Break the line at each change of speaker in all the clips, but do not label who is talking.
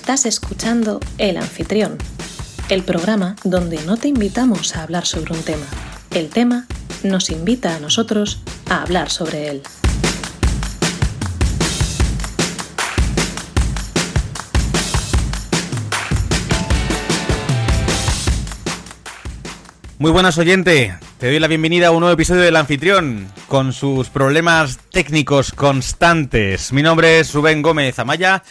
Estás escuchando El Anfitrión, el programa donde no te invitamos a hablar sobre un tema. El tema nos invita a nosotros a hablar sobre él.
Muy buenas oyente, te doy la bienvenida a un nuevo episodio del anfitrión con sus problemas técnicos constantes. Mi nombre es Rubén Gómez Amaya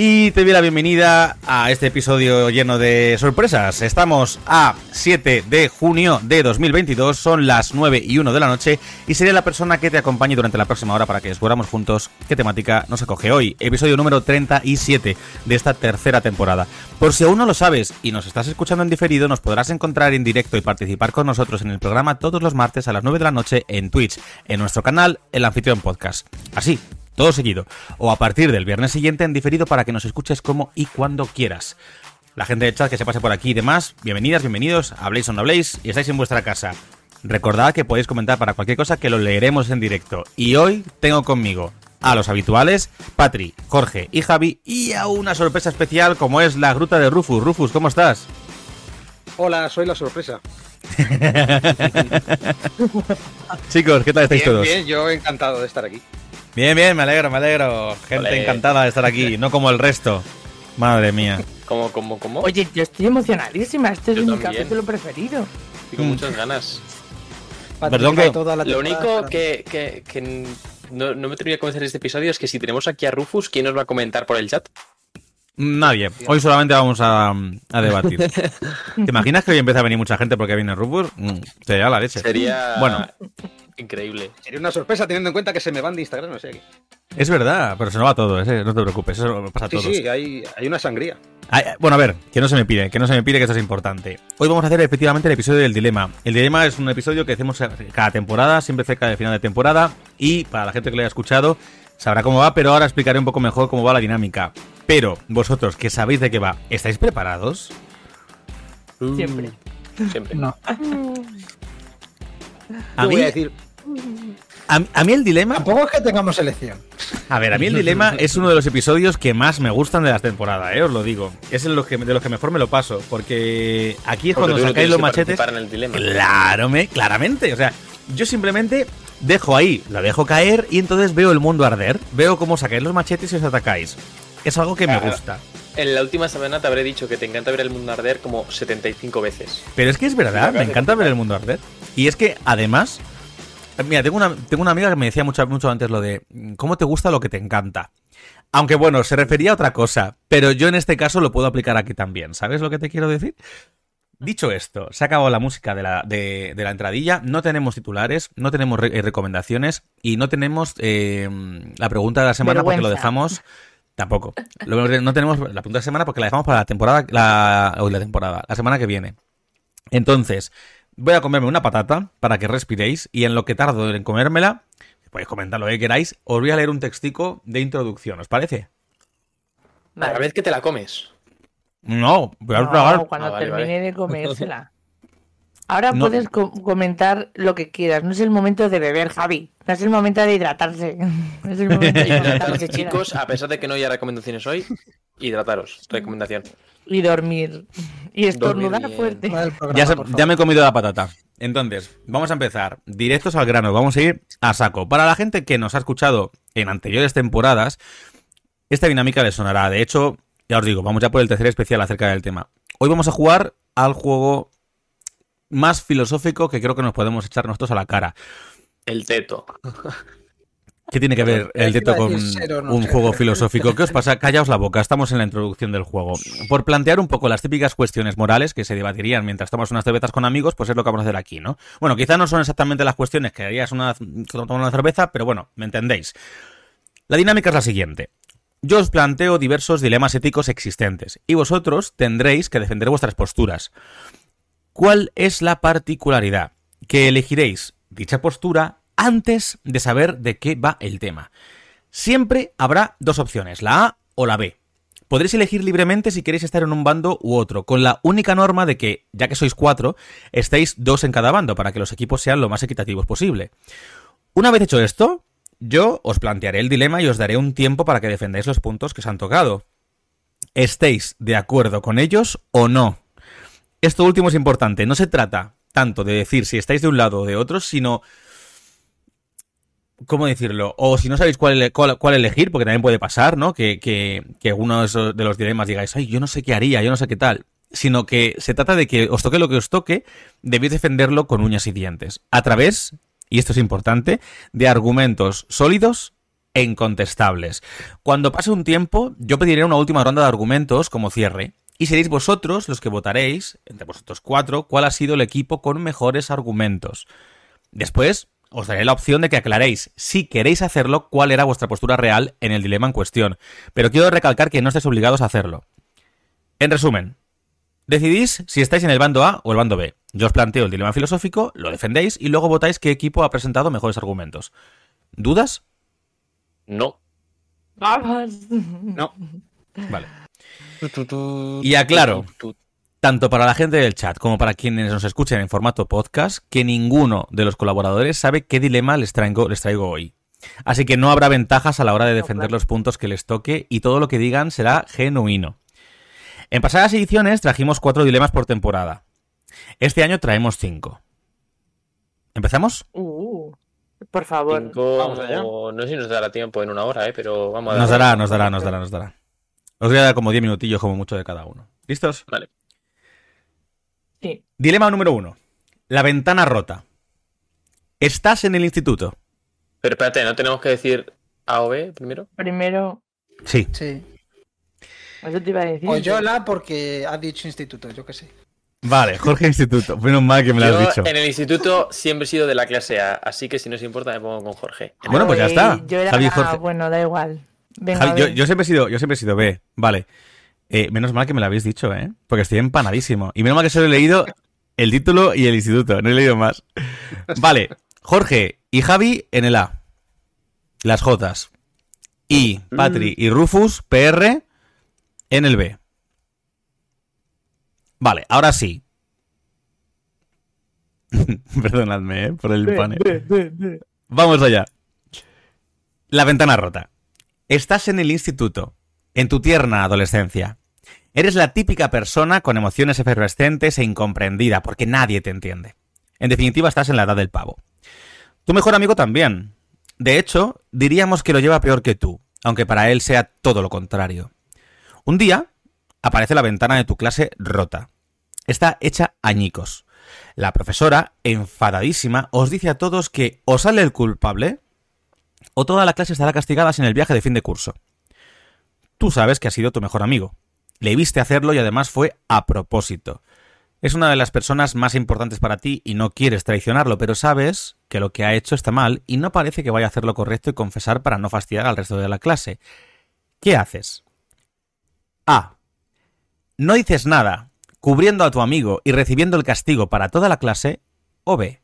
y te doy la bienvenida a este episodio lleno de sorpresas. Estamos a 7 de junio de 2022, son las 9 y 1 de la noche y seré la persona que te acompañe durante la próxima hora para que descubramos juntos qué temática nos acoge hoy. Episodio número 37 de esta tercera temporada. Por si aún no lo sabes y nos estás escuchando en diferido, nos podrás encontrar en directo y participar con nosotros en el programa todos los martes a las 9 de la noche en Twitch, en nuestro canal El Anfitrión Podcast. Así, todo seguido, o a partir del viernes siguiente en diferido para que nos escuches como y cuando quieras. La gente de chat que se pase por aquí y demás, bienvenidas, bienvenidos, habléis o no habléis y estáis en vuestra casa. Recordad que podéis comentar para cualquier cosa que lo leeremos en directo. Y hoy tengo conmigo a los habituales, Patri, Jorge y Javi, y a una sorpresa especial como es la gruta de Rufus. Rufus, ¿cómo estás?
Hola, soy la sorpresa.
Chicos, ¿qué tal estáis
bien,
todos?
Bien, yo encantado de estar aquí.
Bien, bien, me alegro, me alegro. Gente encantada de estar aquí, no como el resto. Madre mía.
¿Cómo, cómo, cómo?
Oye, yo estoy emocionadísima. Este es
Yo
mi capítulo preferido.
Estoy con muchas ganas.
Perdón que-
Lo único que, que, que no, no me termina de convencer de este episodio es que si tenemos aquí a Rufus, ¿quién nos va a comentar por el chat?
Nadie. Hoy solamente vamos a, a debatir. ¿Te imaginas que hoy empieza a venir mucha gente porque viene Rufus? Mm, sería la leche.
Sería
Bueno.
increíble.
Sería una sorpresa teniendo en cuenta que se me van de Instagram, no sé qué.
Es verdad, pero se nos va todo, ¿eh? no te preocupes, eso pasa a
Sí,
todos.
sí, hay, hay una sangría.
Ay, bueno, a ver, que no se me pide, que no se me pide que esto es importante. Hoy vamos a hacer efectivamente el episodio del dilema. El dilema es un episodio que hacemos cada temporada, siempre cerca del final de temporada, y para la gente que lo haya escuchado, sabrá cómo va, pero ahora explicaré un poco mejor cómo va la dinámica. Pero, vosotros, que sabéis de qué va, ¿estáis preparados?
Siempre.
Siempre.
No.
A mí,
voy a decir,
a, a mí el dilema...
Tampoco es que tengamos elección.
A ver, a mí el dilema es uno de los episodios que más me gustan de la temporada, ¿eh? os lo digo. Es en los que, de los que mejor me lo paso, porque aquí es
Porque
cuando
no
sacáis los machetes...
en el dilema.
Claro, me, claramente. O sea, yo simplemente dejo ahí, lo dejo caer y entonces veo el mundo arder. Veo cómo sacáis los machetes y os atacáis. Es algo que me
Claro.
gusta.
En la última semana te habré dicho que te encanta ver el mundo arder como 75 veces.
Pero es que es verdad, me encanta ver el mundo arder. Y es que además, mira, tengo una, tengo una amiga que me decía mucho, mucho antes lo de cómo te gusta lo que te encanta. Aunque bueno, se refería a otra cosa, pero yo en este caso lo puedo aplicar aquí también. ¿Sabes lo que te quiero decir? Dicho esto, se ha acabado la música de la, de, de la entradilla, no tenemos titulares, no tenemos re- eh, recomendaciones y no tenemos eh, la pregunta de la semana porque lo dejamos... Tampoco. Lo- no tenemos la pregunta de semana porque la dejamos para la temporada, la, hoy la temporada, la semana que viene. Entonces, voy a comerme una patata para que respiréis y en lo que tardo en comérmela, podéis comentar lo que queráis, os voy a leer un textico de introducción, ¿os parece?
A la vez que te la comes.
No, voy a
No,
tragar.
cuando
Ah, vale,
termine
vale.
de comérsela. Ahora
No.
puedes co- comentar lo que quieras. No es el momento de beber, Javi. No es el momento de hidratarse. No es el momento de quieras.
chicos, a pesar de que no haya recomendaciones hoy, hidrataros. Recomendación.
Y dormir. Y estornudar fuerte.
Programa,
se- ya me he comido la patata. Entonces, vamos a empezar. Directos al grano, vamos a ir a saco. Para la gente que nos ha escuchado en anteriores temporadas, esta dinámica les sonará. De hecho, ya os digo, vamos ya por el tercer especial acerca del tema. Hoy vamos a jugar al juego más filosófico que creo que nos podemos echar nosotros a la cara.
El teto.
¿Qué tiene que ver el teto con
decir cero, no
un
sé.
juego filosófico? ¿Qué os pasa? Callaos la boca, estamos en la introducción del juego. Por plantear un poco las típicas cuestiones morales que se debatirían mientras tomas unas cervezas con amigos, pues es lo que vamos a hacer aquí, ¿no? Bueno, quizá no son exactamente las cuestiones que harías una, tomando una cerveza, pero bueno, me entendéis. La dinámica es la siguiente. Yo os planteo diversos dilemas éticos existentes y vosotros tendréis que defender vuestras posturas. ¿Cuál es la particularidad? Que elegiréis dicha postura antes de saber de qué va el tema. Siempre habrá dos opciones, la A o la B. Podréis elegir libremente si queréis estar en un bando u otro, con la única norma de que, ya que sois cuatro, estéis dos en cada bando para que los equipos sean lo más equitativos posible. Una vez hecho esto, yo os plantearé el dilema y os daré un tiempo para que defendáis los puntos que os han tocado. estéis de acuerdo con ellos o no. Esto último es importante. No se trata tanto de decir si estáis de un lado o de otro, sino... ¿Cómo decirlo? O si no sabéis cuál, ele- cuál- cuál elegir, porque también puede pasar, ¿no? Que, que, que uno de, de los dilemas digáis, ay, yo no sé qué haría, yo no sé qué tal. Sino que se trata de que os toque lo que os toque, debéis defenderlo con uñas y dientes. A través, y esto es importante, de argumentos sólidos e incontestables. Cuando pase un tiempo, yo pediré una última ronda de argumentos como cierre. Y seréis vosotros los que votaréis, entre vosotros cuatro, cuál ha sido el equipo con mejores argumentos. Después, os daré la opción de que aclaréis, si queréis hacerlo, cuál era vuestra postura real en el dilema en cuestión. Pero quiero recalcar que no estáis obligados a hacerlo. En resumen, decidís si estáis en el bando A o el bando B. Yo os planteo el dilema filosófico, lo defendéis y luego votáis qué equipo ha presentado mejores argumentos. ¿Dudas?
No.
Vamos.
No.
Vale. Y aclaro, tanto para la gente del chat como para quienes nos escuchen en formato podcast, que ninguno de los colaboradores sabe qué dilema les traigo, les traigo hoy. Así que no habrá ventajas a la hora de defender los puntos que les toque y todo lo que digan será genuino. En pasadas ediciones trajimos cuatro dilemas por temporada. Este año traemos cinco. ¿Empezamos?
Uh, por favor.
Cinco,
Vamos allá.
no sé si nos dará tiempo en una hora, ¿eh? pero vamos a
Nos dará, nos dará, nos dará, nos dará. Os voy a dar como 10 minutillos como mucho de cada uno. ¿Listos?
Vale.
Sí.
Dilema número uno. La ventana rota. Estás en el instituto.
Pero espérate, ¿no tenemos que decir A o B primero?
Primero,
Sí.
Sí.
eso te iba a decir.
O yo la porque ha dicho instituto, yo qué sé.
Vale, Jorge Instituto. Menos mal que me lo has dicho.
en el instituto siempre he sido de la clase A, así que si no os importa me pongo con Jorge.
Bueno, pues ya está.
Yo era,
Javi Jorge.
bueno, da igual. Venga,
Javi, yo, siempre he sido, yo siempre he sido B. Vale. Eh, menos mal que me lo habéis dicho, ¿eh? Porque estoy empanadísimo. Y menos mal que solo he leído el título y el instituto. No he leído más. Vale. Jorge y Javi en el A. Las Jotas. Y Patri y Rufus, PR, en el B. Vale, ahora sí. Perdonadme, ¿eh? Por el panel. Vamos allá. La ventana rota. Estás en el instituto, en tu tierna adolescencia. Eres la típica persona con emociones efervescentes e incomprendida, porque nadie te entiende. En definitiva, estás en la edad del pavo. Tu mejor amigo también. De hecho, diríamos que lo lleva peor que tú, aunque para él sea todo lo contrario. Un día, aparece la ventana de tu clase rota. Está hecha añicos. La profesora, enfadadísima, os dice a todos que o sale el culpable o toda la clase estará castigada sin el viaje de fin de curso. Tú sabes que ha sido tu mejor amigo. Le viste hacerlo y además fue a propósito. Es una de las personas más importantes para ti y no quieres traicionarlo, pero sabes que lo que ha hecho está mal y no parece que vaya a hacer lo correcto y confesar para no fastidiar al resto de la clase. ¿Qué haces? A. No dices nada, cubriendo a tu amigo y recibiendo el castigo para toda la clase. O B.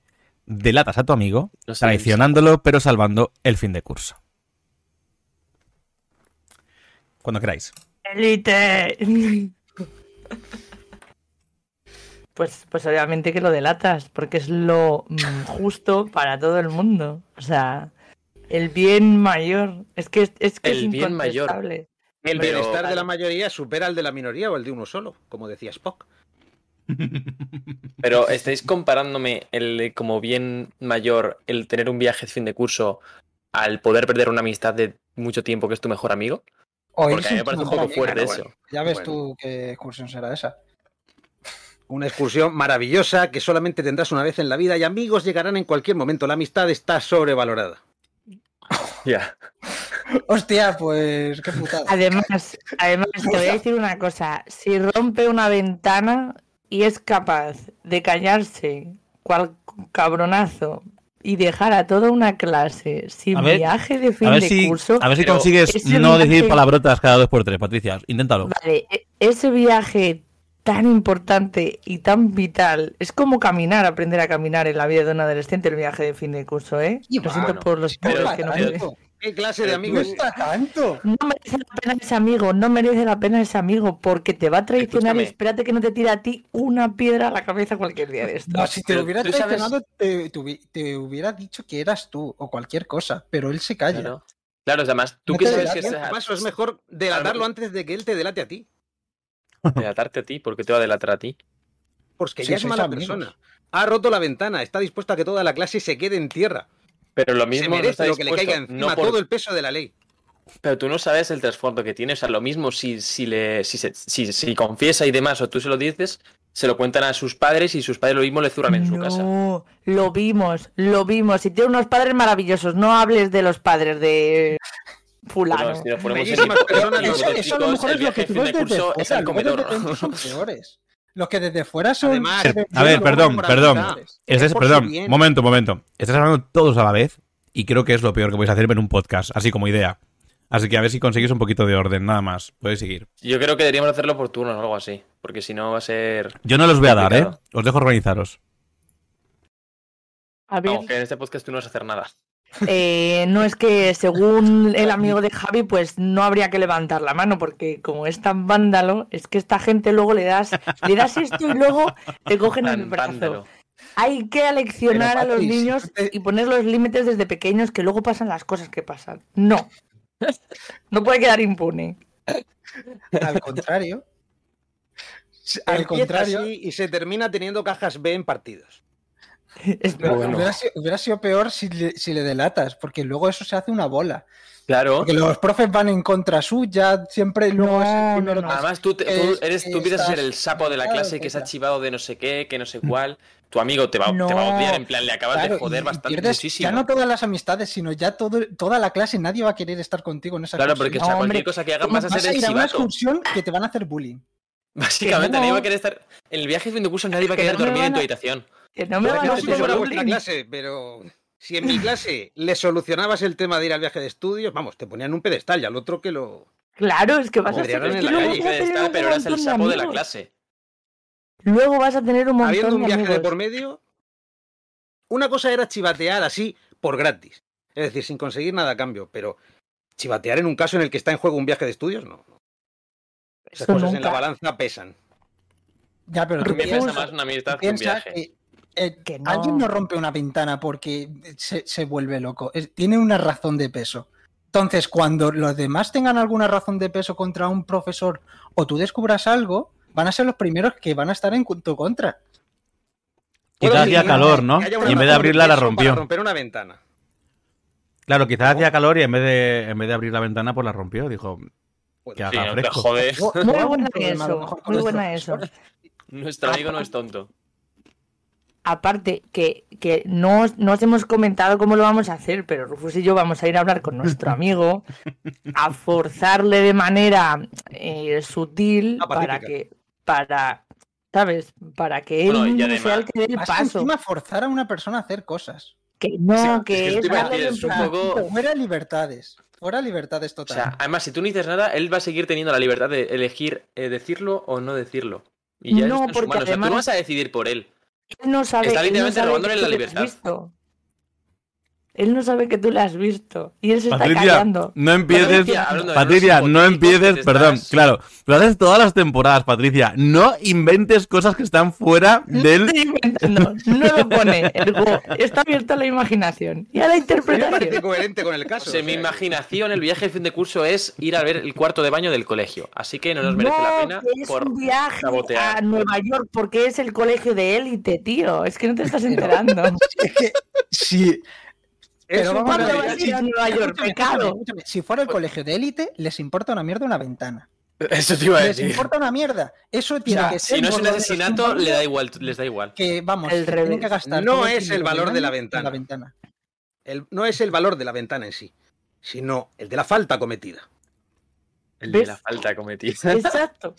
Delatas a tu amigo,
No sé,
traicionándolo pero salvando el fin de curso. Cuando queráis.
¡Elite! Pues, pues obviamente que lo delatas, porque es lo mm, justo para todo el mundo. O sea, el bien mayor. Es que es, es que
El
es
bien mayor.
El
Pero-
bienestar de la mayoría supera al de la minoría o el de uno solo, como decía Spock.
Pero estáis comparándome el como bien mayor, el tener un viaje de fin de curso, al poder perder una amistad de mucho tiempo que es tu mejor amigo.
O
Porque a mí me parece un poco fuerte
bueno.
eso.
Ya ves
Bueno.
tú qué excursión será esa.
Una excursión maravillosa que solamente tendrás una vez en la vida y amigos llegarán en cualquier momento. La amistad está sobrevalorada.
Ya.
Hostia, pues qué putada.
Además, además, te voy a decir una cosa. Si rompe una ventana y es capaz de callarse cual cabronazo y dejar a toda una clase sin
A ver,
viaje de fin
A ver
de
si,
curso,
a ver si consigues no decir palabrotas cada dos por tres, Patricia. Inténtalo.
Vale, e- ese viaje tan importante y tan vital es como caminar, aprender a caminar en la vida de un adolescente, el viaje de fin de curso, ¿eh?
Y
Lo siento por los
pero-
pobres que no
pero-.
¿Qué clase de amigos?
está tanto.
No merece la pena ese amigo, no merece la pena ese amigo, porque te va a traicionar y espérate que no te tire a ti una piedra a la cabeza cualquier día de esto.
No, si te
Pero
hubiera traicionado, te, te hubi- te hubiera dicho que eras tú o cualquier cosa, pero él se calla.
Claro. Claro, además, tú
No
qué
te
sabes que esa-
Paso es mejor delatarlo antes de que él te delate a ti.
Delatarte a ti, ¿por qué te va a delatar a ti?
Porque
Sí,
ya es mala
amigos.
persona. Ha roto la ventana, está dispuesta a que toda la clase se quede en tierra.
Pero lo
Se
mismo
merece
está
lo que le caiga encima,
no por-
todo el peso de la ley.
Pero tú no sabes el trasfondo que tiene. O sea, lo mismo si, si, le, si, se- si, si confiesa y demás, o tú se lo dices, se lo cuentan a sus padres y sus padres lo mismo le zurran en su casa.
No, lo vimos, lo vimos. Y tiene unos padres maravillosos. No hables de los padres de fulano.
Pero si nos ponemos en
Bellísimas personas,
hipotéticos,
Eso, eso a lo mejor
el
es lo que tú
fin
ves
de
desde
curso
fuera.
es el comedor.
son peores. Los que desde fuera son.
Además,
A ver, perdón, perdón. perdón, momento, momento. Estáis hablando todos a la vez y creo que es lo peor que podéis hacer en un podcast, así como idea. Así que a ver si conseguís un poquito de orden, nada más. Podéis seguir.
Yo creo que deberíamos hacerlo por turnos o algo así. Porque si no va a ser.
Yo no los voy a dar, ¿eh? Os dejo organizaros.
A ver,
Aunque en este podcast tú no vas a hacer nada.
Eh, no es que según el amigo de Javi, pues no habría que levantar la mano, porque como es tan vándalo, es que esta gente luego le das, le das esto y luego te cogen el brazo.
vándalo.
Hay que aleccionar
Pero,
a los niños y poner los límites desde pequeños, que luego pasan las cosas que pasan. No. No puede quedar impune.
Al contrario. Al contrario,
y se termina teniendo cajas B en partidos.
Es bueno.
hubiera, sido, hubiera sido peor si le, si le delatas, porque luego eso se hace una bola.
Claro.
Porque los profes van en contra suya, siempre luego es el
No,
primero
no, no.
Además, tú, te- tú
es-
eres, tú empiezas a ser el sapo de la clase que se ha chivado de no sé qué, que no sé cuál. Tu amigo te va, te va a odiar, en plan, le acabas
Claro,
de joder bastante
pierdes
muchísimo.
Ya no todas las amistades, sino ya todo, toda la clase, nadie va a querer estar contigo en esa
Claro, porque o
hombre,
cualquier cosa que hagas
¿Cómo
vas a ser
a
el
ir a una
chivato.
excursión que te van a hacer bullying?
Básicamente, nadie va a querer estar. En el viaje de fin de curso nadie va a
Que
querer dormir en tu habitación.
Que no me van a
vuestra clase, pero si en mi clase le solucionabas el tema de ir al viaje de estudios, vamos, te ponían un pedestal y al otro que lo.
Claro, es que vas a ser.
en
Es que
la calle,
un
pero eras el sapo de la clase.
Luego vas a tener un montón
Habiendo un
de
viaje
amigos.
de por medio, una cosa era chivatear así por gratis. Es decir, sin conseguir nada a cambio, pero chivatear en un caso en el que está en juego un viaje de estudios, no. Esas
Eso
cosas en la
nunca.
balanza pesan.
Ya, pero tú
me pesa
piensas,
más una amistad que un viaje.
que, eh,
Que no.
alguien no rompe una ventana porque se, se vuelve loco. Es- tiene una razón de peso. Entonces, cuando los demás tengan alguna razón de peso contra un profesor o tú descubras algo, van a ser los primeros que van a estar en tu contra.
Quizás hacía calor, ¿no? Y en vez de abrirla la
para
rompió.
romper una ventana.
Claro, quizás hacía calor y en vez de en vez de abrir la ventana, pues la rompió. Dijo, que haga fresco.
Muy buena eso, muy buena eso.
Nuestro amigo no es tonto.
Aparte, que, que no, os- no os hemos comentado cómo lo vamos a hacer, pero Rufus y yo vamos a ir a hablar con nuestro amigo, a forzarle de manera eh, sutil
Ah,
para que, para, ¿sabes? Para que él
Bueno, además-
sea el que dé el paso.
encima forzar a una persona a hacer cosas.
Que no,
Sí, es
que
que
es,
un poco-
Fuera libertades. Fuera libertades
O
total.
sea, además, si tú no dices nada, él va a seguir teniendo la libertad de elegir eh, decirlo o no declo. Y ya
No, porque.
O sea, tú no vas a decidir por él.
No sabe,
Está
no
literalmente
sabe
robándole la libertad.
visto. Él no sabe que tú le has visto. Y él se está
Patricia,
callando.
no empieces.
Patricia,
Patricia, no empieces, perdón,
estás-
claro, lo haces todas las temporadas, Patricia. No inventes cosas que están fuera
No
del.
estoy inventando, no lo pone. Está abierto a la imaginación y a la
Me parece
interpretación.
coherente con el caso.
O sea,
o
mi imaginación, el viaje de fin de curso es ir a ver el cuarto de baño del colegio. Así que no nos merece la pena
que es
por
un viaje
sabotear.
a Nueva York porque es el colegio de élite, tío. Es que no te estás enterando.
Es que sí.
Es
Pero
un
Pecado.
Si fuera el colegio de élite, les importa una mierda una ventana.
Eso te iba a
Les
decir.
importa una mierda. Eso tiene
sea,
que ser.
Si no es un asesinato, le da igual, les da igual.
Que vamos, que tienen
revés.
que gastar.
No es el valor de la ventana.
la ventana.
el- no es el valor de la ventana en sí, sino el de la falta cometida.
El de la falta cometida.
Exacto.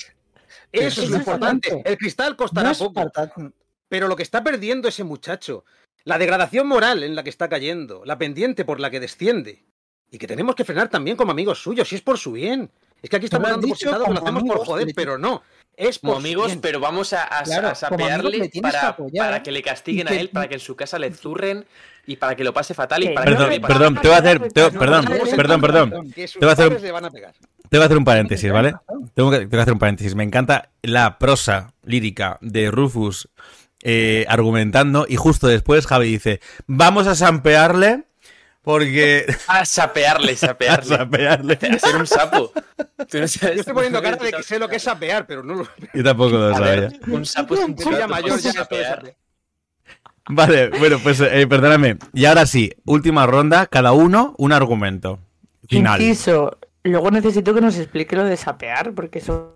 Eso es
es
lo importante. El cristal costará
No es
poco, pero lo que está perdiendo ese muchacho, la degradación moral en la que está cayendo, la pendiente por la que desciende, y que tenemos que frenar también como amigos suyos, si es por su bien. Es que aquí estamos dando por sentado que lo hacemos por joder, pero no. Es
Como
por
amigos,
bien.
pero vamos a, a,
Claro,
sapearle para,
apoyar
para que le castiguen
que-
a él, para que en su casa le zurren y para que lo pase fatal y para
no
Perdón,
que pase-
perdón, te voy a hacer. te-
No,
perdón,
no, no,
perdón,
no,
perdón. Te voy a hacer un-
padres le van a pegar.
Tengo que hacer un paréntesis, ¿vale? Tengo que, tengo que hacer un paréntesis. Me encanta la prosa lírica de Rufus eh, argumentando y justo después Javi dice, vamos a sampearle Porque.
A sapearle, sapearle.
sapearle.
A ser un sapo. Tú no sabes-
Yo estoy poniendo cara de que sé lo que es sapear, pero no lo.
Yo tampoco lo
A ver,
sabía.
un sapo es un chato
mayor ya
sapear.
Vale, bueno, pues eh, perdóname. Y ahora sí, última ronda, cada uno un argumento. Final.
Inciso. Luego necesito que nos explique lo de sapear, porque somos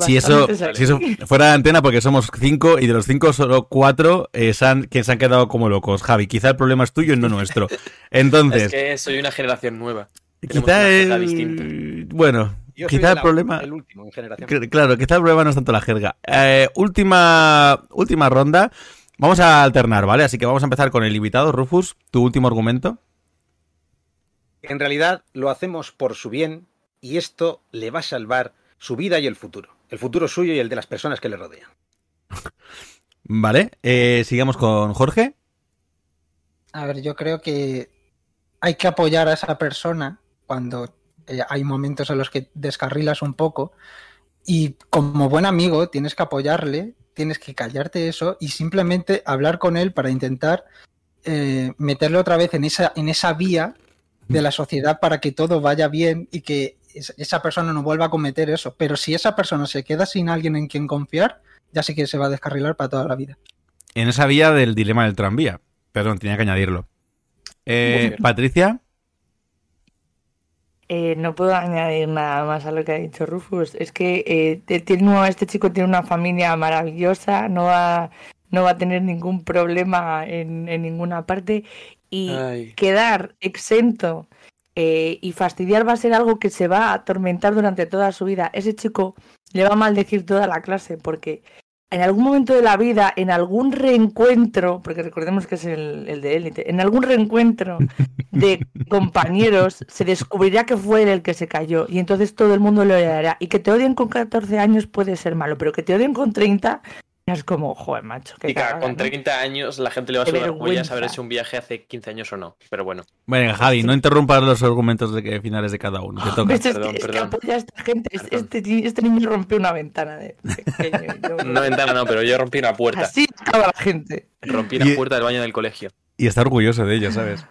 Si eso, si fuera de antena, porque somos cinco y de los cinco solo cuatro eh, se han, que se han quedado como locos. Javi, quizá el problema es tuyo y no nuestro. Entonces,
Es que soy una generación nueva.
quizá el...
distinta.
Bueno,
Yo
quizá el
la-
problema...
El último en generación.
Cl- Claro, quizá el problema no es tanto la jerga. Eh, última, última ronda. Vamos a alternar, ¿vale? Así que vamos a empezar con el invitado, Rufus. Tu último argumento.
En realidad lo hacemos por su bien y esto le va a salvar su vida y el futuro. El futuro suyo y el de las personas que le rodean.
Vale. Eh, sigamos con Jorge.
A ver, yo creo que hay que apoyar a esa persona cuando eh, hay momentos en los que descarrilas un poco y como buen amigo tienes que apoyarle, tienes que callarte eso y simplemente hablar con él para intentar eh, meterle otra vez en esa, en esa vía de la sociedad para que todo vaya bien y que esa persona no vuelva a cometer eso. Pero si esa persona se queda sin alguien en quien confiar, ya sé que se va a descarrilar para toda la vida.
En esa vía del dilema del tranvía. Perdón, tenía que añadirlo. Eh. Patricia.
Eh, no puedo añadir nada más a lo que ha dicho Rufus. Es que eh, tiene, este chico tiene una familia maravillosa, no va, no va a tener ningún problema en, en ninguna parte y
Ay.
quedar exento eh, y fastidiar va a ser algo que se va a atormentar durante toda su vida. Ese chico le va a maldecir toda la clase porque en algún momento de la vida, en algún reencuentro, porque recordemos que es el, el de élite, en algún reencuentro de compañeros se descubrirá que fue él el que se cayó y entonces todo el mundo lo odiará. Y que te odien con 14 años puede ser malo, pero que te odien con 30 ya es como, joder, macho. cagada,
con
¿no?
30 años la gente le va a sudar
vergüenza.
saber hecho un viaje hace 15 años o no. Pero bueno.
Venga, Javi, no interrumpas los argumentos de que finales de cada uno. Te toca.
Perdón,
que, es que
perdón.
apoya a esta gente. Este, este niño rompió una ventana de pequeño. y yo-
No ventana, no, pero yo rompí una puerta.
Así acaba la gente.
Rompí
Y-
la puerta del baño del colegio.
Y está orgulloso de ello, ¿sabes?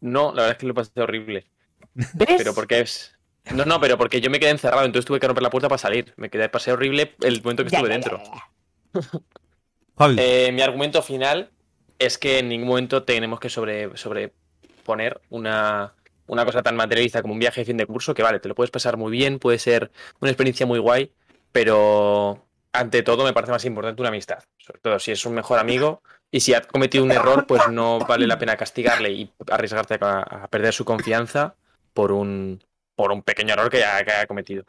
No, la verdad es que lo pasé horrible.
¿Ves?
Pero porque es. No, no, pero porque yo me quedé encerrado, entonces tuve que romper la puerta para salir. Me quedé, pasé horrible el momento que
Ya,
estuve
ya,
dentro.
ya, ya.
Javi.
Eh, mi argumento final es que en ningún momento tenemos que sobre, sobreponer una, una cosa tan materialista como un viaje de fin de curso, que vale, te lo puedes pasar muy bien, puede ser una experiencia muy guay, pero ante todo me parece más importante una amistad. Sobre todo si es un mejor amigo y si ha cometido un error, pues no vale la pena castigarle y arriesgarte a, a perder su confianza por un, por un pequeño error que, ha- que haya cometido.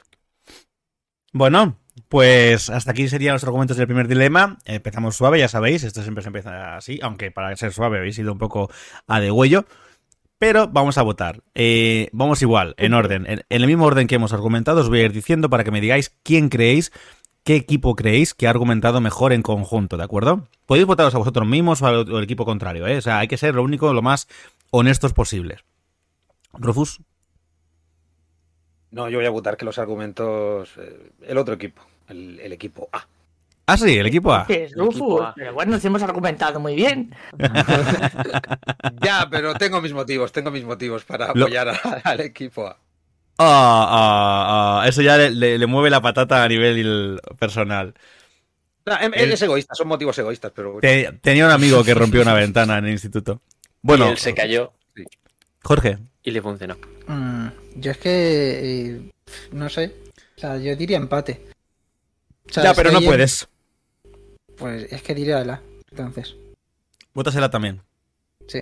Bueno, pues hasta aquí serían los argumentos del primer dilema. Empezamos suave, ya sabéis, esto siempre se empieza así, aunque para ser suave habéis ido un poco a degüello. Pero vamos a votar. Eh, vamos igual, en orden. En, el mismo orden que hemos argumentado, os voy a ir diciendo para que me digáis quién creéis, qué equipo creéis que ha argumentado mejor en conjunto, ¿de acuerdo? Podéis votaros a vosotros mismos o al, o equipo contrario, ¿eh? O sea, hay que ser lo único, lo más honestos posibles. Rufus,
No, yo voy a votar que los argumentos. eh, el otro equipo, el, el equipo A.
ah, sí, el equipo A.
¿Qué es, Rufus? Pero bueno, nos hemos argumentado muy bien.
Ya, pero tengo mis motivos, tengo mis motivos para
Lo-
apoyar a- al equipo A.
Ah, ah, ah, eso ya le, le- le mueve la patata a nivel personal.
No, em-
El-
Es egoísta, son motivos egoístas, pero.
Te- tenía un amigo que rompió una ventana en el instituto. Bueno,
y él se cayó
Jorge,
y le funcionó.
Mm, yo es que. eh, no sé. O sea, yo diría empate. O sea,
ya, pero no
en-
puedes.
Pues es que diría la. Entonces,
Vótasela también.
sí.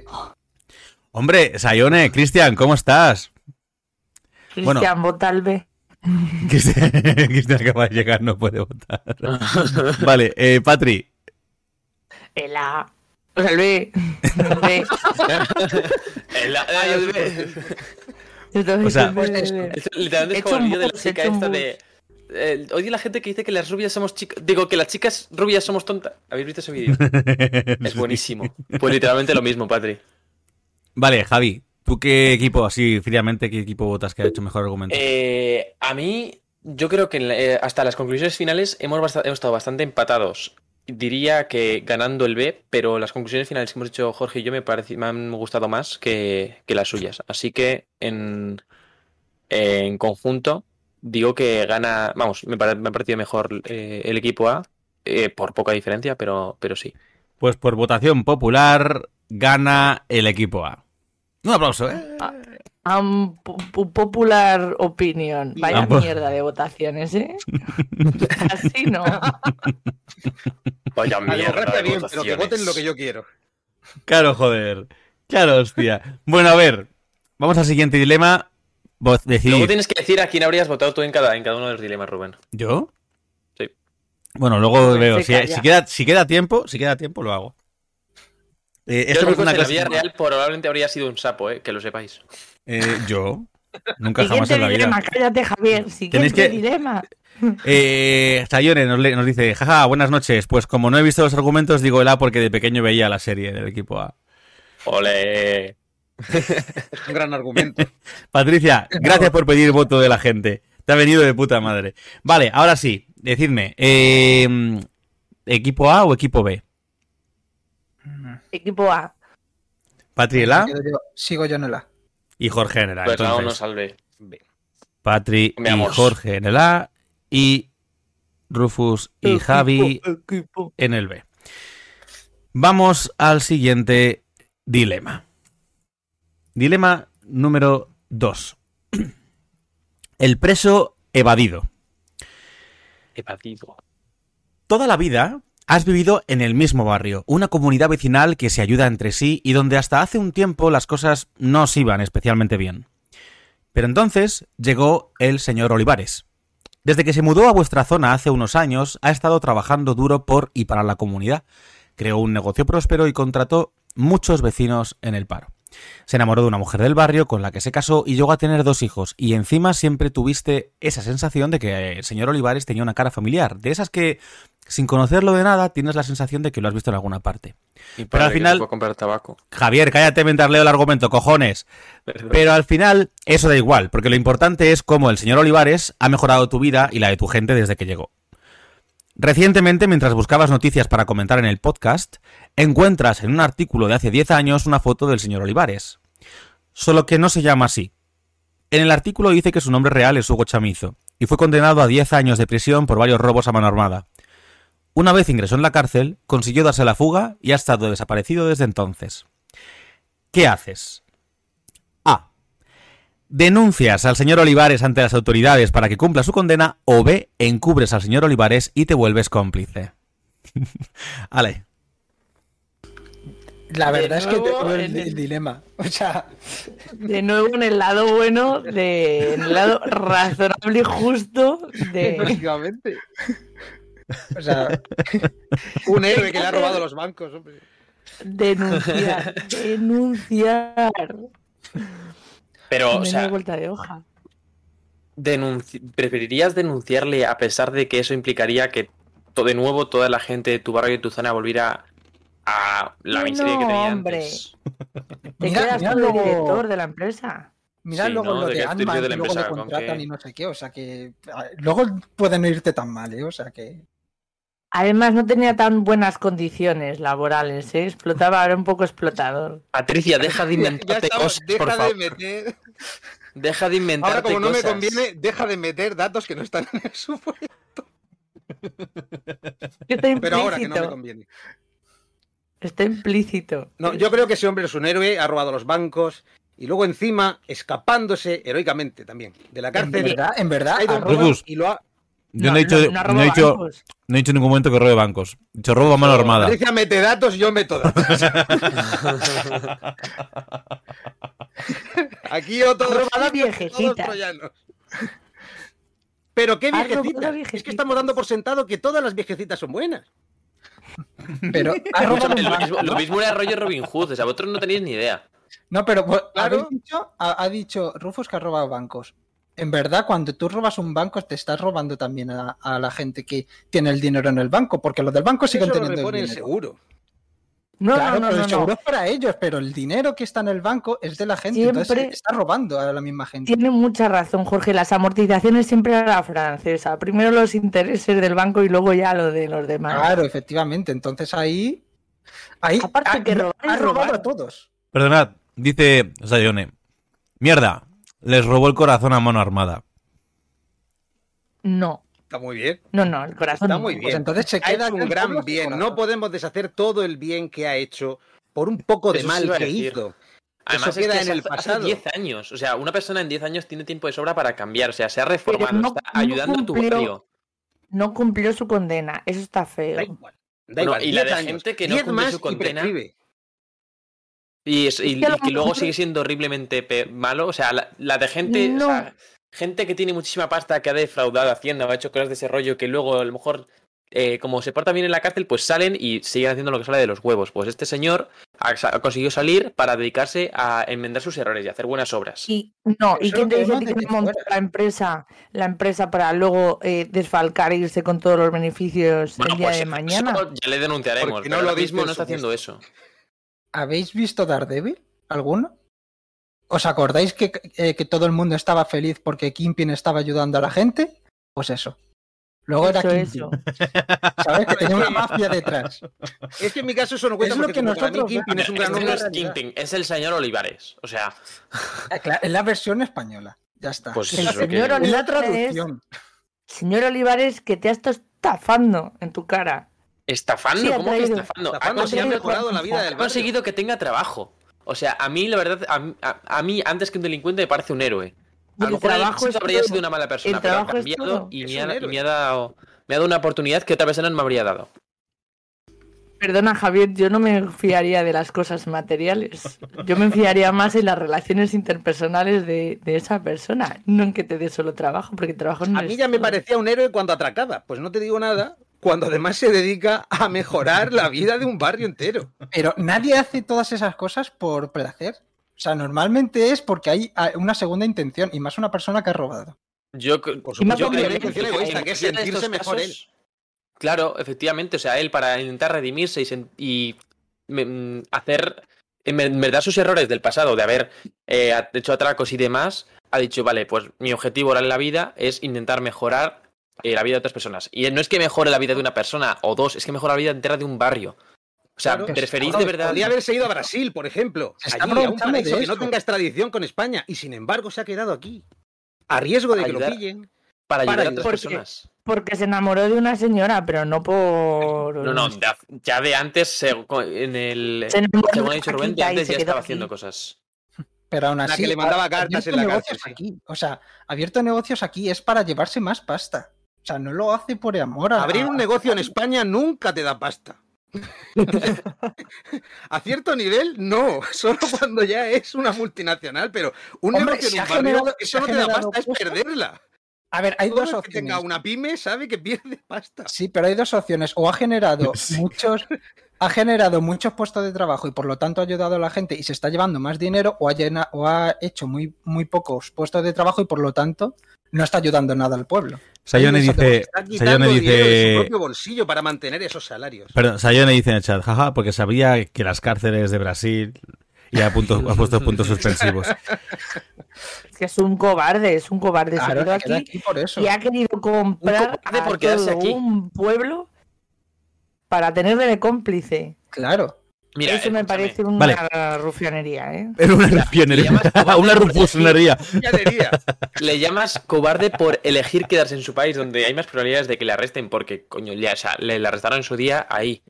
Hombre, Sayone, Cristian, ¿cómo estás? Bueno.
Cristian, vota al B.
Cristian Cristian acaba de llegar, no puede votar. Vale, eh, Patri.
El A. O sea, el B. El B.
El- ay, el B.
Entonces,
O sea.
Esto Literalmente
He
es como el vídeo de la chica esta de. eh, oye la gente que dice que las rubias somos chicas. Digo, que las chicas rubias somos tontas. ¿Habéis visto ese vídeo? Es buenísimo. Pues literalmente lo mismo, Patri.
Vale, Javi, ¿tú qué equipo, así fríamente, qué equipo votas que ha hecho mejor argumento?
Eh, a mí, yo creo que eh, hasta las conclusiones finales hemos, hemos estado bastante empatados diría que ganando el B, pero las conclusiones finales que hemos hecho Jorge y yo me, parece, me han gustado más que, que las suyas. Así que en, en conjunto digo que gana, vamos, me, pare- me ha parecido mejor eh, el equipo A, eh, por poca diferencia, pero, pero sí.
Pues por votación popular gana el equipo A. Un aplauso, ¿eh?
Un popular opinion. Vaya mierda de votaciones, ¿eh? Así no.
Vaya
La
mierda de
bien, pero que voten lo que yo quiero.
Claro, joder. Claro, hostia. Bueno, a ver. Vamos al siguiente dilema. Vos
Luego tienes que decir a quién habrías votado tú en cada, en cada uno de los dilemas, Rubén.
¿Yo?
Sí.
Bueno, luego
Se
veo. Si, queda, si queda tiempo, si queda tiempo, lo hago. Eh,
Yo
esto
creo que
una
en la
clase.
vida real probablemente habría sido un sapo, eh, que lo sepáis.
Eh, yo. Nunca jamás en la vida.
dilema, cállate, Javier. Siguiente
que-
dilema.
Eh, Sayone nos, dice, jaja, buenas noches. Pues como no he visto los argumentos, digo el A porque de pequeño veía la serie del equipo A.
Ole.
Un gran argumento.
Patricia, gracias por pedir voto de la gente. Te ha venido de puta madre. Vale, ahora sí, decidme, eh, ¿equipo A o equipo B?
Equipo A.
Patri el A
Quedo yo- sigo yo en el A.
y Jorge en el A.
Pues
Entonces,
no salve.
Patri y. Jorge en el A y Rufus y Javi
Equipo.
en el B. Vamos al siguiente dilema. Dilema número 2. El preso evadido.
Evadido.
Toda la vida has vivido en el mismo barrio, una comunidad vecinal que se ayuda entre sí y donde hasta hace un tiempo las cosas no os iban especialmente bien. Pero entonces llegó el señor Olivares. Desde que se mudó a vuestra zona hace unos años, ha estado trabajando duro por y para la comunidad. Creó un negocio próspero y contrató muchos vecinos en el paro. Se enamoró de una mujer del barrio con la que se casó y llegó a tener dos hijos. Y encima siempre tuviste esa sensación de que el señor Olivares tenía una cara familiar. De esas que, sin conocerlo de nada, tienes la sensación de que lo has visto en alguna parte.
Y
Pero al final-
comprar tabaco.
Javier, cállate mientras leo el argumento, cojones. Pero al final, eso da igual, porque lo importante es cómo el señor Olivares ha mejorado tu vida y la de tu gente desde que llegó. Recientemente, mientras buscabas noticias para comentar en el podcast, encuentras en un artículo de hace 10 años una foto del señor Olivares. Solo que no se llama así. En el artículo dice que su nombre real es Hugo Chamizo, y fue condenado a 10 años de prisión por varios robos a mano armada. Una vez ingresó en la cárcel, consiguió darse la fuga y ha estado desaparecido desde entonces. ¿Qué haces? A. Denuncias al señor Olivares ante las autoridades para que cumpla su condena o B. Encubres al señor Olivares y te vuelves cómplice. Ale.
La verdad es que tengo el,
en el-
el dilema. O sea,
De nuevo en el lado bueno, de, en el lado razonable y justo de...
Básicamente.
O sea,
Un héroe que le ha robado los bancos. hombre.
Denunciar. Denunciar.
Pero,
No
o sea,
vuelta de hoja.
denunci- ¿preferirías denunciarle a pesar de que eso implicaría que to- de nuevo toda la gente de tu barrio y tu zona volviera a la
No,
miseria que tenía
hombre.
antes?
Te
Mira-
quedas
mira
tú de
luego-
director de la empresa.
mira
Sí,
luego
¿no?
lo
De
de Ant-Man, luego
con
contratan
que-
y no sé qué. O sea que. Luego puede no irte tan mal, ¿eh? O sea que.
Además, no tenía tan buenas condiciones laborales, ¿eh? Explotaba, era un poco explotador.
Patricia, deja de inventarte
estamos,
cosas,
deja
por
de
favor.
meter.
Deja de inventarte
Ahora, como no me conviene, deja de meter datos que no están en el supuesto.
Está implícito.
Pero ahora que no me conviene.
Está implícito.
No, yo creo que ese hombre es un héroe, ha robado los bancos y luego encima, escapándose heroicamente también de la
En
cárcel,
verdad, en verdad.
ha ido a
a-
robar
Rufus.
y lo ha.
Yo no, he dicho,
no
no
roba
he dicho, no he dicho en ningún momento que robe bancos. He dicho robo a mano armada.
Patricia mete datos, yo meto datos. Aquí todos
viejecitas.
troyanos. Pero qué viejecitas. Es que estamos dando por sentado que todas las viejecitas son buenas.
Pero ha robado
Escúchame,
un
lo, mismo, lo mismo era rollo Robin Hood, o sea, vosotros no tenéis ni idea.
No, pero pues,
Claro.
dicho, ha, ha dicho Rufus que ha robado bancos. En verdad, cuando tú robas un banco, te estás robando también a, a la gente que tiene el dinero en el banco, porque los del banco siguen
Eso lo
teniendo
repone el
dinero.
seguro.
No,
claro,
no, no,
pero
no,
el seguro
no.
es para ellos, pero el dinero que está en el banco es de la gente, entonces
Siempre-
está robando a la misma gente.
Tiene mucha razón, Jorge. Las amortizaciones siempre a la francesa. Primero los intereses del banco y luego ya lo de los demás.
Claro, efectivamente. Entonces ahí. ahí
Aparte
ha,
que robar
ha robado
robar.
a todos.
Perdonad, dice Sayone. Mierda, les robó el corazón a mano armada.
No,
Está muy bien.
no, no, el corazón.
Está
no.
muy bien.
Pues entonces se
Ha
queda
un gran bien. No podemos deshacer todo el bien que ha hecho por un poco de
Eso
mal que hizo.
Además,
Eso
es
queda
que
en
hace-
el
hace
pasado.
10 años. O sea, una persona en 10 años tiene tiempo de sobra para cambiar. O sea, se ha reformado,
no-
está
no
ayudando a tu barrio.
No cumplió su condena. Eso está feo.
Da igual. Da
Bueno,
igual.
y la
10
de
años.
gente que no
10
cumple
más
su condena. Y, es- y-
que
y luego sigue siendo horriblemente pe- malo. O sea, la, la de gente.
No.
o sea, gente que tiene muchísima pasta, que ha defraudado a Hacienda o ha hecho cosas de ese rollo, que luego a lo mejor. eh, como se porta bien en la cárcel, pues salen y siguen haciendo lo que sale de los huevos. Pues este señor ha, ha conseguido salir para dedicarse a enmendar sus errores y hacer buenas obras.
Y no, ¿y quién te dice que montó la empresa, la empresa para luego eh, desfalcar e irse con todos los beneficios
Bueno,
el día
pues
de mañana?
ya le denunciaremos.
Porque
pero
no lo
mismo no está haciendo eso.
¿Habéis visto Daredevil? ¿Alguno? ¿Os acordáis que, eh, que todo el mundo estaba feliz porque Kingpin estaba ayudando a la gente? Pues eso. Luego era
Eso, eso.
¿Sabes? Que tenía una mafia detrás.
Es que en mi caso eso no cuenta
Es lo
porque
que
como para mí
nosotros
Kingpin es un gran
Este
hombre.
no es Kingpin, es el señor Olivares. O sea,
Ah, claro, Es la versión española. Ya está.
pues
El
que
señor
digo.
es la
Olivares-
traducción.
Señor Olivares, que te ha estado estafando en tu cara.
Estafando,
Sí,
¿cómo que estafando? Ha
Estafando se ha
conseguido,
mejorado la vida del
ha conseguido que tenga trabajo. O sea, a mí, la verdad, a, mí- a- a mí, antes que un delincuente, me parece un héroe. A
el
lo mejor
trabajo
habría sido una mala persona,
El
pero ha
trabajo es
cambiado
todo.
y, me ha, y me ha dado, me ha dado una oportunidad que otra persona no me habría dado.
Perdona, Javier, yo no me fiaría de las cosas materiales. Yo me fiaría más en las relaciones interpersonales de, de esa persona, no en que te dé solo trabajo, porque el trabajo no
A mí
es
ya me parecía un héroe cuando atracaba. Pues no te digo nada. Cuando además se dedica a mejorar la vida de un barrio entero.
Pero nadie hace todas esas cosas por placer. O sea, normalmente es porque hay una segunda intención y más una persona que ha robado.
Yo,
Por
Y más
supuesto que
violencia,
intención
en
egoísta, que es sentirse mejor él.
Claro, efectivamente. O sea, él para intentar redimirse y, y me- mm, hacer en ver- en verdad sus errores del pasado, de haber eh, hecho atracos y demás, ha dicho, vale, pues mi objetivo ahora en la vida es intentar mejorar eh, la vida de otras personas. Y no es que mejore la vida de una persona o dos, es que mejora la vida entera de un barrio. O sea,
Claro.
preferís
Claro,
de verdad.
Podría haberse ido a Brasil, por ejemplo.
Se está
allí, a un que no tenga extradición con España. Y sin embargo se ha quedado aquí. A riesgo de
Para
que lo
ayudar.
pillen.
para ayudar
para
a otras
ayudar.
personas.
Porque se enamoró de una señora, pero no por...
No, no, ya, ya de antes, en el.
Se
Según ha dicho Rubén, de antes ya estaba
aquí.
haciendo cosas.
Pero aún
La
así.
que le mandaba cartas en la
negocios
cárcel,
aquí. O sea, abierto negocios aquí es para llevarse más pasta. O sea, no lo hace por amor a.
Abrir un negocio en España nunca te da pasta. a cierto nivel, no. Solo cuando ya es una multinacional. Pero un
Hombre,
negocio en un barrio,
generado- se
eso
ha
no te da
generado
pasta, es perderla.
A ver, hay
Todo
dos
el que tenga
opciones.
una pyme sabe que pierde pasta.
Sí, pero hay dos opciones. O ha generado
Sí.
muchos. Ha generado muchos puestos de trabajo y por lo tanto ha ayudado a la gente y se está llevando más dinero o ha, llena- o ha hecho muy, muy pocos puestos de trabajo y por lo tanto no está ayudando nada al pueblo.
Sayone dice,
Está quitando
Sayone
dinero de su
dice,
propio bolsillo para mantener esos salarios.
perdón, Sayone dice en el chat, jaja, porque sabía que las cárceles de Brasil y ha, punto- ha puesto puntos suspensivos.
Es que es un cobarde, es un cobarde.
Claro, se
aquí
aquí por eso.
y ha querido comprar a
por quedarse
todo
aquí.
un pueblo para tenerle de cómplice.
Claro.
Mira,
Eso me
escúchame.
parece una
Vale.
rufianería, ¿eh?
Era una
le
rufionería,
llamas cobarde
una
diría.
Le llamas cobarde por elegir quedarse en su país donde hay más probabilidades de que le arresten porque, coño, ya, o sea, le, le arrestaron en su día ahí.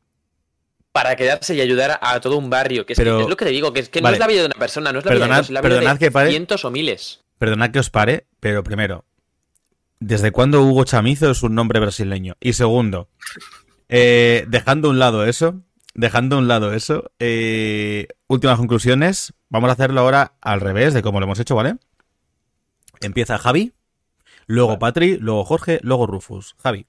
Para quedarse y ayudar a, todo un barrio. Que es,
Pero-
que es lo que te digo, que, es que
Vale.
no es la vida de una persona, no es la vida de es la vida
perdonad
de
que pare-
cientos o miles.
Perdonad que os pare, pero primero, ¿desde cuándo Hugo Chamizo es un nombre brasileño? Y segundo, eh, dejando a un lado eso, dejando a un lado eso, eh, últimas conclusiones, vamos a hacerlo ahora al revés de como lo hemos hecho, ¿vale? Empieza Javi, luego Patri, luego Jorge, luego Rufus. Javi.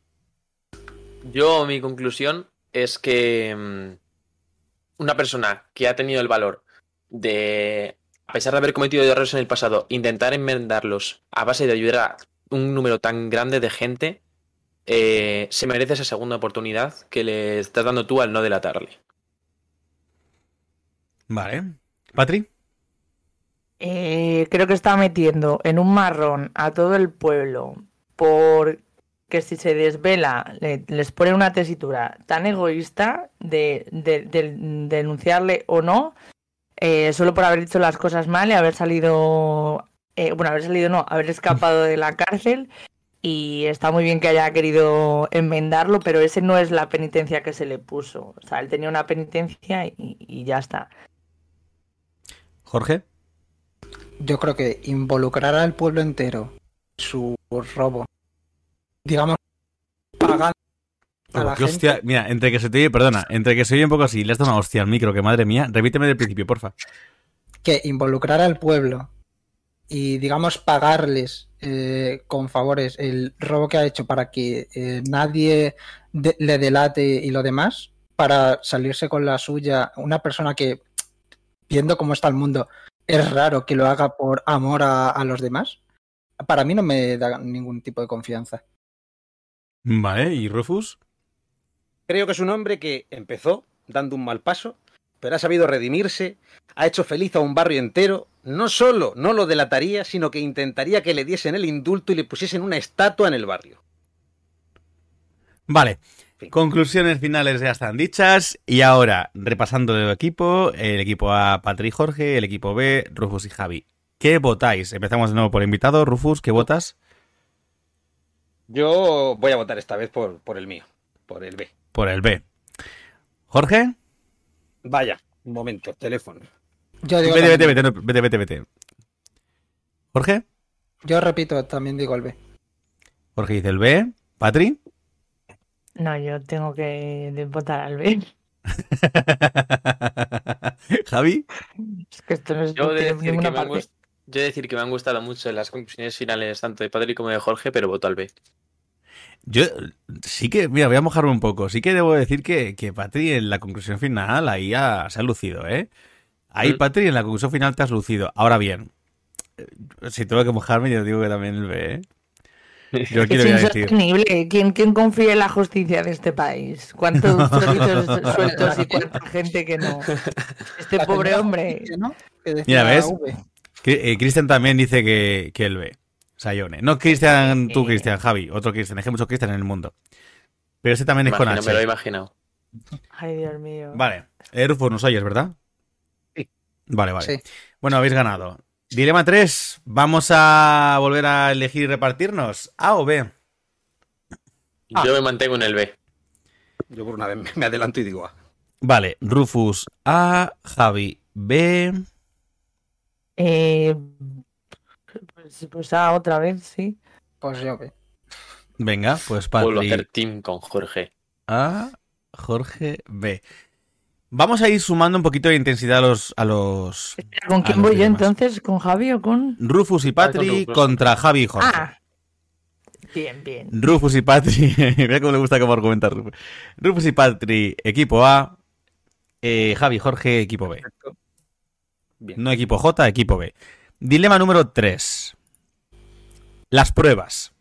Yo, mi conclusión es que mm, una persona que ha tenido el valor de, a pesar de haber cometido errores en el pasado, intentar enmendarlos a base de ayudar a un número tan grande de gente, eh, se merece esa segunda oportunidad que le estás dando tú al no delatarle.
Vale. ¿Patri?
Eh, creo que está metiendo en un marrón a todo el pueblo porque si se desvela le- les pone una tesitura tan egoísta de, de- de denunciarle o no, eh, solo por haber hecho las cosas mal y haber salido, eh, bueno, haber salido no, haber escapado de la cárcel y está muy bien que haya querido enmendarlo, pero ese no es la penitencia que se le puso. O sea, él tenía una penitencia y, y ya está.
¿Jorge?
Yo creo que involucrar al pueblo entero en su robo, digamos, pagando a la
qué hostia.
gente,
Mira, entre que se te oye, perdona, entre que se oye un poco así le has dado una hostia al micro, que madre mía, repíteme del principio, porfa.
que involucrar al pueblo y, digamos, pagarles eh, con favores el robo que ha hecho para que eh, nadie de- le delate y lo demás, para salirse con la suya, una persona que, viendo cómo está el mundo, es raro que lo haga por amor a, a los demás, para mí no me da ningún tipo de confianza.
Vale, ¿y Rufus?
Creo que es un hombre que empezó dando un mal paso, pero ha sabido redimirse, ha hecho feliz a un barrio entero. No solo no lo delataría, sino que intentaría que le diesen el indulto y le pusiesen una estatua en el barrio.
Vale.
Fin.
Conclusiones finales ya están dichas. Y ahora, repasando el equipo, el equipo A, Patri y Jorge, el equipo B, Rufus y Javi. ¿Qué votáis? Empezamos de nuevo por invitado. Rufus, ¿qué votas?
Yo voy a votar esta vez por, por el mío, por el B.
Por el B. ¿Jorge?
Vaya, un momento, teléfono.
Yo, digo
Vete, vete, vete, no, vete, vete, vete. ¿Jorge?
yo repito, también digo el B.
Jorge dice el B. ¿Patri?
No, yo tengo que votar al B.
¿Javi?
Es que esto no es
Yo de decir que me yo de decir que me han gustado mucho las conclusiones finales tanto de Padre como de Jorge, pero voto al B.
Yo sí que, mira, voy a mojarme un poco. Sí que debo decir que, que Patri en la conclusión final ahí ha- se ha lucido, ¿eh? Ahí,
Mm.
Patri, en la conclusión final te has lucido. Ahora bien, eh, si tengo que mojarme, yo digo que también el B, ¿eh? Yo
Es
decir.
insostenible. ¿Quién, ¿Quién confía en la justicia de este país? ¿Cuántos chorrizos sueltos y cuánta gente que no? Este
La
pobre hombre.
Justicia, ¿no? Que
Mira, ¿ves? Eh, Cristian también dice que, que el B. Sayone. No Cristian, tú. Cristian, Javi, otro Cristian. Es que hay muchos Cristian en el mundo. Pero este también es con
Imagino, me lo he
H.
imaginado.
Ay, Dios mío.
Vale. Rufus, nos oyes, ¿verdad?
Sí.
Vale, vale.
Sí.
Bueno, habéis ganado. Dilema 3. Vamos a volver a elegir y repartirnos. A o B.
Ah.
Yo me mantengo en el B.
Yo por una vez me- me adelanto y digo A.
Vale. Rufus A. Javi B.
Eh, pues, pues ah, otra vez, sí.
Pues yo B.
Venga, pues
Vuelvo a hacer team con Jorge.
A. Jorge B. Vamos a ir sumando un poquito de intensidad a los. A los
¿Con
a
quién
los
voy yo entonces? ¿Con Javi o con...?
Rufus y
Ah, con
Patri
Rufus.
contra Javi y Jorge.
Ah, bien, bien.
Rufus y Patri. Mira cómo le gusta cómo argumentar Rufus. Rufus y Patri, equipo A. Eh, Javi y Jorge, equipo B.
Bien.
No equipo J, equipo B. Dilema número 3. Las pruebas.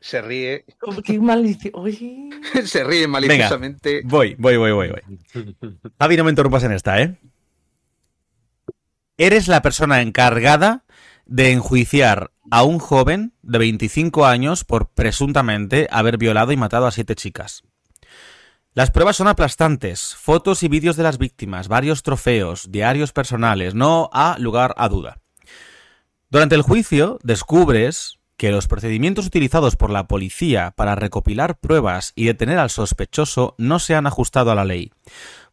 Se ríe,
Oh, Qué. Oye.
se ríe maliciosamente.
Voy, voy, voy, voy, voy. Javi, no me interrumpas en esta, ¿eh? Eres la persona encargada de enjuiciar a un joven de 25 años por presuntamente haber violado y matado a siete chicas. Las pruebas son aplastantes, fotos y vídeos de las víctimas, varios trofeos, diarios personales, no ha lugar a duda. Durante el juicio descubres que los procedimientos utilizados por la policía para recopilar pruebas y detener al sospechoso no se han ajustado a la ley.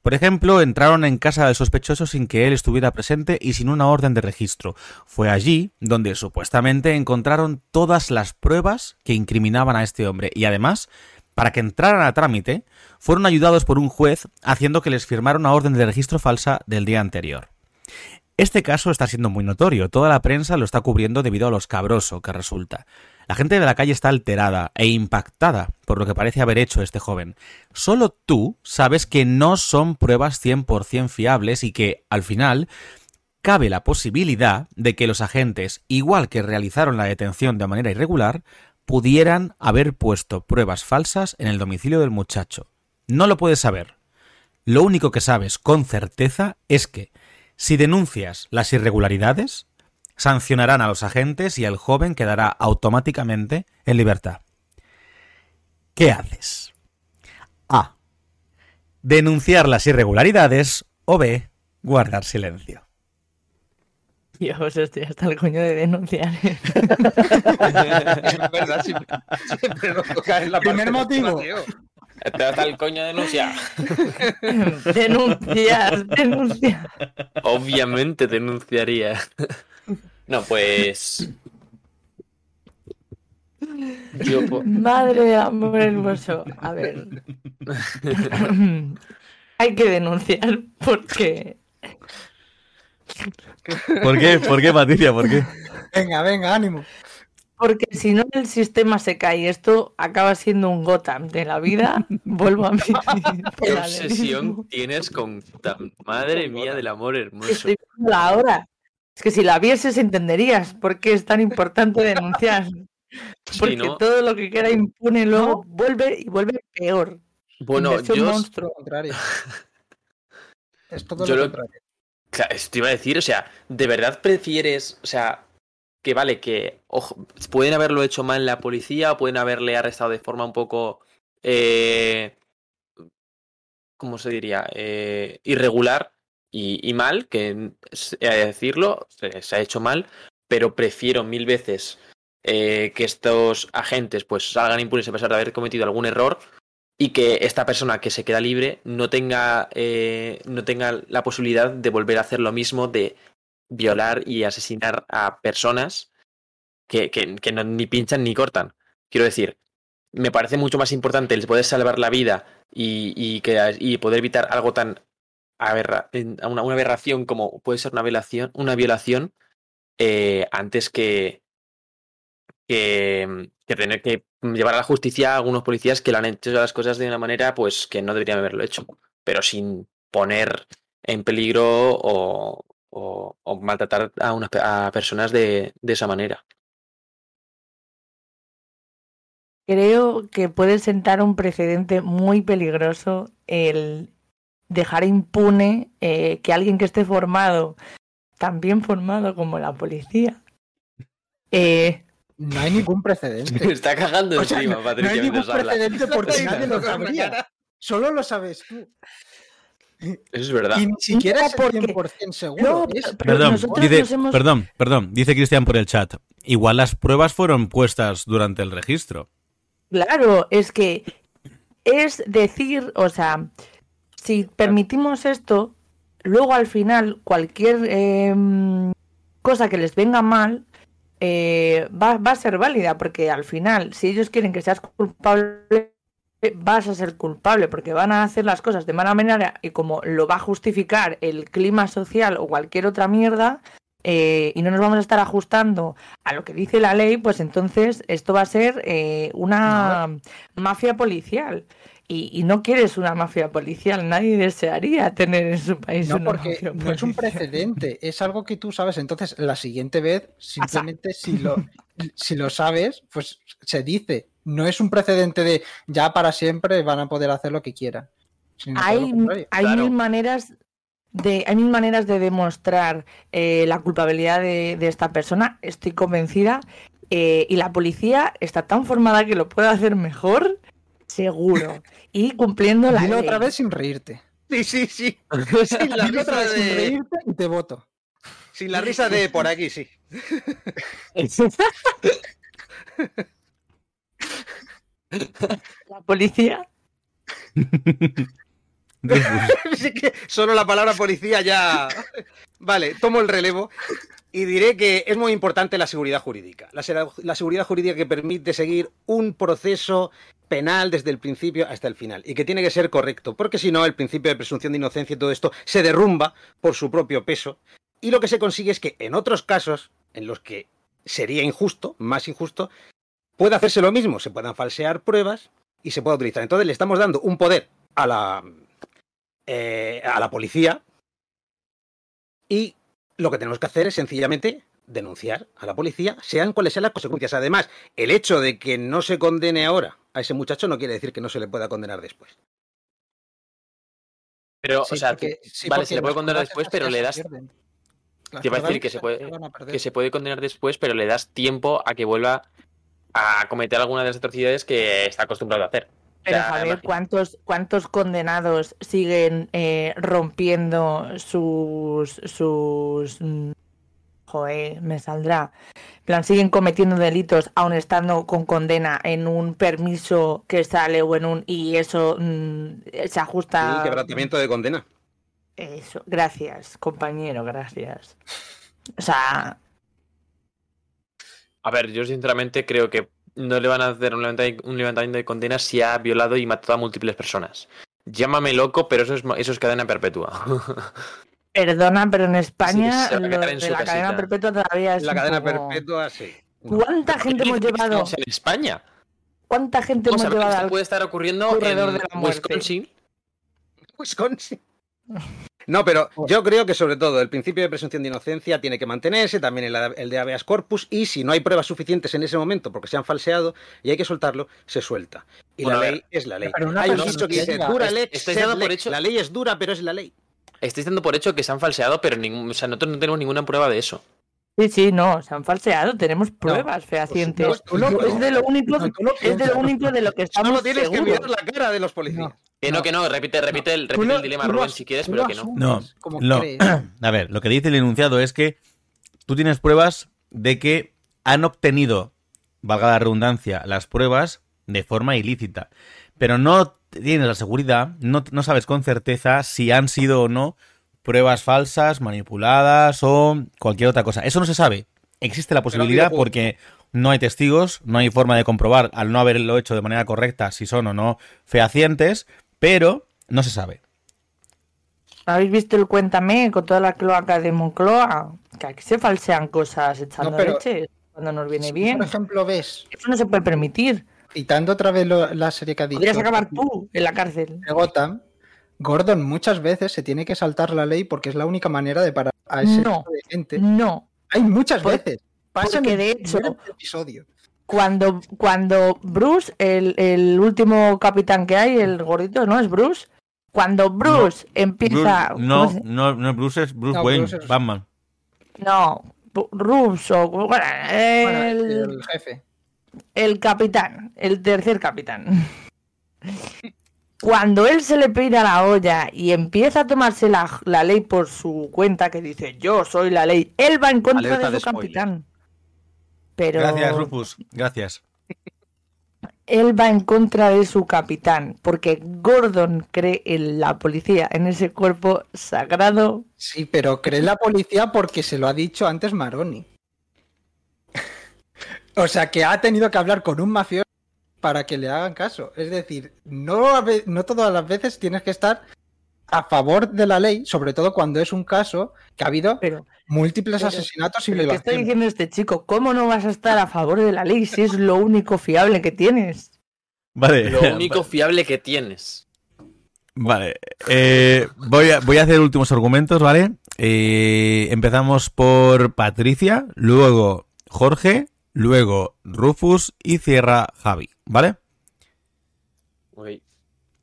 Por ejemplo, entraron en casa del sospechoso sin que él estuviera presente y sin una orden de registro. Fue allí donde supuestamente encontraron todas las pruebas que incriminaban a este hombre y además, para que entraran a trámite, fueron ayudados por un juez haciendo que les firmara una orden de registro falsa del día anterior. Este caso está siendo muy notorio, toda la prensa lo está cubriendo debido a lo escabroso que resulta. La gente de la calle está alterada e impactada por lo que parece haber hecho este joven. Solo tú sabes que no son pruebas 100% fiables y que, al final, cabe la posibilidad de que los agentes, igual que realizaron la detención de manera irregular, pudieran haber puesto pruebas falsas en el domicilio del muchacho. no lo puedes saber. Lo único que sabes con certeza es que si denuncias las irregularidades, sancionarán a los agentes y el joven quedará automáticamente en libertad. ¿Qué haces? A. Denunciar las irregularidades o B. Guardar silencio.
Dios, estoy hasta el coño de denunciar.
Es verdad, siempre, siempre nos toca en la
Primer motivo.
Te hasta el coño de denunciar.
denunciar, denunciar.
Obviamente denunciaría. No, pues. Yo, po-
Madre de amor hermoso. A ver. Hay que denunciar porque
¿Por qué? ¿Por qué, Patricia? ¿Por qué?
Venga, venga, ánimo.
Porque si no el sistema se cae y esto acaba siendo un Gotham de la vida, vuelvo a mi
¿Qué obsesión tienes con Gotham? Madre mía del amor hermoso.
Estoy viendo ahora. Es que si la vieses entenderías por qué es tan importante denunciar. Porque
¿no?
todo lo que queda impune luego vuelve y vuelve peor.
Bueno, yo
contrario. Es todo
Yo
lo
lo-
contrario.
Claro, esto te iba a decir, o sea, ¿de verdad prefieres, o sea, que vale, que pueden haberlo hecho mal la policía pueden haberle arrestado de forma un poco, eh, ¿cómo se diría? Eh, irregular y, mal, que de decirlo, se, se ha hecho mal, pero prefiero mil veces eh, que estos agentes pues salgan impunes a pesar de haber cometido algún error y que esta persona que se queda libre no tenga, eh, no tenga la posibilidad de volver a hacer lo mismo de violar y asesinar a personas que, que, que ni pinchan ni cortan. Quiero decir, me parece mucho más importante el poder salvar la vida y, y, que, poder evitar algo tan una aberración como puede ser una violación, una violación eh, antes que, que, que tener que llevar a la justicia a algunos policías que le han hecho las cosas de una manera pues que no deberían haberlo hecho, pero sin poner en peligro o, maltratar a, personas de, de esa manera.
Creo que puede sentar un precedente muy peligroso el dejar impune eh, que alguien que esté formado, tan bien formado como la policía, eh,
No hay ningún precedente.
está cagando
O sea,
encima,
no, no
Patricia,
hay ningún
mientras habla.
precedente porque nadie lo sabría. Solo lo sabes tú.
Eso es verdad.
Y ni siquiera
No,
es
porque-
el 100% seguro.
No,
es-
pero
Perdón, dice,
hemos-
perdón, perdón, dice Cristian por el chat. Igual las pruebas fueron puestas durante el registro.
Claro, es que es decir, o sea, si permitimos esto, luego al final cualquier em, cosa que les venga mal eh, va, va a ser válida, porque al final, si ellos quieren que seas culpable, vas a ser culpable, porque van a hacer las cosas de mala manera y como lo va a justificar el clima social o cualquier otra mierda, eh, y no nos vamos a estar ajustando a lo que dice la ley, pues entonces esto va a ser eh, una mafia policial. Y, y no quieres una mafia policial, nadie desearía tener en su país
No,
una
porque
mafia
no es un
policial.
precedente, es algo que tú sabes. Entonces, la siguiente vez, simplemente si lo, si lo sabes, pues se dice. No es un precedente de ya para siempre van a poder hacer lo que quieran.
Hay, hay
Claro.
mil maneras de, hay mil maneras de demostrar eh, la culpabilidad de, de esta persona, estoy convencida. eh, y la policía está tan formada que lo puede hacer mejor, seguro. Y cumpliendo la
Dilo
ley.
otra vez sin reírte.
Sí, sí, sí. Sin la
Dilo otra
risa
vez sin
de,
reírte y te voto.
sin la risa de por aquí, sí.
La policía
Así que solo la palabra policía ya. Vale, tomo el relevo y diré que es muy importante la seguridad jurídica. La seguridad jurídica que permite seguir un proceso penal desde el principio hasta el final y que tiene que ser correcto, porque si no, el principio de presunción de inocencia y todo esto se derrumba por su propio peso. Y lo que se consigue es que en otros casos, en los que sería injusto, más injusto, puede hacerse lo mismo, se puedan falsear pruebas y se pueda utilizar. Entonces le estamos dando un poder a la, eh, a la policía y lo que tenemos que hacer es sencillamente denunciar a la policía, sean cuales sean las consecuencias. Además, el hecho de que no se condene ahora a ese muchacho no quiere decir que no se le pueda condenar después.
Pero,
Sí,
o sea,
porque-
tú-
sí,
vale, se le puede condenar después, pero le das. Te iba a decir que se puede-. Que se puede condenar después, pero le das tiempo a que vuelva a cometer alguna de las atrocidades que está acostumbrado a hacer.
Pero a ver, ¿cuántos, ¿cuántos condenados siguen eh, rompiendo sus. sus. Joder, me saldrá. En plan, siguen cometiendo delitos aun estando con condena en un permiso que sale o en un. y eso mm, se ajusta.
Y quebrantamiento de condena.
Eso, gracias, compañero, gracias. O sea,
A ver, yo sinceramente creo que no le van a hacer un levantamiento, un levantamiento de condena si ha violado y matado a múltiples personas. Llámame loco, pero eso es, eso es cadena perpetua.
perdona, pero en España lo
en
la cadena perpetua todavía es.
La cadena
poco-
perpetua, sí.
¿Cuánta gente hemos llevado?
En España.
¿Cuánta gente
Vamos
hemos llevado
esto
al
puede estar ocurriendo en
de la muerte?
Wisconsin.
Wisconsin. No, pero yo creo que sobre todo el principio de presunción de inocencia tiene que mantenerse, también el, el de habeas corpus, y si no hay pruebas suficientes en ese momento porque se han falseado y hay que soltarlo, se suelta. Y
Bueno,
la ley es la ley.
Pero una
Hay un dicho que dice, dura lex,
estáis
sed
dando por
lex".
hecho-
La ley es dura, pero es la ley.
Estáis dando por hecho que se han falseado, pero ningún, o sea, nosotros no tenemos ninguna prueba de eso.
Sí, sí, no, se han falseado, tenemos pruebas fehacientes.
Pues lo-
es de lo único, es de lo único de lo que estamos
Solo tienes que mirar la cara de los policías.
Que no,
No.
que no, repite, repite, el, repite el dilema, Rubén, si quieres, pero que no.
No. A ver, lo que dice el enunciado es que tú tienes pruebas de que han obtenido, valga la redundancia, las pruebas de forma ilícita. Pero no tienes la seguridad, no, no sabes con certeza si han sido o no pruebas falsas, manipuladas o cualquier otra cosa. Eso no se sabe. Existe la posibilidad porque no hay testigos, no hay forma de comprobar al no haberlo hecho de manera correcta si son o no fehacientes, pero no se sabe.
¿Habéis visto el Cuéntame con toda la cloaca de Moncloa? Que aquí se falsean cosas echando
No, pero-
leches cuando nos viene
Si,
bien.
Por ejemplo, ves,
Eso no se puede permitir.
Citando otra vez lo- la serie que ha dicho.
Podrías acabar tú en la cárcel.
de Gotham, Gordon muchas veces se tiene que saltar la ley porque es la única manera de parar a ese
No.
tipo de gente.
No.
Hay muchas
Por-
veces. Pasa el
de hecho-
episodio.
Cuando, cuando Bruce, el, el último capitán que hay, el gordito, ¿no? ¿Es Bruce? Cuando Bruce empieza...
Bruce- no,
¿cómo se-
no, no es Bruce, es Bruce
No,
Wayne,
Bruce es-
Batman.
No, Bruce o... bueno, el
jefe.
El capitán, el tercer capitán. Cuando él se le pira la olla y empieza a tomarse la, la ley por su cuenta, que dice yo soy la ley, él va en contra
Alerta
de su capitán. Pero
Gracias, Rufus. Gracias.
él va en contra de su capitán, porque Gordon cree en la policía, en ese cuerpo sagrado.
Sí, pero cree la policía porque se lo ha dicho antes Maroni. O sea, que ha tenido que hablar con un mafioso para que le hagan caso. Es decir, no, no todas las veces tienes que estar a favor de la ley, sobre todo cuando es un caso que ha habido
Pero,
múltiples
pero-
asesinatos y
pero ¿qué está diciendo este chico? ¿Cómo no vas a estar a favor de la ley si es lo único fiable que tienes?
Vale.
Lo único fiable que tienes.
Vale. eh, voy, a, voy a hacer últimos argumentos, ¿vale? Eh, empezamos por Patricia, luego Jorge, luego Rufus y cierra Javi, ¿vale?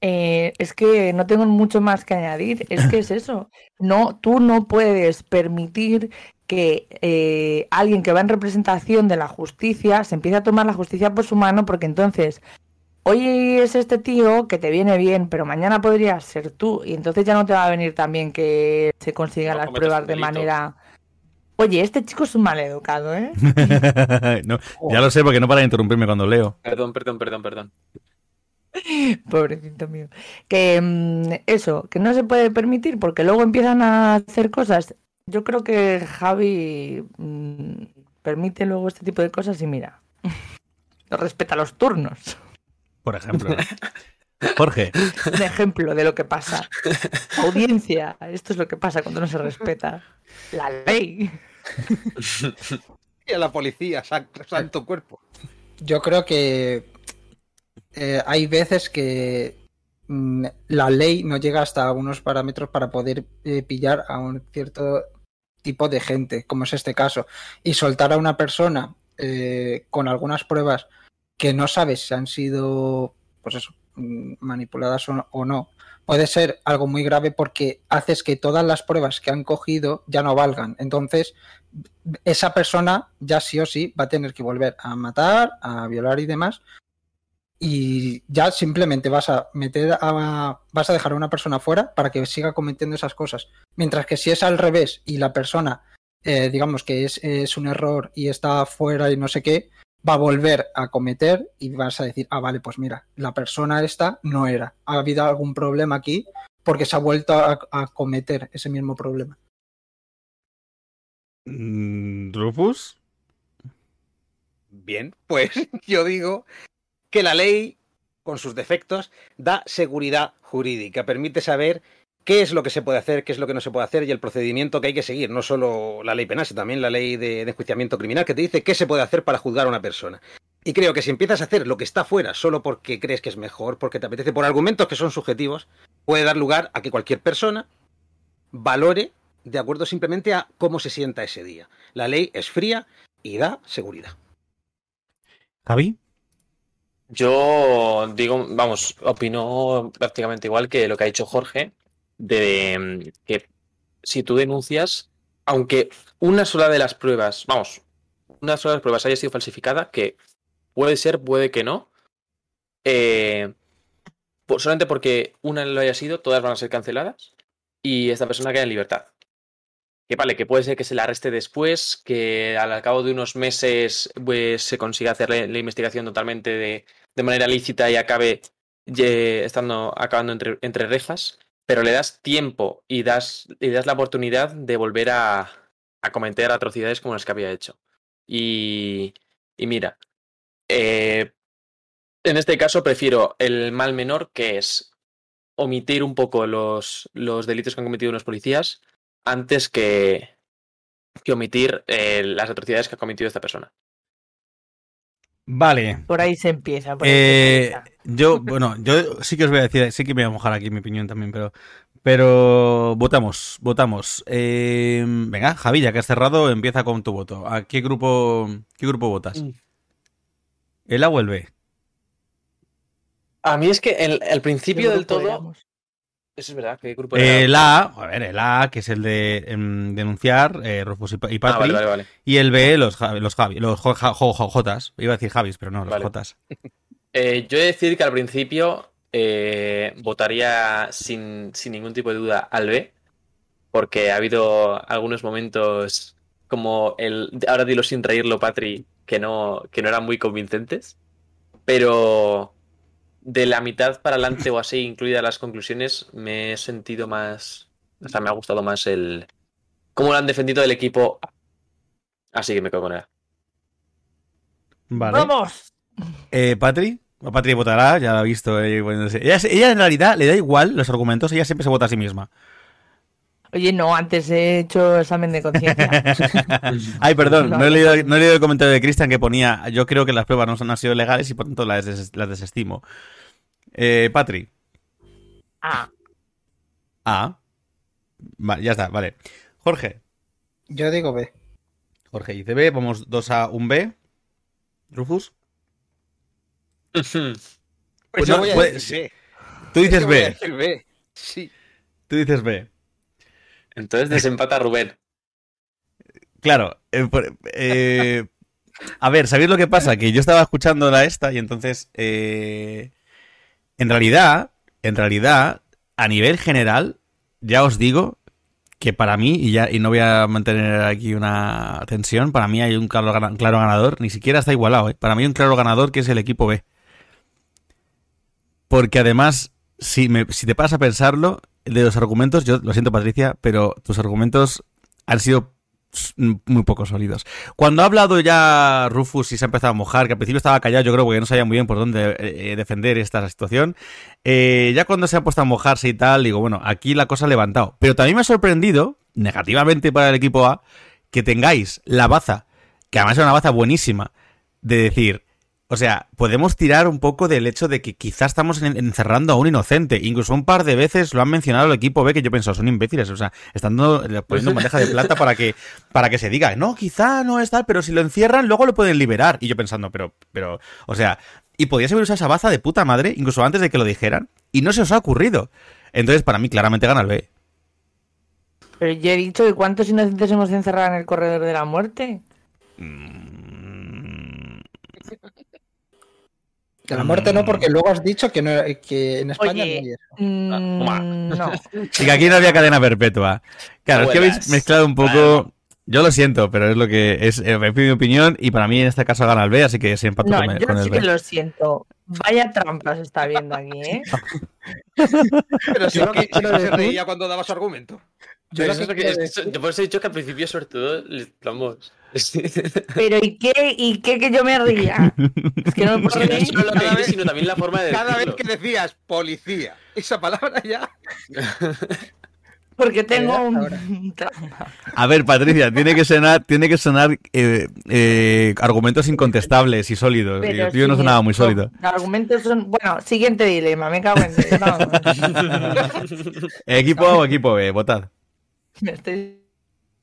Eh, es que no tengo mucho más que añadir. Es que es eso. No, tú no puedes permitir que eh, alguien que va en representación de la justicia se empiece a tomar la justicia por su mano, porque entonces hoy es este tío que te viene bien, pero mañana podrías ser tú, y entonces ya no te va a venir tan bien que se consigan
No
las pruebas de
delito.
manera. Oye, este chico es un maleducado, ¿eh?
No, ya lo sé porque no para de interrumpirme cuando leo.
Perdón, perdón, perdón, perdón.
Pobrecito mío. Que mm, eso, que no se puede permitir porque luego empiezan a hacer cosas. Yo creo que Javi mm, permite luego este tipo de cosas y mira, respeta los turnos.
Por ejemplo. Jorge,
Un ejemplo de lo que pasa. Audiencia, esto es lo que pasa cuando no se respeta la ley.
Y a la policía, santo cuerpo.
Yo creo que eh, hay veces que mm, la ley no llega hasta unos parámetros para poder eh, pillar a un cierto tipo de gente, como es este caso, y soltar a una persona eh, con algunas pruebas que no sabes si han sido, pues eso, manipuladas o no- o no, puede ser algo muy grave porque haces que todas las pruebas que han cogido ya no valgan. Entonces, esa persona ya sí o sí va a tener que volver a matar, a violar y demás. Y ya simplemente vas a meter a, vas a dejar a una persona fuera para que siga cometiendo esas cosas. Mientras que si es al revés y la persona, eh, digamos que es, es un error y está fuera y no sé qué, va a volver a cometer y vas a decir, ah, vale, pues mira, la persona esta no era. Ha habido algún problema aquí porque se ha vuelto a, a cometer ese mismo problema.
Mm, ¿Rufus?
Bien, pues yo digo que la ley, con sus defectos, da seguridad jurídica, permite saber qué es lo que se puede hacer, qué es lo que no se puede hacer y el procedimiento que hay que seguir, no solo la ley penal, sino también la ley de, de enjuiciamiento criminal, que te dice qué se puede hacer para juzgar a una persona. Y creo que si empiezas a hacer lo que está fuera solo porque crees que es mejor, porque te apetece, por argumentos que son subjetivos, puede dar lugar a que cualquier persona valore de acuerdo simplemente a cómo se sienta ese día. La ley es fría y da seguridad.
¿Javi?
Yo digo, vamos, opino prácticamente igual que lo que ha dicho Jorge, de mm, que si tú denuncias, aunque una sola de las pruebas, vamos, una sola de las pruebas haya sido falsificada, que puede ser, puede que no, eh, solamente porque una lo haya sido, todas van a ser canceladas y esta persona queda en libertad. Que vale, que puede ser que se la arreste después, que al cabo de unos meses pues, se consiga hacer la, investigación totalmente de, de manera lícita y acabe ye- estando acabando entre, entre rejas, pero le das tiempo y das, y das la oportunidad de volver a, a cometer atrocidades como las que había hecho. Y, y mira, eh, en este caso prefiero el mal menor, que es omitir un poco los, los delitos que han cometido los policías antes que, que omitir eh, las atrocidades que ha cometido esta persona.
Vale.
Por ahí se empieza. Por ahí se
Eh,
empieza.
yo, bueno, yo sí que os voy a decir, sí que me voy a mojar aquí mi opinión también, pero, pero votamos, votamos. Eh, venga, Javi, ya que has cerrado, empieza con tu voto. ¿A qué grupo, qué grupo votas?
Mm.
¿El A o el B?
A mí es que el, al
¿Qué
principio del todo. Eso es verdad, ¿qué grupo era?
El A, a ver, el A, que es el de em, denunciar, eh, Rufus y, y
Ah,
Patri,
vale, vale, vale.
y el B, los, Javi- los Javi, los Jo- Ja- Jo- Jo- Jotas. Iba a decir Javis, pero no, los
Vale.
Jotas.
Eh, yo he de decir que al principio eh, votaría sin, sin ningún tipo de duda al B, porque ha habido algunos momentos como el. Ahora dilo sin reírlo, Patri, que no, que no eran muy convincentes. Pero de la mitad para adelante o así, incluidas las conclusiones, me he sentido más. O sea, me ha gustado más el. cómo lo han defendido el equipo. Así que me quedo con él.
Vale.
¡Vamos!
Eh, Patri. Patri votará, ya lo ha visto. eh, bueno, no sé. ella, ella en realidad le da igual los argumentos, ella siempre se vota a sí misma.
Oye, no, antes he hecho examen de conciencia.
Ay, perdón,
No,
he, leído,
no.
no he leído el comentario de Cristian que ponía, yo creo que las pruebas no son- han sido legales y por tanto las, des- las desestimo. Eh, Patri.
Ah,
A. Vale, ya está, vale. Jorge.
Yo digo B.
Jorge dice B, vamos 2 a un B. Rufus.
Pues
Pues
yo
no,
voy a decir B.
Tú
Es que
dices
voy a
B.
decir B. Sí.
Tú dices B.
Entonces desempata Rubén.
Claro. eh, eh, a ver, ¿sabéis lo que pasa? Que yo estaba escuchando la esta y entonces. eh, en realidad, en realidad, a nivel general, ya os digo que para mí, y ya y no voy a mantener aquí una tensión, para mí hay un claro, gana- claro ganador, ni siquiera está igualado, ¿eh? para mí hay un claro ganador que es el equipo B. Porque además, si, si te pasas a pensarlo, de los argumentos, yo lo siento Patricia, pero tus argumentos han sido muy poco sólidos. Cuando ha hablado ya Rufus y se ha empezado a mojar, que al principio estaba callado, yo creo porque no sabía muy bien por dónde eh, eh, defender esta situación, eh, ya cuando se ha puesto a mojarse y tal, digo, bueno, aquí la cosa ha levantado. Pero también me ha sorprendido, negativamente para el equipo A, que tengáis la baza, que además es una baza buenísima, de decir, o sea, podemos tirar un poco del hecho de que quizás estamos en- encerrando a un inocente. Incluso un par de veces lo han mencionado el equipo B, que yo pienso, son imbéciles. O sea, están poniendo en bandeja de plata para que, para que se diga, no, quizá no es tal, pero si lo encierran, luego lo pueden liberar. Y yo pensando, pero, pero, o sea, y podías haber usado esa baza de puta madre, incluso antes de que lo dijeran, y no se os ha ocurrido. Entonces, para mí, claramente gana el B.
Pero yo he dicho que cuántos inocentes hemos encerrado en el corredor de la muerte.
Mm,
De la muerte no, porque luego has dicho que, no, que en España
Oye,
no hay eso.
Mm,
toma.
no.
Sí, que aquí no había cadena perpetua. Claro, es que habéis mezclado un poco. Yo lo siento, pero es lo que es eh, mi opinión y para mí en este caso gana el B, así que se empata
No,
con, el-
yo
con el
sí
B.
que lo siento. Vaya trampa se está viendo aquí, ¿eh?
Pero si
Yo
no,
lo que
que- se reía cuando daba su argumento.
Yo lo
eso
que
es que- es- yo por eso he dicho que al principio, sobre todo, vamos.
Pero ¿y qué? ¿Y qué que yo me ría? Es que no me
Es
puedo
que no
reír.
solo lo que
Cada
dices,
vez-
sino también la forma de
Cada vez que decías policía, esa palabra ya.
Porque tengo un trauma.
A ver, Patricia, tiene que sonar, tiene que sonar eh, eh, argumentos incontestables y sólidos. y
Pero
el tío no sonaba muy sólido.
Argumentos son. Bueno, siguiente dilema, me cago en vamos.
¿Equipo A o equipo B? Votad.
Me estoy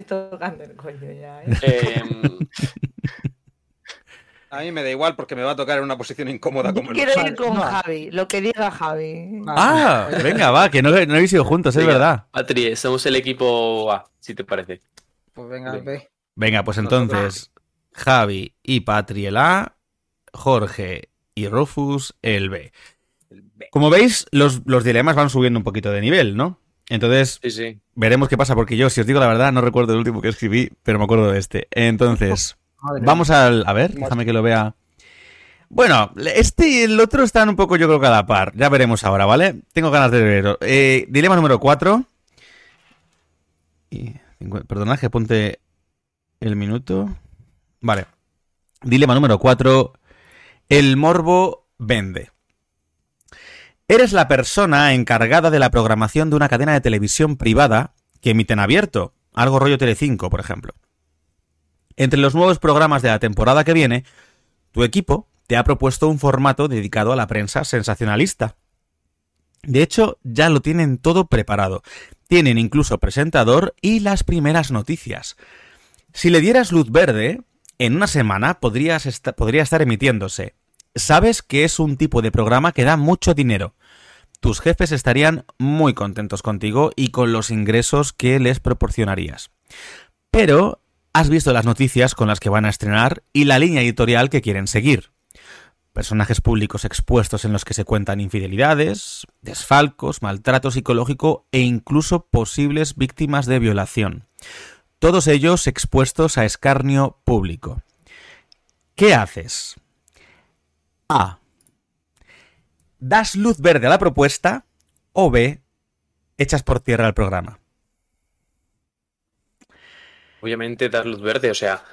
tocando el coño ya, ¿eh?
Em,
A mí me da igual porque me va a tocar en una posición incómoda
Yo
como el
quiero ir con
No.
Javi, lo que diga Javi.
Ah, venga, va, que no, no habéis ido juntos, es verdad.
Patri, somos el equipo A, si te parece.
Pues venga, ve.
Venga, pues entonces, Javi y Patri el A, Jorge y Rufus el B. Como veis, los, los dilemas van subiendo un poquito de nivel, ¿no? Entonces,
Sí, sí.
veremos qué pasa, porque yo, si os digo la verdad, no recuerdo el último que escribí, pero me acuerdo de este. Entonces, vamos al... A ver, déjame que lo vea. Bueno, este y el otro están un poco, yo creo que a la par. Ya veremos ahora, ¿vale? Tengo ganas de verlo. Eh, dilema número 4. Y, cincu- perdonad que ponte el minuto. Vale. Dilema número 4. El morbo vende. Eres la persona encargada de la programación de una cadena de televisión privada que emite en abierto, algo rollo Telecinco, por ejemplo. Entre los nuevos programas de la temporada que viene, tu equipo te ha propuesto un formato dedicado a la prensa sensacionalista. De hecho, ya lo tienen todo preparado. Tienen incluso presentador y las primeras noticias. Si le dieras luz verde, en una semana podría estar emitiéndose. Sabes que es un tipo de programa que da mucho dinero. Tus jefes estarían muy contentos contigo y con los ingresos que les proporcionarías. Pero has visto las noticias con las que van a estrenar y la línea editorial que quieren seguir. Personajes públicos expuestos en los que se cuentan infidelidades, desfalcos, maltrato psicológico e incluso posibles víctimas de violación. Todos ellos expuestos a escarnio público. ¿Qué haces? A. Das luz verde a la propuesta o B. Echas por tierra el programa.
Obviamente dar luz verde, o sea.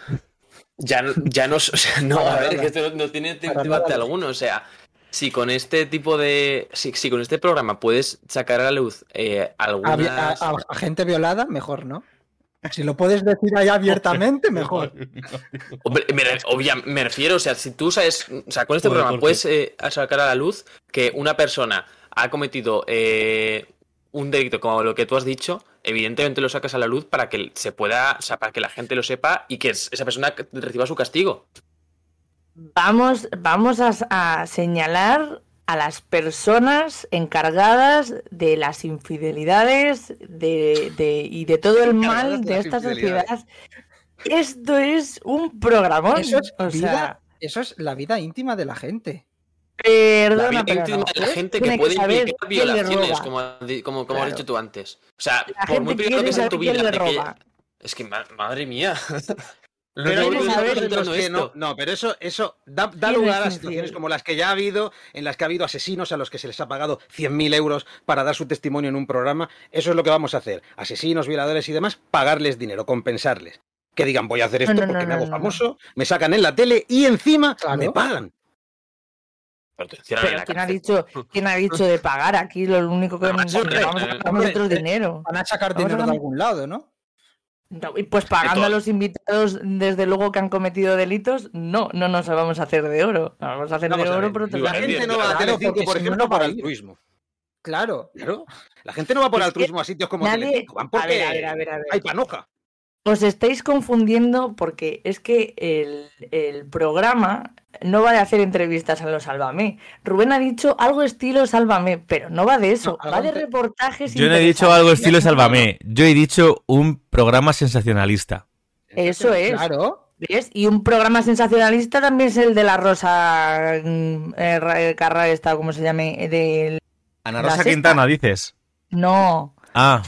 Ya, no- ya no, o sea, no, a ver, que esto no, tiene debate alguno, o sea, si con este tipo de, si, si con este programa puedes sacar a la luz eh,
A,
algunas,
a- a gente violada, mejor, ¿no? Si lo puedes decir ahí abiertamente, mejor.
Hombre, me, re- obvia- me refiero, o sea, si tú sabes, o sea, con este
Joder,
programa puedes eh, sacar a la luz que una persona ha cometido eh, un delito como lo que tú has dicho, evidentemente lo sacas a la luz para que se pueda, o sea, para que la gente lo sepa y que es- esa persona reciba su castigo.
Vamos, vamos a, a señalar a las personas encargadas de las infidelidades de, de- y de todo el mal
de
de esta sociedad. Esto es un programón.
Eso es,
o
vida,
sea,
eso es la vida íntima de la gente.
perdona,
La vida
pero
íntima
no.
de la gente que puede
saber
implicar violaciones, como, como, como has dicho tú antes. O sea,
La
por muy
quiere
que sea
saber
tu vida, que- es que ma- madre mía. No
Pero los que no, no, pero eso, eso da, da
¿Quién
lugar a situaciones como las que ya ha habido, en las que ha habido asesinos a los que se les ha pagado 100.000 euros para dar su testimonio en un programa. Eso es lo que vamos a hacer. Asesinos, violadores y demás, pagarles dinero, compensarles. Que digan, voy a hacer esto
No, no,
porque
no,
me hago
no, no.
famoso, me sacan en la tele y encima
Claro.
me pagan.
Pero
Pero ¿quién ha, dicho, ¿quién ha dicho de pagar? Aquí lo único que nos vamos a sacar
hombre,
nosotros dinero.
Van a sacar dinero de algún lado, ¿no?
No, y pues pagando a los invitados, desde luego que han cometido delitos, no, no nos vamos a hacer de oro. Nos vamos a hacer
Vamos
de
a
oro otro
La gente no va a
claro,
Telecinco,
porque
por ejemplo,
no
por
va a ir.
altruismo.
Claro.
Claro. La gente no va por
Es que
altruismo a sitios como
nadie-
Telecinco, van
A
porque
ver, a ver, a ver, a ver.
hay panoja.
Os estáis confundiendo porque es que el, el programa no va de hacer entrevistas a los Sálvame. Rubén ha dicho algo estilo Sálvame, pero no va de eso,
No,
va de reportajes.
Yo no he dicho algo estilo Sálvame. Yo he dicho un programa sensacionalista.
Eso es.
Claro.
¿Ves? Y un programa sensacionalista también es el de la Rosa mm, eh, Ra- Carra esta, ¿cómo se llame? Eh, Del...
Ana Rosa. Quintana, dices.
No,
Ah,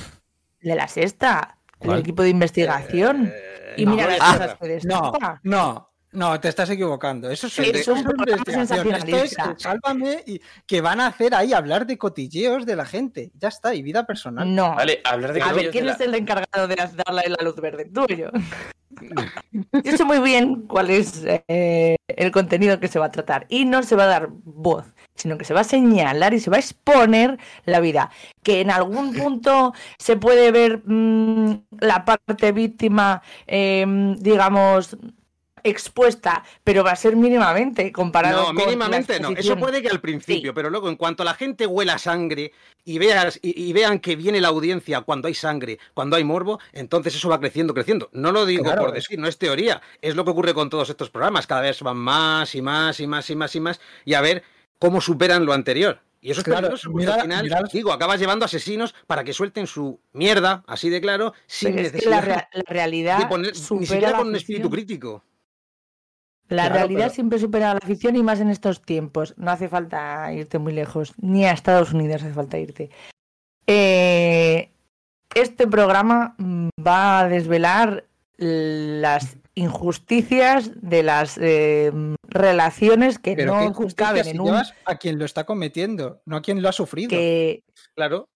de la sexta,
¿Cuál?
el equipo de investigación.
Eh,
y
no,
mira
no,
las
ah,
cosas que
No,
destapa.
no, no, te estás equivocando. Eso es,
Sí,
eso
es un
es es
sensacionalista.
eh, sálvame y que van a hacer ahí hablar de cotilleos de la gente. Ya está, y vida personal.
No.
Vale, hablar de
A ver, ¿quién
de
es el encargado de darle la luz verde? ¿Tú o yo? Yo sé muy bien cuál es eh, el contenido que se va a tratar. Y no se va a dar voz, sino que se va a señalar y se va a exponer la vida. Que en algún punto se puede ver mm, la parte víctima, em, digamos, expuesta, pero va a ser mínimamente comparado
No,
con la
mínimamente no. Eso puede que al principio,
Sí.
pero luego en cuanto la gente huela sangre y, veas, y, y vean que viene la audiencia cuando hay sangre, cuando hay morbo, entonces eso va creciendo, creciendo. No lo digo
Claro.
por decir, no es teoría. Es lo que ocurre con todos estos programas. Cada vez van más y más y más y más y más y a ver cómo superan lo anterior. Y eso es
Claro,
peligroso, porque
mira-
al final,
mira-
digo, acabas llevando asesinos para que suelten su mierda, así de claro, sin
Pero es que
necesidad
la, la realidad
de poner, ni siquiera
la
con un espíritu crítico.
La
Claro,
realidad
pero-
siempre supera a la ficción y más en estos tiempos. No hace falta irte muy lejos, ni a Estados Unidos hace falta irte. Eh, este programa mm, va a desvelar las injusticias de las eh, relaciones que
Pero
no caben
si
en un...
a quien lo está cometiendo, no a quien lo ha sufrido.
Que,
Claro.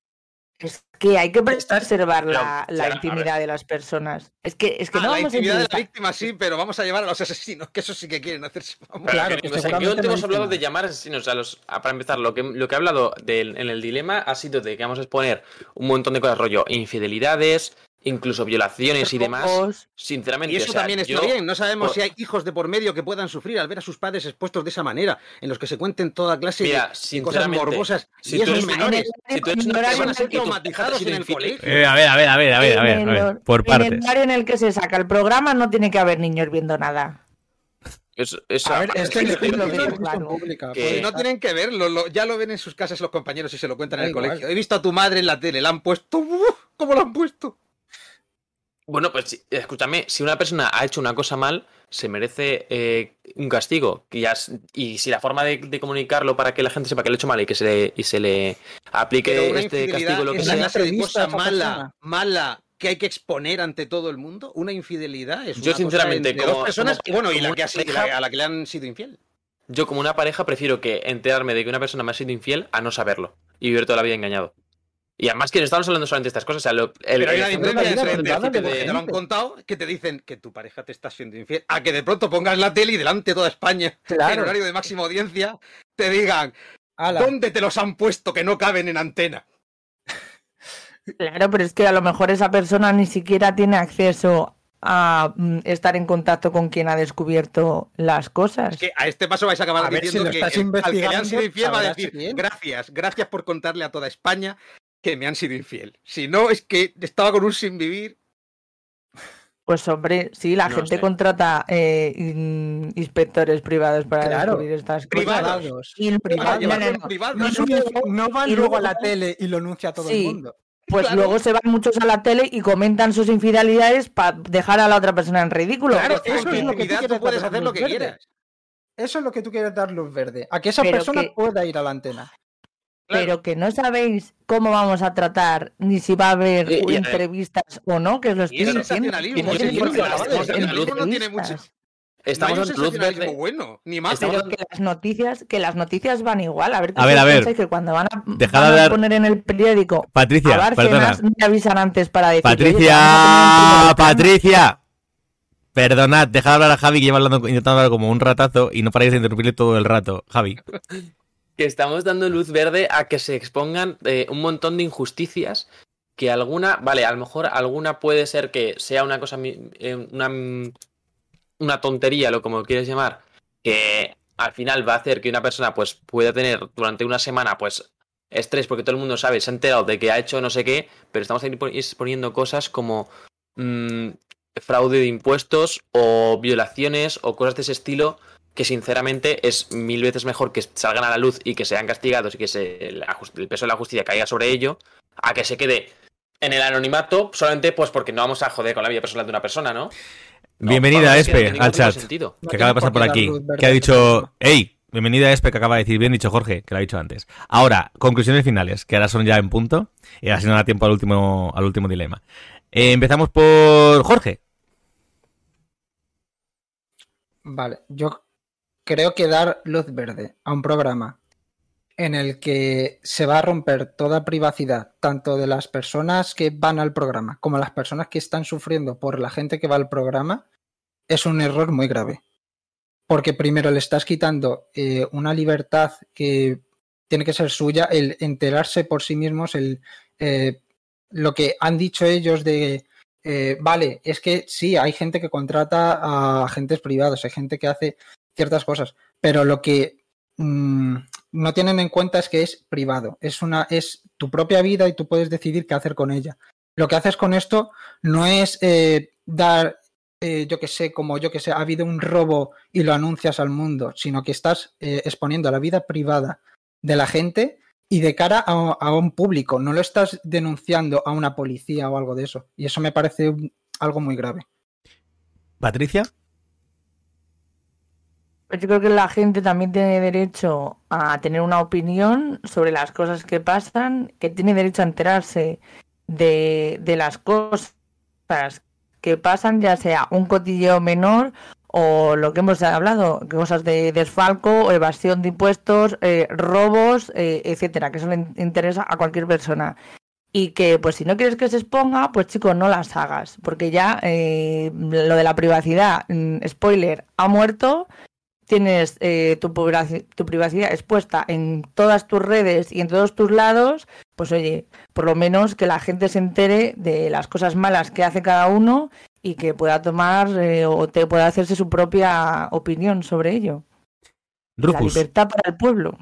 Es que hay que preservar la, la
a
intimidad de las personas. Es que, es que
Ah,
no
la
vamos a
intimidad de la víctima sí, pero vamos a llevar a los asesinos, que eso sí que quieren hacerse.
Claro,
que,
que
o sea,
seguramente
que no
no
hemos hablado de llamar asesinos a los. a- para empezar, lo que, lo que he hablado en el dilema ha sido de que vamos a exponer un montón de cosas, rollo infidelidades, incluso violaciones y demás. Sinceramente,
Y eso
o sea,
también está
yo-
bien. No sabemos
por-
si hay hijos de por medio que puedan sufrir al ver a sus padres expuestos de esa manera, en los que se cuenten toda clase
Mira,
de- cosas morbosas
si
y
tú
esos
eres-
menores.
si tú eres una
horario
van
en
a
el
ser
que-
traumatizados en el colegio.
Eh, a ver, a ver, a ver, a ver, a ver, a
En
ver,
el-
por
En
partes.
el horario en el que se saca el programa no tiene que haber niños viendo nada.
es- es-
A ver, es que es pública.
Que-
puede
Si no tienen que verlo, lo- ya lo ven en sus casas los compañeros y se lo cuentan en el
igual.
colegio. He visto a tu madre en la tele, la han puesto. ¡Uf! ¿Cómo la han puesto?
Bueno, pues si- escúchame, si una persona ha hecho una cosa mal, se merece eh, un castigo. Y, ya es- y si la forma de, de comunicarlo para que la gente sepa que lo ha hecho mal y que se le, y se le aplique este castigo, lo que
es
sea.
una cosa mala,
persona.
mala que hay que exponer ante todo el mundo. Una infidelidad es
Yo,
una cosa
sinceramente,
entre
como-
dos personas
como-
y bueno, y la que ha sido-
pareja-
a la que le han sido infiel.
Yo como una pareja prefiero que enterarme de que una persona me ha sido infiel a no saberlo y vivir toda la vida engañado. Y además que no estamos hablando solamente de estas cosas, o sea, lo- el,
Pero hay una diferencia entre,
de
que te lo han contado, que te dicen que tu pareja te está siendo infiel, a que de pronto pongas la tele y delante de toda España, en horario de máxima audiencia, te digan,
Ala.
¿dónde te los han puesto que no caben en antena?
Claro, pero es que a lo mejor esa persona ni siquiera tiene acceso a mm, estar en contacto con quien ha descubierto las cosas.
Es que a este paso vais a acabar
A ver, si
diciendo que el- al que le han
investigando,
sido infiel va a decir,
bien.
gracias, gracias por contarle a toda España que me han sido infiel. Si no, es que estaba con un sin vivir.
Pues hombre, sí, la
No
gente
sé.
contrata eh, in- inspectores privados para
Claro.
descubrir estas
Privados.
cosas. Y
Privados.
no, no, no,
van
y
luego
luego-
a la tele y lo anuncia a todo
Sí.
el mundo.
Pues
Claro.
luego se van muchos a la tele y comentan sus infidelidades para dejar a la otra persona en ridículo.
Claro,
Eso
eso
es lo que tú
tú
quieres
puedes
dar
hacer lo
luz
que
verde.
quieras.
Eso es lo que tú quieres dar luz verde. A que esa
Pero
persona
que-
pueda ir a la antena.
Pero que no sabéis cómo vamos a tratar, ni si va a haber
Y- y-
entrevistas o no, que os lo estoy
es
diciendo.
no
es tiene mucho.
estamos
no
en luz verde.
bueno, ni más.
Pero que las noticias, que las noticias van igual. A ver, ¿qué
A ver, a ver.
que cuando van a, van poner en el periódico
Patricia,
a
perdona.
Bárcenas, te avisan antes para decir.
Patricia, Patricia. Perdonad, dejad hablar a Javi que lleva hablando, intentando hablar como un ratazo y no paráis de interrumpirle todo el rato. Javi.
Que estamos dando luz verde a que se expongan eh, un montón de injusticias que alguna, vale, a lo mejor alguna puede ser que sea una cosa, eh, una, una tontería, lo como quieres llamar, que al final va a hacer que una persona pues pueda tener durante una semana pues estrés porque todo el mundo sabe, se ha enterado de que ha hecho no sé qué, pero estamos exponiendo cosas como mm, fraude de impuestos o violaciones o cosas de ese estilo que sinceramente es mil veces mejor que salgan a la luz y que sean castigados y que se, el, el peso de la justicia caiga sobre ello a que se quede en el anonimato solamente pues porque no vamos a joder con la vida personal de una persona, ¿no? No,
Bienvenida, Espe, al chat.
sentido.
Que acaba de pasar
por
aquí. Que ha dicho, hey, bienvenida Espe, que acaba de decir, bien dicho Jorge, que lo ha dicho antes. Ahora, conclusiones finales, que ahora son ya en punto, y así no da tiempo al último, al último dilema. Eh, empezamos por Jorge.
Vale, yo creo que dar luz verde a un programa en el que se va a romper toda privacidad, tanto de las personas que van al programa como las personas que están sufriendo por la gente que va al programa, es un error muy grave. Porque primero le estás quitando eh, una libertad que tiene que ser suya, el enterarse por sí mismos, el eh, lo que han dicho ellos de eh, vale, es que sí, hay gente que contrata a agentes privados, hay gente que hace ciertas cosas, pero lo que mm, no tienen en cuenta es que es privado, es una, es tu propia vida y tú puedes decidir qué hacer con ella. Lo que haces con esto no es eh, dar, eh, yo que sé, como yo que sé, ha habido un robo y lo anuncias al mundo, sino que estás eh, exponiendo la vida privada de la gente y de cara a, un público, no lo estás denunciando a una policía o algo de eso. Y eso me parece algo muy grave.
Patricia.
Pues yo creo que la gente también tiene derecho a tener una opinión sobre las cosas que pasan, que tiene derecho a enterarse de, de las cosas que pasan, ya sea un cotilleo menor o lo que hemos hablado, cosas de desfalco, evasión de impuestos, eh, robos, eh, etcétera, que eso le interesa a cualquier persona. Y que, pues si no quieres que se exponga, pues chicos, no las hagas, porque ya eh, lo de la privacidad, spoiler, ha muerto, tienes eh, tu, tu, privacidad expuesta en todas tus redes y en todos tus lados, pues oye, por lo menos que la gente se entere de las cosas malas que hace cada uno y que pueda tomar eh, o te pueda hacerse su propia opinión sobre ello.
Rufus.
La libertad para el pueblo.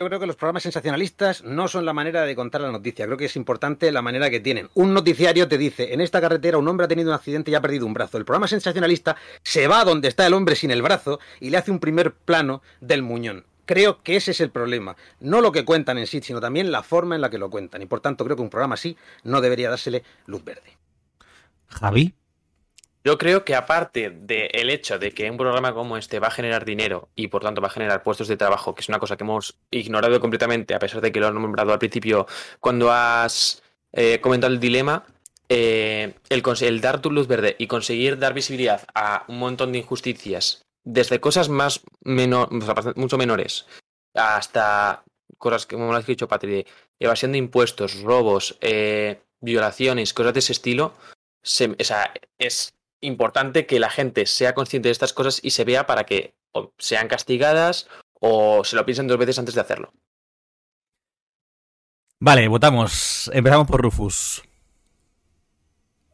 Yo creo que los programas sensacionalistas no son la manera de contar la noticia. Creo que es importante la manera que tienen. Un noticiario te dice, en esta carretera un hombre ha tenido un accidente y ha perdido un brazo. El programa sensacionalista se va donde está el hombre sin el brazo y le hace un primer plano del muñón. Creo que ese es el problema. No lo que cuentan en sí, sino también la forma en la que lo cuentan. Y por tanto creo que un programa así no debería dársele luz verde.
Javi.
Yo creo que aparte del hecho de que un programa como este va a generar dinero y por tanto va a generar puestos de trabajo, que es una cosa que hemos ignorado completamente, a pesar de que lo han nombrado al principio cuando has eh, comentado el dilema, eh, el, el, dar tu luz verde y conseguir dar visibilidad a un montón de injusticias, desde cosas más menor, mucho menores hasta cosas que, como lo has dicho, Patri, de evasión de impuestos, robos, eh, violaciones, cosas de ese estilo, se, o sea, es importante que la gente sea consciente de estas cosas y se vea para que o sean castigadas o se lo piensen dos veces antes de hacerlo.
Vale, votamos. Empezamos por Rufus.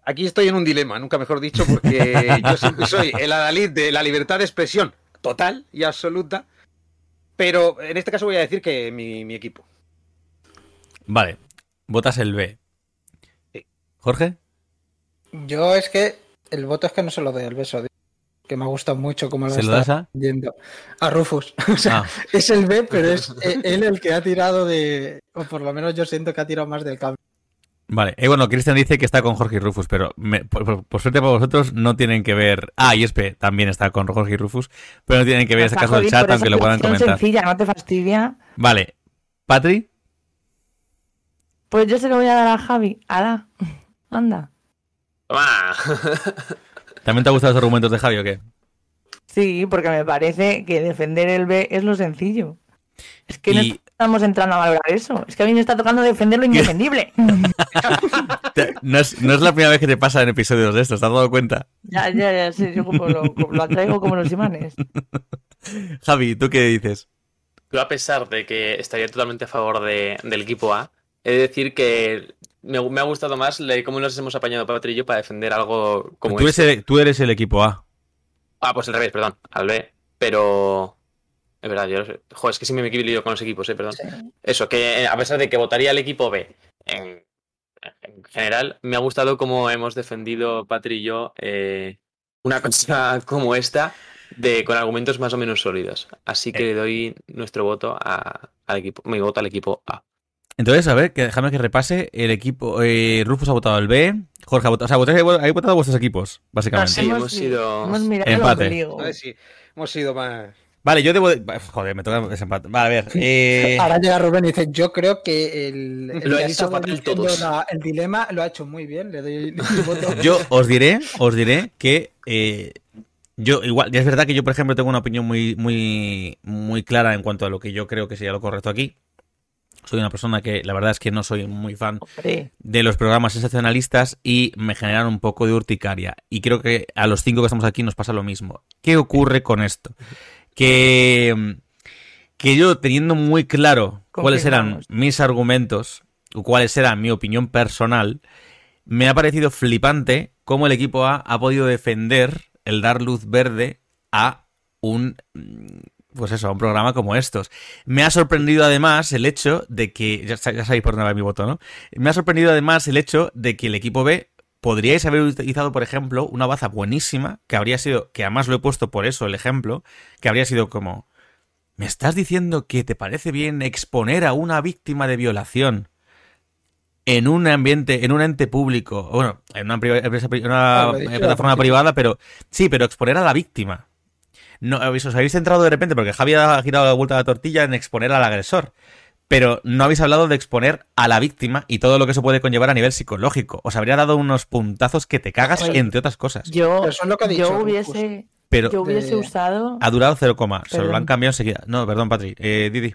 Aquí estoy en un dilema, nunca mejor dicho, porque yo siempre soy el adalid de la libertad de expresión total y absoluta, pero en este caso voy a decir que mi, mi equipo.
Vale, votas el B.
Sí.
Jorge.
Yo es que el voto es que no se lo doy al beso, que me ha gustado mucho como lo
¿Se
está
lo das a?
viendo. A Rufus. O sea, ah. es el B, pero es él el que ha tirado de. O por lo menos yo siento que ha tirado más del cable.
Vale, y bueno, Cristian dice que está con Jorge y Rufus, pero me, por, por, por, suerte para vosotros no tienen que ver. Ah, y Espe también está con Jorge y Rufus, pero no tienen que ver este caso del chat, aunque lo puedan comentar.
sencilla, no te fastidia.
Vale, Patri.
Pues yo se lo voy a dar a Javi. Ala, anda.
¿También te han gustado los argumentos de Javi o qué?
Sí, porque me parece que defender el B es lo sencillo. Es que y... no estamos entrando a valorar eso. Es que a mí me está tocando defender lo indefendible.
no, es, no, es, la primera vez que te pasa en episodios de estos, ¿te has dado cuenta?
Ya, ya, ya, sí, yo como lo, como lo atraigo como los imanes.
Javi, ¿tú qué dices?
Yo, a pesar de que estaría totalmente a favor de, del equipo A, he de decir que me, me, ha gustado más cómo nos hemos apañado Patri y yo para defender algo como
tú eres,
este.
el, tú eres el equipo A.
Ah, pues al revés, perdón, al B. Pero. Es verdad, yo. Joder, es que sí me he equilibrado con los equipos, eh, perdón. Sí. Eso, que a pesar de que votaría el equipo B en, en, general, me ha gustado cómo hemos defendido, Patri y yo, eh, una cosa como esta, de, con argumentos más o menos sólidos. Así que le doy nuestro voto a- al equipo, mi voto al equipo A.
Entonces, a ver, que déjame que repase. El equipo. Eh, Rufus ha votado el B. Jorge ha votado. O sea, votáis- habéis votado vuestros equipos, básicamente.
Sí, hemos sido-
hemos mirado
Empate.
el.
A ver hemos sido más.
Vale, yo debo. de- Joder, me toca desempate. Vale, a ver. Eh,
Ahora llega Rubén y dice, yo creo que el, el
Lo
ha
hecho fatal todos.
la- el dilema lo ha hecho muy bien, le doy mi voto.
yo os diré, os diré que. eh, yo, igual, ya es verdad que yo, por ejemplo, tengo una opinión muy, muy, muy clara en cuanto a lo que yo creo que sería lo correcto aquí. Soy una persona que la verdad es que no soy muy fan
Hombre,
de los programas sensacionalistas y me generan un poco de urticaria. Y creo que a los cinco que estamos aquí nos pasa lo mismo. ¿Qué ocurre con esto? Que, que yo teniendo muy claro cuáles eran mis argumentos o cuáles eran mi opinión personal, me ha parecido flipante cómo el equipo A ha podido defender el dar luz verde a un pues eso, a un programa como estos. Me ha sorprendido además el hecho de que, ya, sa- ya sabéis por dónde va mi voto, ¿no? Me ha sorprendido además el hecho de que el equipo B podríais haber utilizado, por ejemplo, una baza buenísima, que habría sido, que además lo he puesto por eso el ejemplo, que habría sido como, ¿me estás diciendo que te parece bien exponer a una víctima de violación en un ambiente, en un ente público, bueno, en una, empresa una, eh, plataforma privada, pero sí, pero exponer a la víctima. No, habéis- os habéis centrado de repente, porque Javi ha girado la vuelta de la tortilla en exponer al agresor. Pero no habéis hablado de exponer a la víctima y todo lo que eso puede conllevar a nivel psicológico. Os habría dado unos puntazos que te cagas,
Oye,
entre otras cosas.
yo,
Pero eso es lo que ha dicho
yo hubiese,
Pero
yo hubiese
de-
usado,
ha durado 0, se lo han cambiado enseguida. No, perdón, Patri. Eh, Didi.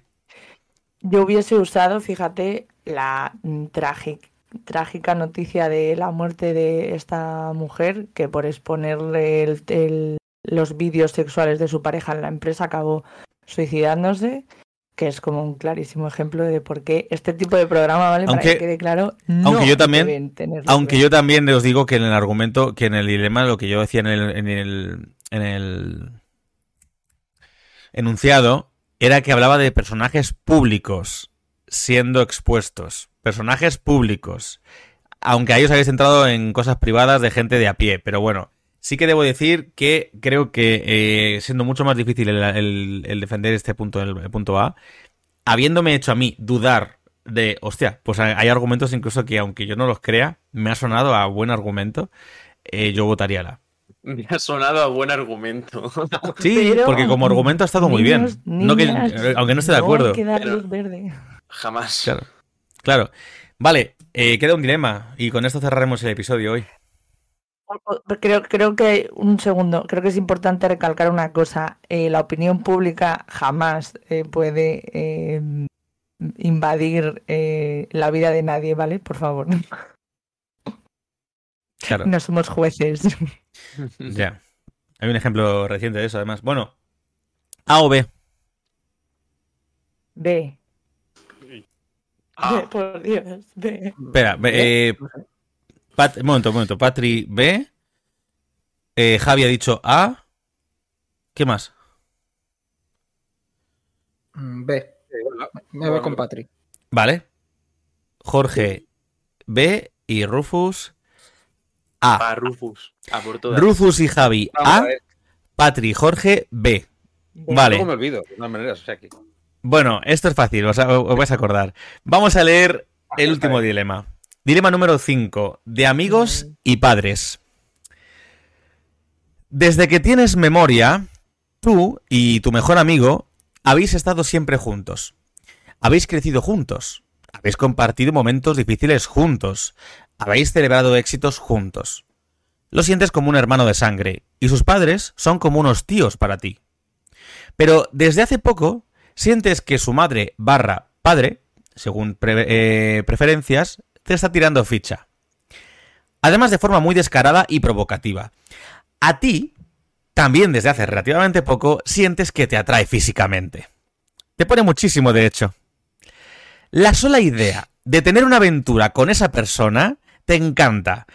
yo hubiese usado, fíjate, la trágica trágica noticia de la muerte de esta mujer que por exponerle el- el- los vídeos sexuales de su pareja en la empresa acabó suicidándose, que es como un clarísimo ejemplo de por qué este tipo de programa, ¿vale?
Aunque-
Para que quede claro, no
aunque yo también- Aunque yo también os digo que en el argumento, que en el dilema, lo que yo decía en el, en el, en el enunciado, era que hablaba de personajes públicos siendo expuestos. Personajes públicos. Aunque ahí os habéis centrado en cosas privadas de gente de a pie. Pero bueno, sí que debo decir que creo que eh, siendo mucho más difícil el, el- el defender este punto, el, el punto A, habiéndome hecho a mí dudar de, hostia, pues hay argumentos incluso que aunque yo no los crea, me ha sonado a buen argumento, eh, yo votaría la.
Me ha sonado a buen argumento.
Sí,
Pero,
porque como argumento ha estado muy
niños,
bien. No que-
niñas,
eh, aunque no esté de acuerdo.
hay que dar
Pero-
luz verde.
Jamás.
Claro. Claro. Vale, eh, queda un dilema y con esto cerraremos el episodio hoy.
Creo, creo que, un segundo, creo que es importante recalcar una cosa. eh, la opinión pública jamás eh, puede eh, invadir eh, la vida de nadie, ¿vale? Por favor.
Claro,
No somos jueces.
ya. Hay un ejemplo reciente de eso, además. Bueno, A o B.
Ve.
Ah.
Ve, por Dios, ve.
Espera, ve, eh, Pat- un momento, un momento. Patri B. Eh, Javi ha dicho A. ¿Qué más?
Mm, B. Me voy con Patrick.
Vale. Jorge B y Rufus A.
A Rufus. A por todas.
Rufus y Javi
Vamos
A.
a
Patri, Jorge B. Vale.
luego me olvido, de todas maneras. O sea que...
Bueno, esto es fácil, os, os vais a acordar. Vamos a leer el último dilema. Dilema número 5, de amigos y padres. Desde que tienes memoria, tú y tu mejor amigo habéis estado siempre juntos. Habéis crecido juntos. Habéis compartido momentos difíciles juntos. Habéis celebrado éxitos juntos. Lo sientes como un hermano de sangre y sus padres son como unos tíos para ti. Pero desde hace poco sientes que su madre barra padre, según eh, preferencias, te está tirando ficha. Además de forma muy descarada y provocativa. A ti, también desde hace relativamente poco, sientes que te atrae físicamente. Te pone muchísimo, de hecho. La sola idea de tener una aventura con esa persona te encanta.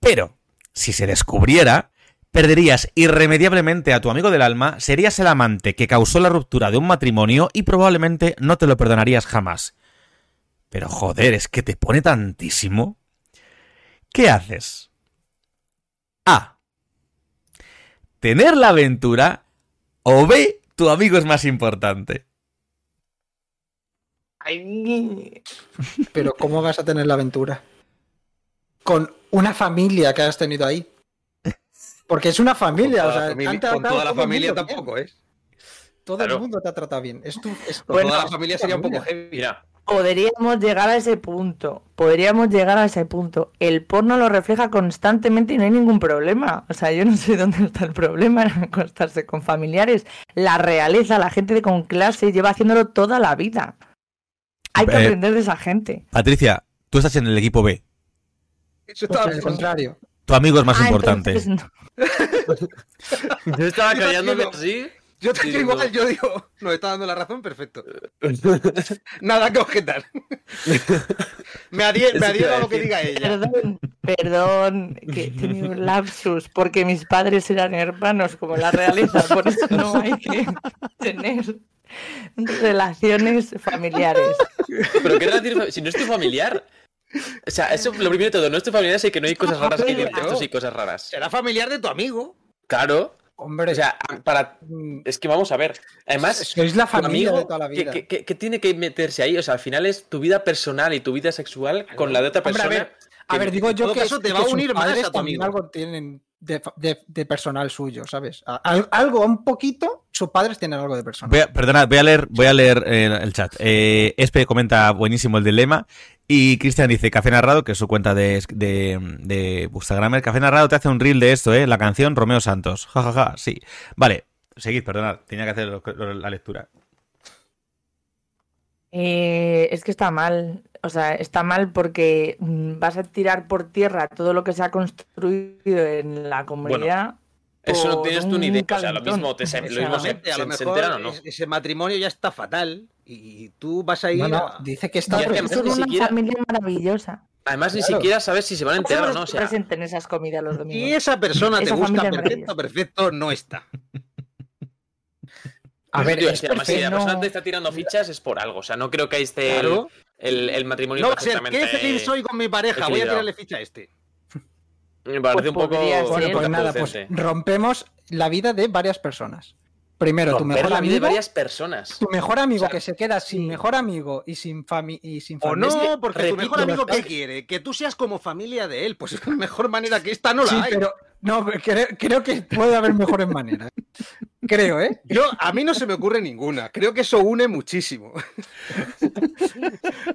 Pero, si se descubriera, perderías irremediablemente a tu amigo del alma, serías el amante que causó la ruptura de un matrimonio y probablemente no te lo perdonarías jamás. Pero joder, es que te pone tantísimo. ¿qué haces? A. Tener la aventura o B. Tu amigo es más importante.
Ay,
Pero ¿cómo vas a tener la aventura? Con una familia que has tenido ahí. Porque es una familia,
con
o sea,
la familia,
han
con
tratado
toda la
todo el
familia
mundo bien.
tampoco, ¿eh?
Todo
Claro.
el mundo te ha tratado bien. Es tu, es
Con
Bueno,
toda la familia sería un poco heavy.
Mira,
Podríamos llegar a ese punto. Podríamos llegar a ese punto. El porno lo refleja constantemente y no hay ningún problema. O sea, yo no sé dónde está el problema en acostarse con familiares. La realeza, la gente de con clase, lleva haciéndolo toda la vida. Hay que
Eh,
aprender de esa gente.
Patricia, tú estás en el equipo B.
Eso
Pues
estaba
al contrario.
Tu amigo es más
Ah,
importante.
no.
yo estaba
Yo
callándome así.
Yo te
Sí,
digo
no.
igual, yo digo, nos está dando la razón, perfecto. Nada que objetar. me adhiero, me adhiero a lo que diga ella.
Perdón, perdón, que he tenido un lapsus, porque mis padres eran hermanos como la realeza, por eso no hay que tener relaciones familiares.
Pero qué relación si no es tu familiar. O sea, eso lo primero de todo, no es tu familiar, es que no hay cosas raras que
Claro.
estos y cosas raras.
Será familiar de tu amigo.
Claro.
Hombre,
O sea, para.
mm,
Es que vamos a ver. Además,
sois la familia
amigo,
de toda la
¿qué,
vida.
qué- qué- qué tiene que meterse ahí? O sea, al final es tu vida personal y tu vida sexual con la de otra
Hombre,
persona.
a ver, A
que
ver, digo yo que,
caso te
que
va a unir más a tu amigo.
algo tienen de, de- de personal suyo, ¿sabes? Al- algo, un poquito, sus padres tienen algo de personal.
Voy a, perdonad, voy a leer, voy a leer eh, el chat. Eh, Espe comenta buenísimo el dilema. Y Cristian dice, Café Narrado, que es su cuenta de, de, de Instagramer. Café Narrado te hace un reel de esto, ¿eh? La canción Romeo Santos. Ja, ja, ja, sí. Vale, seguid, perdonad. Tenía que hacer lo- lo- la lectura.
Eh, es que está mal. O sea, está mal porque mm, vas a tirar por tierra todo lo que se ha construido en la comunidad.
Eso no tienes tú ni idea. O sea, lo mismo, te se,
O
lo mismo se,
a lo
enteran o no.
es- ese matrimonio ya está fatal y tú vas a ir a-
dice que está
Y es
una
siquiera-
familia maravillosa.
Además, ni siquiera sabes si se van a enterar o no. O sea,
presenten esas comidas los domingos.
esa persona te
Esa es
perfecto, perfecto, no está.
A ver,
tío,
es
además, si la persona te está tirando fichas es por algo. O sea, no creo que ahí esté
Claro.
el, el matrimonio
No va a ser,
perfectamente.
qué feliz soy con mi pareja, voy a tirarle ficha a este.
Me parece
Pues
un poco.
podría ser.
Bueno, pues nada, pues rompemos la vida de varias personas. Primero, tu mejor
la vida de
amigo,
varias personas.
tu mejor amigo
O sea,
que se queda sin
sí.
mejor amigo y sin fami y sin
O
familia.
no, porque tu mejor amigo. ¿qué quiere? Que tú seas como familia de él. Pues es mejor manera que esta no la
Sí,
hay.
pero no, creo, creo que puede haber mejores maneras. Creo, ¿eh?
Yo, a mí no se me ocurre ninguna. Creo que eso une muchísimo.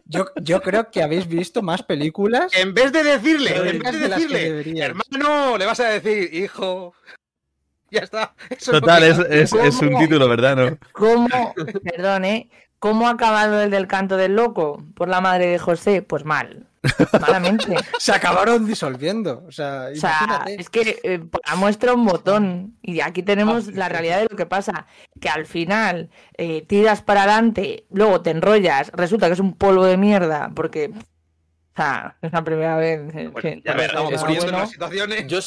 Yo, yo creo que habéis visto más películas.
En vez de decirle, en vez
de
decirle, hermano, le vas a decir, hijo. Ya está. Eso
Total, es, es, es un título, ¿verdad? ¿No?
¿Cómo, perdón, eh? ¿Cómo ha acabado el del canto del loco por la madre de José? Pues mal. Malamente.
Se acabaron disolviendo. O sea,
O sea,
imagínate.
es que eh, muestra un botón. Y aquí tenemos la realidad de lo que pasa. Que al final eh, tiras para adelante, luego te enrollas, resulta que es un polvo de mierda. Porque, o sea, es la primera vez. eh,
Pues
que-
ya
ver,
estamos
es
poniendo en
bueno.
las situaciones.
Yo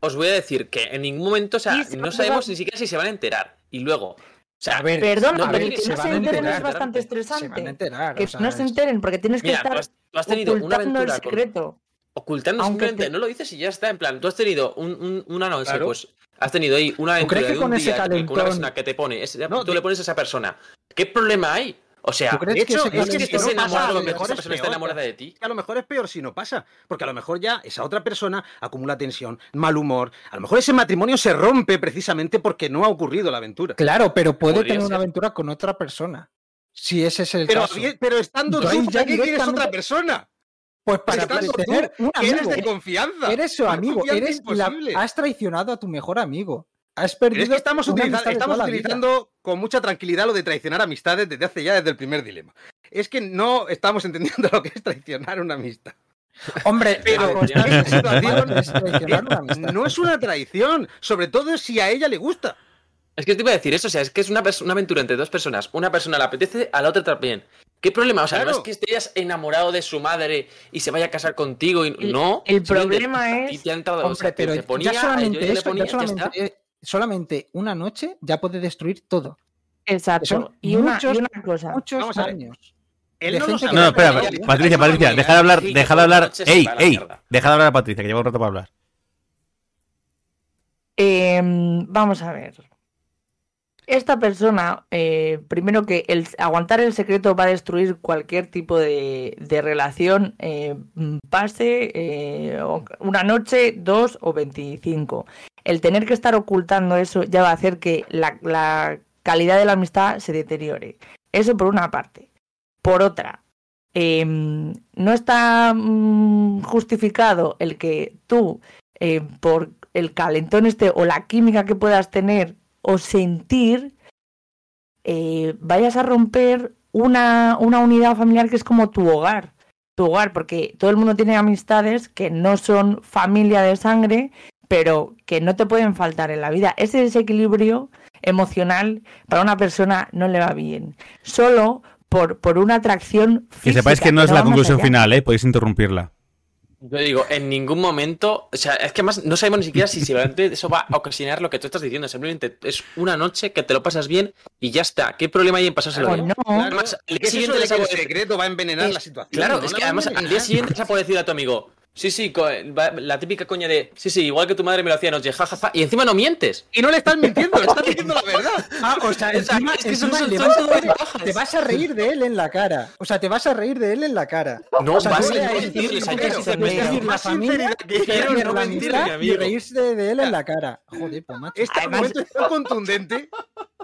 os, voy a decir que en ningún momento, o sea, no sabemos ni siquiera si se van a enterar. Y luego, o sea,
A ver,
Perdón,
No,
pero que
se
no enteren
enterar,
es bastante
se van a
estresante.
enterar.
Que
o sea,
no se enteren porque tienes que
mira, tú
estar
has, tú has tenido una
ocultando el
aventura con,
secreto.
ocultando
Aunque
simplemente,
te-
no lo dices y ya está. En plan, tú has tenido un, un- una noche,
Claro.
pues has tenido ahí una aventura
crees que
de un
con ese
día con una persona que te pone, ese-
No,
tú le pones a esa persona. ¿Qué problema hay? O sea,
¿Tú crees
de
que
hecho, es que
calentón-
si no pasa, a lo
que
mejor
esa
es
persona está
peor.
enamorada de ti.
que a lo mejor es peor si no pasa, porque a lo mejor ya esa otra persona acumula tensión, mal humor, a lo mejor ese matrimonio se rompe precisamente porque no ha ocurrido la aventura.
Claro, pero puede
Podría
tener una aventura con otra persona. Si ese es el
Pero,
caso.
pero estando
Entonces
tú,
ya
¿para qué quieres otra persona?
Pues para tener un
que eres
amigo.
de confianza.
Eres su amigo. Eres la- has traicionado a tu mejor amigo. Has perdido.
es que estamos,
una
utiliza-
amistad de
estamos utilizando con mucha tranquilidad lo de traicionar amistades desde hace ya desde el primer dilema. Es que no estamos entendiendo lo que es traicionar una amistad.
Hombre,
Pero situación
es traicionar una amistad.
no es una traición, sobre todo si a ella le gusta.
Es que te iba a decir eso, o sea, es que es una, aventura entre dos personas. Una persona le apetece, a la otra también. ¿Qué problema? O sea, no es que estés enamorado de su madre y se vaya a casar contigo y no.
el problema es-
te ha entrado, o
Hombre,
sea, te-
pero
te ponía,
ya
yo
solamente
le
eso,
ponía,
ya
ya está.
solamente, eh, solamente una noche ya puede destruir todo.
Exacto.
Son
Y una,
muchos-
y una cosa.
Muchos
Vamos a ver.
años.
Él no lo sabe.
No, no, espera, Patricia, Patricia, deja de hablar, deja de hablar. Ey, ey, deja de hablar a Patricia, que lleva un rato para hablar.
Em, vamos a ver. Esta persona, eh, primero que el aguantar el secreto va a destruir cualquier tipo de, de relación, eh, pase eh, una noche, dos o veinticinco. El tener que estar ocultando eso ya va a hacer que la, calidad de la amistad se deteriore. Eso por una parte. Por otra, em, no está mm, justificado el que tú, eh, por el calentón este o la química que puedas tener o sentir, eh, vayas a romper una, una unidad familiar que es como tu hogar. Tu hogar, porque todo el mundo tiene amistades que no son familia de sangre, pero que no te pueden faltar en la vida. Ese desequilibrio emocional para una persona no le va bien. Solo por, por una atracción
Que
física.
sepáis que no es la
más
conclusión final, ¿eh? Podéis interrumpirla.
Yo digo, en ningún momento, o sea, es que además no sabemos ni siquiera si realmente eso va a ocasionar lo que tú estás diciendo. Simplemente es una noche que te lo pasas bien y ya está. ¿Qué problema hay en pasárselo
Pues
bien?
no.
Además, al día
¿qué es eso
siguiente
de
les
que el secreto va a envenenar
Es-
la situación.
Claro,
No
es que además al día siguiente vas a poder decir a tu amigo, sí, sí, la típica coña de, sí, sí, igual que tu madre me lo hacía anoche, jajaja, y encima no mientes.
Y no le estás mintiendo, le estás diciendo la verdad.
Ah, o sea,
O sea,
encima,
es que
encima le vas a te vas a reír de él en la cara. O sea, te vas a reír de él en la cara.
No,
O sea,
vas a decirles a
decir, la familia,
quiero no mentirle,
y reírse de él en la cara. Joder, pues macho.
Este
Además-
argumento es tan contundente.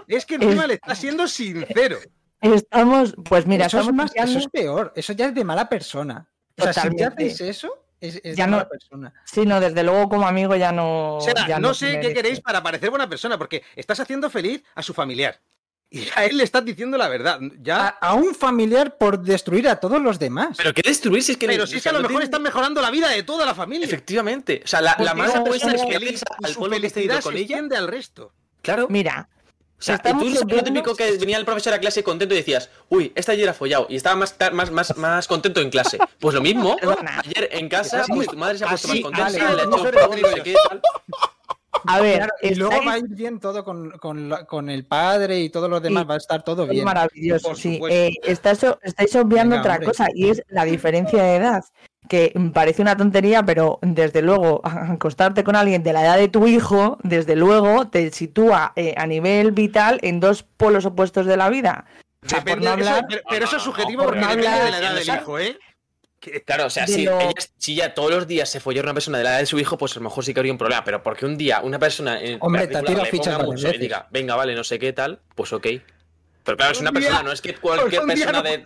Es que encima le está siendo sincero.
Estamos, pues mira,
eso, es
estamos
más, eso
hablando-
es peor. Eso ya es de mala persona. O sea, si ya hacéis eso, es, es
Ya no-
mala persona.
Sí, no, desde luego como amigo ya no.
O sea,
ya
no sé qué queréis para parecer buena persona, porque estás haciendo feliz a su familiar. Y a él le estás diciendo la verdad.
A,
Ya.
a un familiar por destruir a todos los demás.
Pero ¿qué destruir si es que
Pero si es que a lo mejor
tiene-
están mejorando la vida de toda la familia.
Efectivamente. O sea, la, la
Porque
madre
esa
puede
persona
ser
es y
al pueblo que
felicidad
con
se
ella.
extiende al resto.
Claro.
Mira,
O sea,
estamos
tú lo típico que venía el profesor a clase contento y decías, uy, este ayer ha follado y estaba más, más, más, más contento en clase. Pues lo mismo, ayer en casa, pues tu madre se ha puesto más contenta, le ha hecho un no sé
retribuido.
qué, tal.
A ver,
Claro, y luego
estáis-
va a ir bien todo con, con el padre y todos los demás,
Sí,
va a estar todo
Es
bien.
maravilloso, sí. Eh, estáis, obviando
Venga,
otra
hombre.
cosa y es la diferencia de edad, que parece una tontería, pero desde luego acostarte con alguien de la edad de tu hijo, desde luego te sitúa eh, a nivel vital en dos polos opuestos de la vida. O sea,
Depende
no
eso,
hablar-
pero, pero eso es subjetivo
no,
porque
por no
depende de la edad del hijo, ¿eh?
Claro, o sea, si,
lo-
ella, si ya todos los días se follara una persona de la edad de su hijo, pues a lo mejor sí que habría un problema. Pero porque un día una persona en
Hombre, te tira
mucho y diga, venga, vale, no sé qué tal, pues ok. Pero claro, es
Un
una
día-
persona, no es que cualquier persona
no.
de.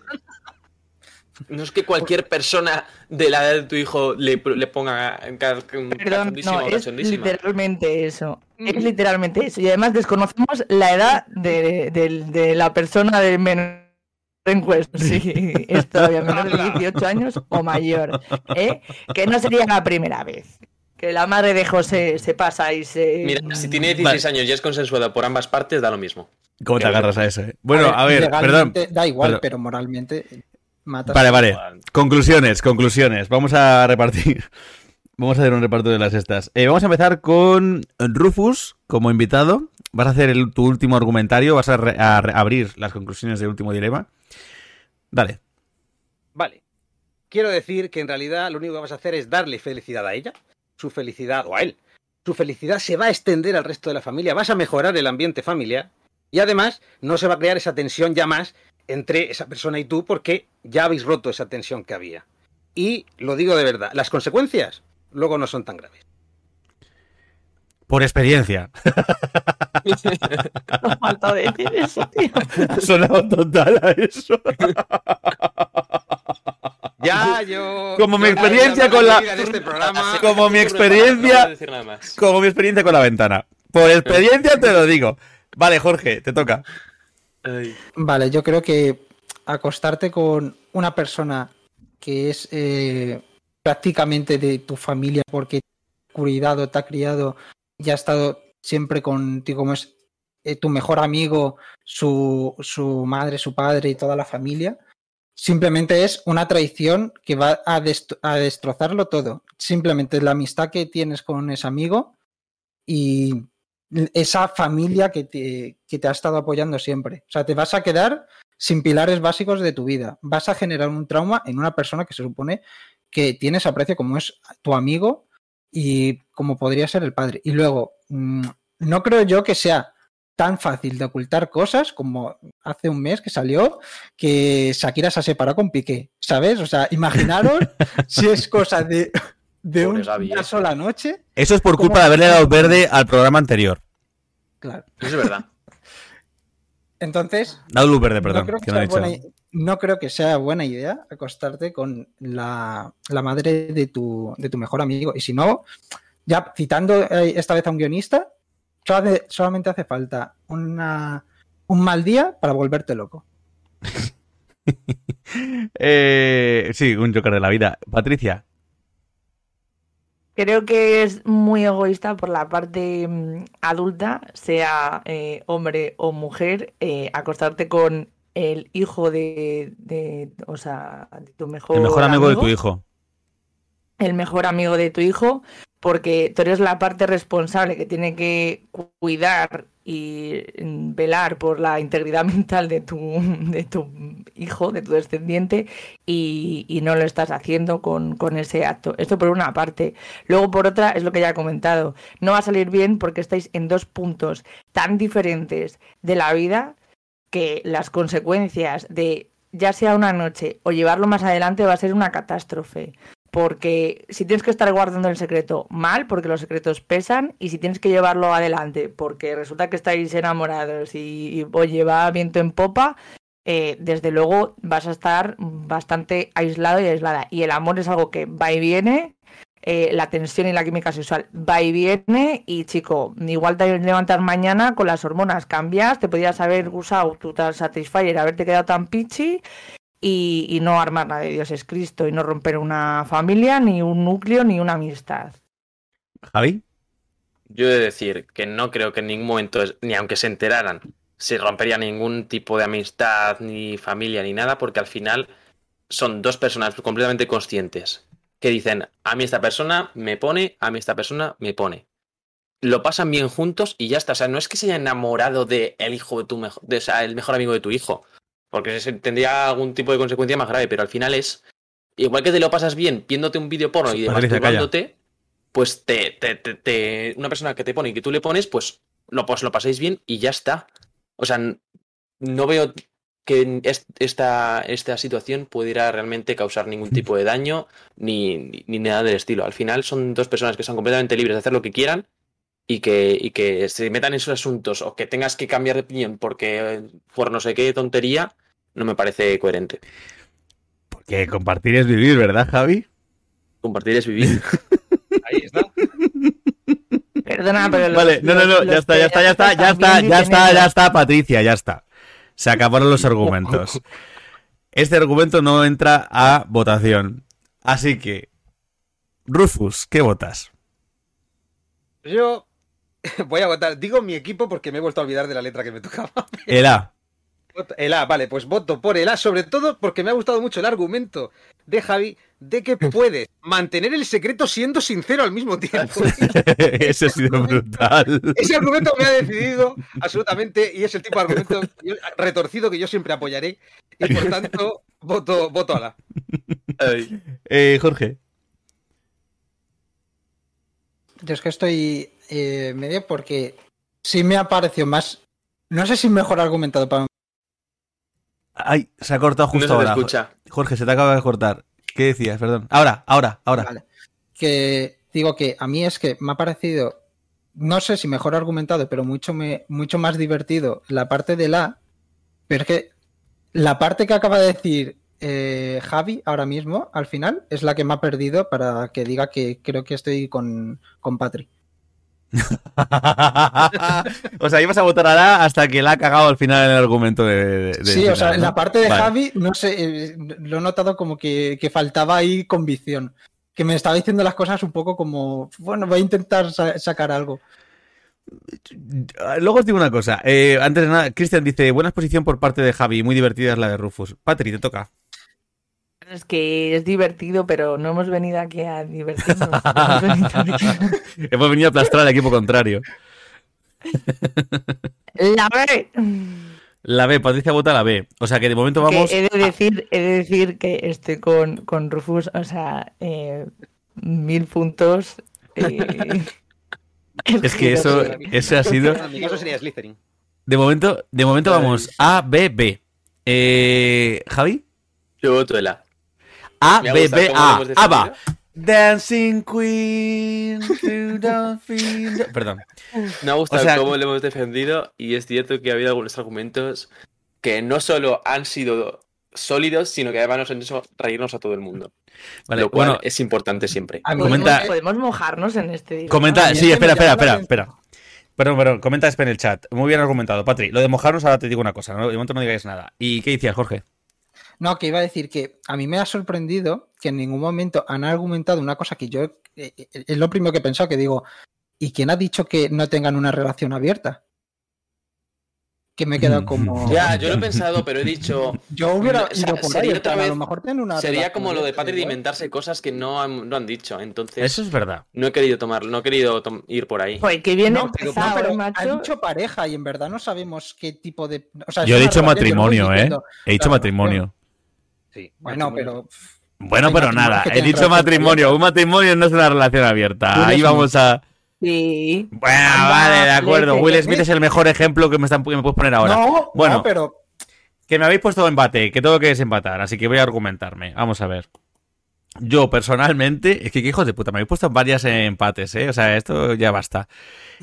No es que cualquier persona de la edad de tu hijo le, le ponga
Perdón, no, es literalmente eso. Es
Mm.
literalmente eso. Y además desconocemos la edad de, de- de la persona de menor en cuestión. Sí, es todavía menor de 18 años o mayor. ¿eh? Que no sería la primera vez. Que la madre de José se pasa y se.
Mira, si tiene 16 años y es consensuado por ambas partes, da lo mismo.
¿Cómo te agarras a eso? eh? Bueno, a ver, perdón.
Da igual,
perdón.
pero moralmente matas.
Vale, vale. Conclusiones, conclusiones. Vamos a repartir. Vamos a hacer un reparto de las estas. Eh, vamos a empezar con Rufus como invitado. Vas a hacer el- tu último argumentario, vas a, re- a re- abrir las conclusiones del último dilema. Dale.
Vale. Quiero decir que en realidad lo único que vas a hacer es darle felicidad a ella, su felicidad o a él. Su felicidad se va a extender al resto de la familia, vas a mejorar el ambiente familiar y además no se va a crear esa tensión ya más entre esa persona y tú porque ya habéis roto esa tensión que había. Y lo digo de verdad, las consecuencias luego no son tan graves.
Por experiencia.
No falta decir eso, tío.
Ha sonado total a eso.
Ya yo...
Como mi experiencia con la-
este programa...
Como mi
No
experiencia-
puedo decir nada más.
Como mi experiencia con la ventana. Por experiencia te lo digo. Vale, Jorge, te toca.
Vale, yo creo que acostarte con una persona que es eh, prácticamente de tu familia porque te ha cuidado, te ha criado y ha estado siempre contigo como es eh, tu mejor amigo, su, su madre, su padre y toda la familia, simplemente es una traición que va a, dest- a destrozarlo todo. Simplemente la amistad que tienes con ese amigo y esa familia que te, que te ha estado apoyando siempre. O sea, te vas a quedar sin pilares básicos de tu vida. Vas a generar un trauma en una persona que se supone que tienes aprecio como es tu amigo y como podría ser el padre. Y luego, mm, no creo yo que sea tan fácil de ocultar cosas como hace un mes que salió que Shakira se ha separado con Piqué, ¿sabes? O sea, imaginaros si es cosa de, de
Pobre
un-
Gaby,
una
eh.
sola noche.
Eso es por
¿Cómo
culpa de haberle dado verde al programa anterior.
Claro.
Eso es verdad.
Entonces,
Dado luz verde, perdón.
no, creo que
que no
sea buena, no creo que sea buena idea acostarte con la, la madre de tu, de tu mejor amigo. Y si no, ya citando eh, esta vez a un guionista, solamente hace falta una, un mal día para volverte loco.
Eh, sí, un Joker de la vida. Patricia,
Creo que es muy egoísta por la parte mm, adulta, sea eh, hombre o mujer, eh, acostarte con el hijo de, de- o sea, de tu mejor,
el mejor amigo de tu hijo.
el mejor amigo de tu hijo, porque tú eres la parte responsable que tiene que cu- cuidar y velar por la integridad mental de tu, de tu hijo, de tu descendiente, y, y no lo estás haciendo con, con ese acto. Esto por una parte. Luego, por otra, es lo que ya he comentado. No va a salir bien porque estáis en dos puntos tan diferentes de la vida que las consecuencias de ya sea una noche o llevarlo más adelante va a ser una catástrofe. Porque si tienes que estar guardando el secreto mal, porque los secretos pesan, y si tienes que llevarlo adelante, porque resulta que estáis enamorados y, y, oye, viento en popa, eh, desde luego vas a estar bastante aislado y aislada. Y el amor es algo que va y viene, eh, la tensión y la química sexual va y viene, y chico, igual te levantas mañana con las hormonas, cambias, te podías haber usado tu Satisfyer, haberte quedado tan pichi, y, y no armar nada de Dios es Cristo y no romper una familia, ni un núcleo, ni una amistad.
Javi.
Yo he de decir que no creo que en ningún momento, ni aunque se enteraran, se rompería ningún tipo de amistad, ni familia, ni nada, porque al final son dos personas completamente conscientes que dicen, a mí esta persona me pone, a mí esta persona me pone. Lo pasan bien juntos y ya está. O sea, no es que se haya enamorado de el hijo de tu mejor, de, o sea, el mejor amigo de tu hijo, porque tendría algún tipo de consecuencia más grave, pero al final es, igual que te lo pasas bien viéndote un vídeo porno y de
Patricia, calla.
masturbándote, pues te, te, te- te- una persona que te pone y que tú le pones, pues lo, pues lo pasáis bien y ya está. O sea, no veo que es- esta, esta situación pudiera realmente causar ningún tipo de daño ni, ni, ni nada del estilo. Al final son dos personas que son completamente libres de hacer lo que quieran y que, y que se metan en esos asuntos o que tengas que cambiar de opinión porque por no sé qué tontería, no me parece coherente.
Porque compartir es vivir, ¿verdad, Javi?
Compartir es vivir.
Ahí está.
Perdona, pero los-
Vale, no, no, no, ya está, ya está, ya está, ya está, ya está, ya está, Patricia, ya está. Se acabaron los argumentos. Este argumento no entra a votación. Así que, Rufus, ¿qué votas?
Yo voy a votar. Digo mi equipo porque me he vuelto a olvidar de la letra que me tocaba.
El A.
El A, vale, pues voto por el A, sobre todo porque me ha gustado mucho el argumento de Javi de que puedes mantener el secreto siendo sincero al mismo tiempo.
Ese ha sido brutal.
Ese argumento me ha decidido absolutamente y es el tipo de argumento retorcido que yo siempre apoyaré y por tanto voto, voto a la.
Eh, Jorge.
Yo es que estoy eh, medio porque sí me ha parecido más. No sé si mejor argumentado para
Ay, se ha cortado
No
justo
se te
ahora.
escucha.
Jorge, se te acaba de cortar. ¿Qué decías? Perdón. Ahora, ahora, ahora.
Vale. Que digo que a mí es que me ha parecido, no sé si mejor argumentado, pero mucho, me, mucho más divertido la parte de la. Pero es que la parte que acaba de decir eh, Javi ahora mismo, al final, es la que me ha perdido para que diga que creo que estoy con, con Patri.
o sea, ibas a votar a la hasta que la ha cagado al final en el argumento de.
Sí, o sea,
final,
en
¿no?
la parte de
Vale.
Javi, no sé, eh, lo he notado como que, que faltaba ahí convicción. Que me estaba diciendo las cosas un poco como, bueno, voy a intentar sa- sacar algo.
Luego os digo una cosa. Eh, antes de nada, Cristian dice: Buena exposición por parte de Javi, muy divertida es la de Rufus. Patri, te toca.
Es que es divertido, pero no hemos venido aquí a divertirnos. Hemos venido aquí-
Hemos venido a aplastar al equipo contrario.
La B.
La B, Patricia vota la B. O sea que de momento
Que
vamos.
he, de decir, he de decir que estoy con, con Rufus, o sea, eh, mil puntos. eh,
Es que eso, eso ha sido.
En mi caso sería Slytherin.
De momento, de momento vamos A, B, B. Eh, ¿Javi?
Yo voto el A.
A, B, B, A.
hemos
A va.
defendido.
Dancing Queen. Perdón.
Me ha gustado
O sea-
cómo lo hemos defendido y es cierto que ha habido algunos argumentos que no solo han sido sólidos, sino que además nos han hecho reírnos a todo el mundo.
Vale,
lo cual
bueno,
es importante siempre.
A mí
Comenta-
me-
¿Podemos mojarnos en este dilema?
comenta. Sí, espera, espera, espera, espera. Perdón, perdón, comenta en el chat. Muy bien argumentado, Patri. Lo de mojarnos, ahora te digo una cosa. ¿no? De momento no digáis nada. ¿Y qué decías, Jorge?
No, que iba a decir que a mí me ha sorprendido que en ningún momento han argumentado una cosa que yo eh, eh, es lo primero que he pensado, que digo, ¿y quién ha dicho que no tengan una relación abierta? Que me he quedado como...
Ya, yo lo he pensado, pero he dicho.
Yo hubiera
O sea,
ido por ahí,
sería
en
otra
plan, a lo mejor tienen una
Sería
relación
como lo de
abierta,
Patri de
igual.
inventarse cosas que no han, no han dicho. Entonces,
Eso es verdad.
no he querido tomarlo, no he querido ir por ahí.
Joder, que bien
No, pero, no,
empezado,
pero
¿eh,
ha dicho pareja y en verdad no sabemos qué tipo de... o sea, es
Yo he dicho matrimonio, ¿eh? He dicho
Claro,
matrimonio.
Sí,
Bueno, pero...
Bueno, pero nada.
que
He dicho matrimonio.
abierta.
Un matrimonio no es una relación abierta.
Will
Ahí vamos a.
Sí.
Bueno,
Anda,
vale, de acuerdo.
Will
Will
Smith.
Es el mejor ejemplo que me, están, que me puedes poner ahora.
No,
Bueno.
no, pero...
Que me habéis puesto empate, que tengo que desempatar, así que voy a argumentarme. Vamos a ver. Yo, personalmente, es que hijos de puta, me habéis puesto varias empates, ¿eh? O sea, esto ya basta.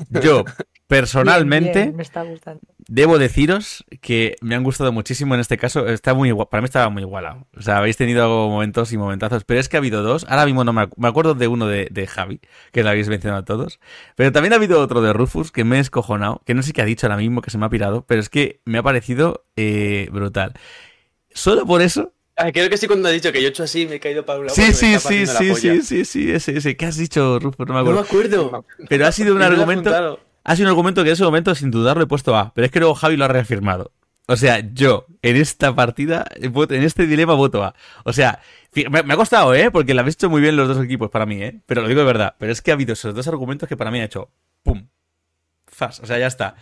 Yo, personalmente,
Bien, bien, me está gustando.
Debo deciros que me han gustado muchísimo en este caso. Está muy igual, para mí estaba muy igualado. O sea, habéis tenido momentos y momentazos, pero es que ha habido dos. Ahora mismo no me, me acuerdo de uno de, de Javi, que lo habéis mencionado todos. Pero también ha habido otro de Rufus que me he escojonado, que no sé qué ha dicho ahora mismo, que se me ha pirado, pero es que me ha parecido eh, brutal. Solo por eso.
Ah, creo que sí cuando ha dicho que yo he hecho así me he caído para un lado.
Sí, sí, sí, sí, sí, sí, sí, ese, ese. ¿Qué has dicho, Rufus? No me
No me
acuerdo.
acuerdo.
Pero ha sido un argumento. Ha sido un argumento que en ese momento, sin dudarlo, he puesto A. Pero es que luego Javi lo ha reafirmado. O sea, yo, en esta partida, en este dilema, voto A. O sea, me, ha costado, ¿eh? Porque lo habéis hecho muy bien los dos equipos para mí, ¿eh? Pero lo digo de verdad. Pero es que ha habido esos dos argumentos que para mí ha hecho ¡pum! Fas. O sea, ya está.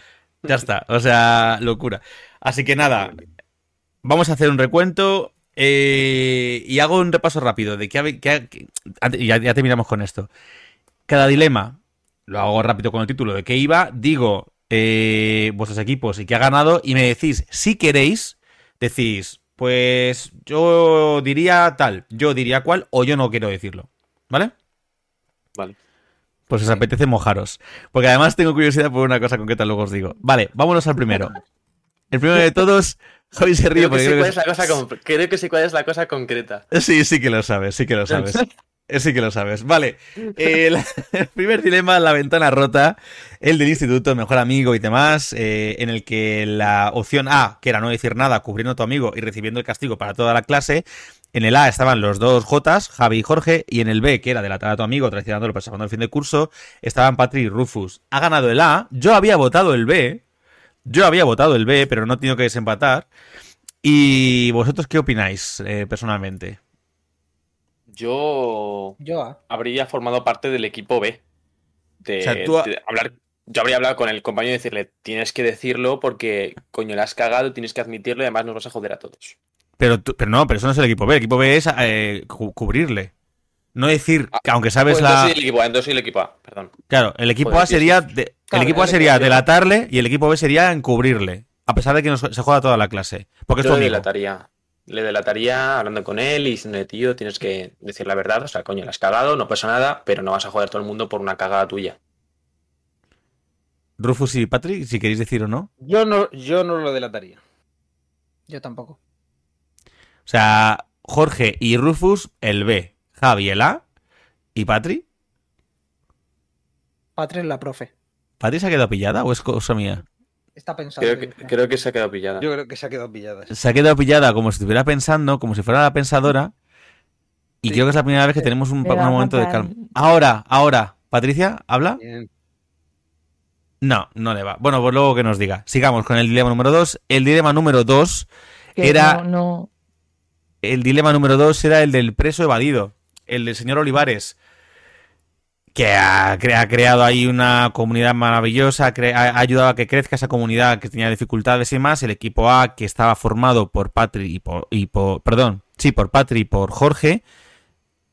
Ya está. O sea, locura. Así que nada, vamos a hacer un recuento. eh, y hago un repaso rápido de qué- antes- y ya, ya terminamos con esto. Cada dilema lo hago rápido con el título de qué iba, digo eh, vuestros equipos y qué ha ganado y me decís, si queréis, decís, pues yo diría tal, yo diría cuál o yo no quiero decirlo, ¿vale?
Vale.
Pues os apetece mojaros. Porque además tengo curiosidad por una cosa concreta, luego os digo. Vale, vámonos al primero. El primero de todos, Javi se ríe
Creo que,
porque creo que-
es la cosa con- creo que sé cuál es la cosa concreta.
Sí, sí que lo sabes, sí que lo sabes. Eh, Sí que lo sabes. Vale. El, el primer dilema, la ventana rota, el del instituto, mejor amigo y demás, eh, en el que la opción A, que era no decir nada, cubriendo a tu amigo y recibiendo el castigo para toda la clase, en el A estaban los dos Jotas, Javi y Jorge, y en el B, que era delatar a tu amigo, traicionándolo pasando el fin de curso, estaban Patrick y Rufus. Ha ganado el A, yo había votado el B, yo había votado el B, pero no he tenido que desempatar. ¿Y vosotros qué opináis eh, personalmente?
Yo
Yo A.
habría formado parte del equipo B. De,
O sea, tú ha-
de hablar, yo habría hablado con el compañero y decirle, tienes que decirlo porque, coño, la has cagado, tienes que admitirlo y además nos vas a joder a todos.
Pero, tú- pero no, pero eso no es el equipo B. El equipo B es eh, cu- cubrirle. No decir
Ah,
que aunque sabes
Pues
la.
entonces soy el equipo A, entonces soy el equipo A, perdón.
Claro, el equipo
Joder,
A sería. de- el
Claro,
equipo A sería delatarle y el equipo B sería encubrirle. A pesar de que nos- se juega toda la clase. Porque es
Yo
tu
le
amigo.
delataría. Le delataría hablando con él y diciéndole, tío, tienes que decir la verdad. O sea, coño, la has cagado, no pasa nada, pero no vas a joder a todo el mundo por una cagada tuya.
Rufus y Patrick, si queréis decir o no.
Yo no, yo no lo delataría.
Yo tampoco.
O sea, Jorge y Rufus, el B. Javi, el A. ¿Y Patri?
Patri es la profe.
¿Patri se ha quedado pillada o es cosa mía?
Está pensando.
Creo que, creo que se ha quedado pillada.
Yo creo que se ha quedado pillada.
Se ha quedado pillada como si estuviera pensando, como si fuera la pensadora. Y
Sí.
creo que es la primera vez que tenemos un, momento de calma. Ahora, ahora. Patricia, ¿habla?
Bien.
No, no le va. Bueno, pues luego que nos diga. Sigamos con el dilema número 2. El dilema número 2
Que
Era-
No, no.
El dilema número 2 era el del preso evadido, el del señor Olivares. Que ha, cre- ha creado ahí una comunidad maravillosa, ha, ayudado a que crezca esa comunidad que tenía dificultades y más. El equipo A, que estaba formado por Patri y por, y por- perdón, sí, por Patri y por Jorge.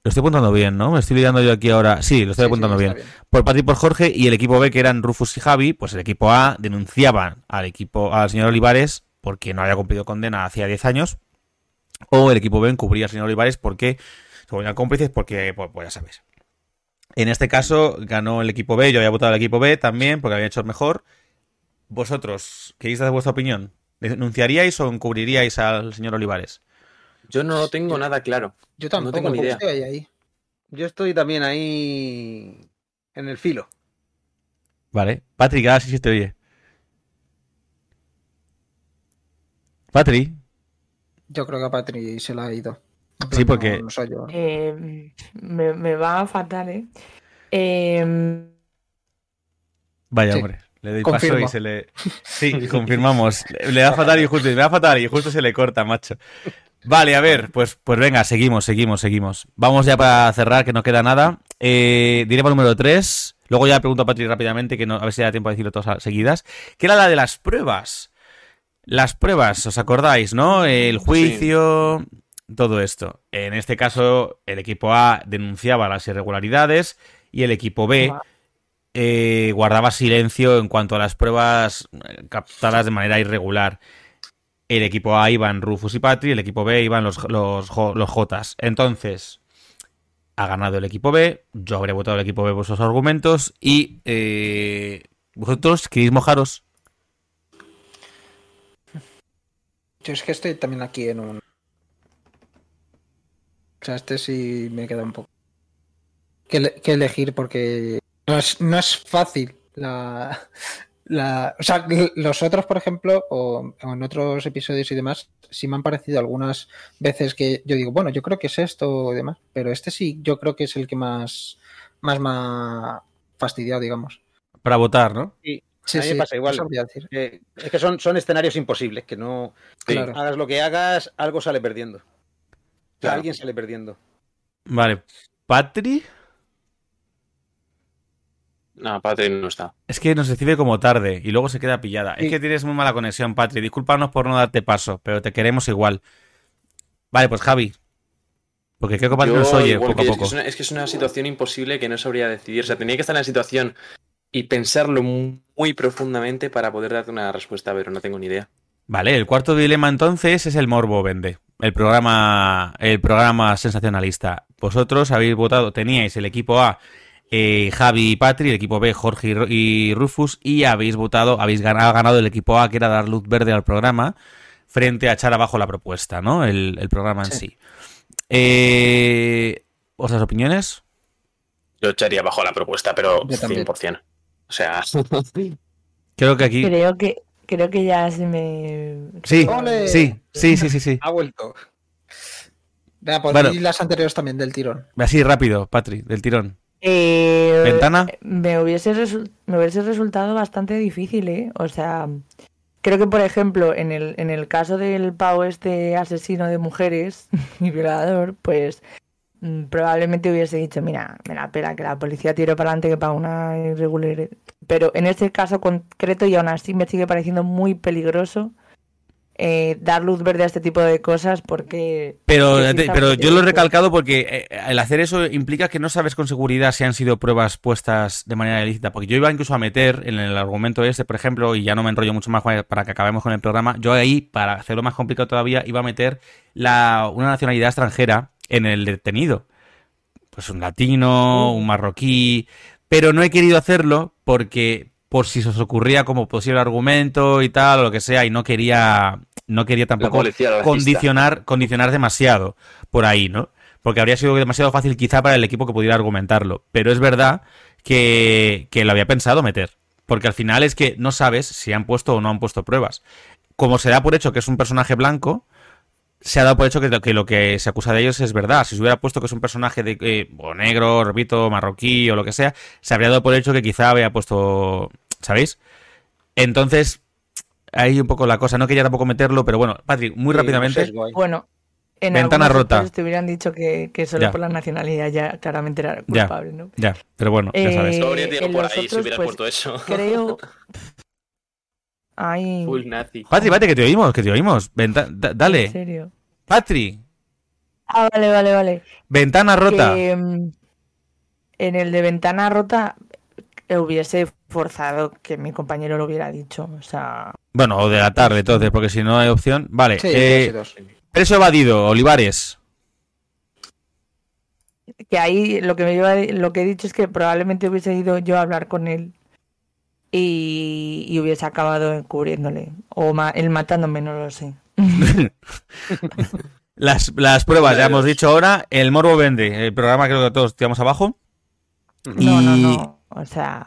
Lo estoy apuntando bien, ¿no? Me estoy liando yo aquí ahora. Sí, lo estoy
Sí,
apuntando
sí,
bien. Por Patri y por Jorge y el equipo B, que eran Rufus y Javi, pues el equipo A denunciaban al equipo, al señor Olivares porque no había cumplido condena hacía 10 años. O el equipo B encubría al señor Olivares porque se volvían cómplices porque, pues, pues ya sabes. En este caso ganó el equipo B, yo había votado al equipo B también porque había hecho mejor. Vosotros, ¿qué dice de vuestra opinión? ¿Denunciaríais o encubriríais al señor Olivares?
Yo no lo tengo nada claro.
Yo tampoco,
tengo ni idea.
estoy ahí, ahí.
Yo estoy también ahí en el filo.
Vale. Patrick, ah, sí se te oye. Patrick,
Yo creo que a Patri se la ha ido.
Sí, porque-
No, no soy yo.
Eh, me, me va fatal, ¿eh? Eh,
vaya
Sí.
hombre, le doy paso
Confirmo.
y se le... Sí, confirmamos. Le da fatal y justo, me da fatal y justo se le corta, macho. Vale, a ver, pues, pues venga, seguimos, seguimos, seguimos. Vamos ya para cerrar, que no queda nada. Eh, diré para el número 3. Luego ya pregunto a Patrick rápidamente, que no, a ver si da tiempo a decirlo todas seguidas. Que era la de las pruebas. Las pruebas, ¿os acordáis, no? El juicio, todo esto. En este caso, el equipo A denunciaba las irregularidades y el equipo B eh, guardaba silencio en cuanto a las pruebas eh, captadas de manera irregular. El equipo A iban Rufus y Patri, el equipo B iban los, los, los Jotas. Entonces, ha ganado el equipo B, yo habré votado el equipo B por sus argumentos y eh, vosotros queréis mojaros.
Yo es que estoy también aquí en un. O sea, este sí me queda un poco. Que, ele- que elegir porque no es, no es fácil la, la. O sea, los otros, por ejemplo, o, o en otros episodios y demás, sí me han parecido algunas veces que yo digo, bueno, yo creo que es esto o demás, pero este sí, yo creo que es el que más, más me ha fastidiado, digamos.
Para votar, ¿no?
Sí,
A mí me pasa igual.
decir.
Eh, es que son, son escenarios imposibles, que no
Claro.
hagas lo que hagas, algo sale perdiendo.
Claro.
alguien sale perdiendo.
Vale. Patri,
No, Patrick no está.
es que nos recibe como tarde y luego se queda pillada. Es que tienes muy mala conexión, Patri. Discúlpanos por no darte paso, pero te queremos igual. Vale, pues Javi. Porque creo que Patri
Yo
nos oye poco a poco.
Es, una, es que es una situación imposible que no sabría decidir. O sea, tenía que estar en la situación y pensarlo muy profundamente para poder darte una respuesta, pero no tengo ni idea.
Vale, el cuarto dilema entonces es el Morbo Vende, el programa, el programa sensacionalista. Vosotros habéis votado, teníais el equipo A, eh, Javi y Patri, el equipo B, Jorge y Ru- y Rufus, y habéis votado, habéis ganado, ganado el equipo A, que era dar luz verde al programa, frente a echar abajo la propuesta, ¿no? El, el programa en
Sí.
sí. Eh, ¿Otras opiniones?
Yo echaría bajo la propuesta, pero
Yo también.
100%. O sea,
Creo que aquí...
creo que creo que ya se me.
Sí,
¡Ole!
sí, sí, sí, sí, sí.
Ha vuelto.
Vea, pues
Bueno.
y las anteriores también del tirón.
Así rápido, Patri, del tirón.
Eh,
¿Ventana?
Me hubiese, me hubiese resultado bastante difícil, ¿eh? O sea, creo que, por ejemplo, en el, en el caso del Pau este asesino de mujeres y violador, pues probablemente hubiese dicho, mira, me la pela que la policía tire para adelante que para una irregularidad. Pero en este caso concreto y aún así me sigue pareciendo muy peligroso eh, dar luz verde a este tipo de cosas porque...
Pero,
fija
pero yo lo he recalcado porque eh, el hacer eso implica que no sabes con seguridad si han sido pruebas puestas de manera ilícita. Porque yo iba incluso a meter en el argumento este, por ejemplo, y ya no me enrollo mucho más para que acabemos con el programa, yo ahí, para hacerlo más complicado todavía, iba a meter la, una nacionalidad extranjera en el detenido. Pues un latino, un marroquí, pero no he querido hacerlo porque por si se os ocurría como posible argumento y tal o lo que sea y no quería no quería tampoco
policía
condicionar, condicionar demasiado por ahí, ¿no? Porque habría sido demasiado fácil quizá para el equipo que pudiera argumentarlo. Pero es verdad que, que lo había pensado meter. Porque al final es que no sabes si han puesto o no han puesto pruebas. Como se da por hecho que es un personaje blanco, se ha dado por hecho que lo que, lo que se acusa de ellos es verdad. Si se hubiera puesto que es un personaje de eh, o negro, repito, marroquí o lo que sea, se habría dado por hecho que quizá había puesto, ¿sabéis? Entonces, ahí un poco la cosa. No quería tampoco meterlo, pero bueno, Patrick, muy
Sí,
rápidamente.
ahí.
Bueno, en
Ventana rota.
te hubieran dicho que, que solo
Ya.
por la nacionalidad ya claramente era
Ya.
culpable, ¿no?
Ya, pero bueno, ya
Eh,
sabes.
En
por ahí si
otros,
hubieras
pues,
puesto eso.
Creo. Ay,
Full nazi.
Patri, Patri, que te oímos, que te oímos. Venta- da-
en
dale.
serio.
Patri,
Ah, vale, vale, vale.
ventana rota.
Que, mm, en el de ventana rota hubiese forzado que mi compañero lo hubiera dicho. O sea,
Bueno, o de la tarde, entonces, porque si no hay opción. Vale,
Sí,
eh,
dos y dos.
preso evadido, Olivares.
que ahí lo que, me lleva- lo que he dicho es que probablemente hubiese ido yo a hablar con él y, y hubiese acabado encubriéndole. O ma- él matándome, no lo sé.
Las, las pruebas, ya hemos dicho ahora. El morbo vende. El programa creo que todos tiramos abajo.
No, no,
Y-
no. O sea,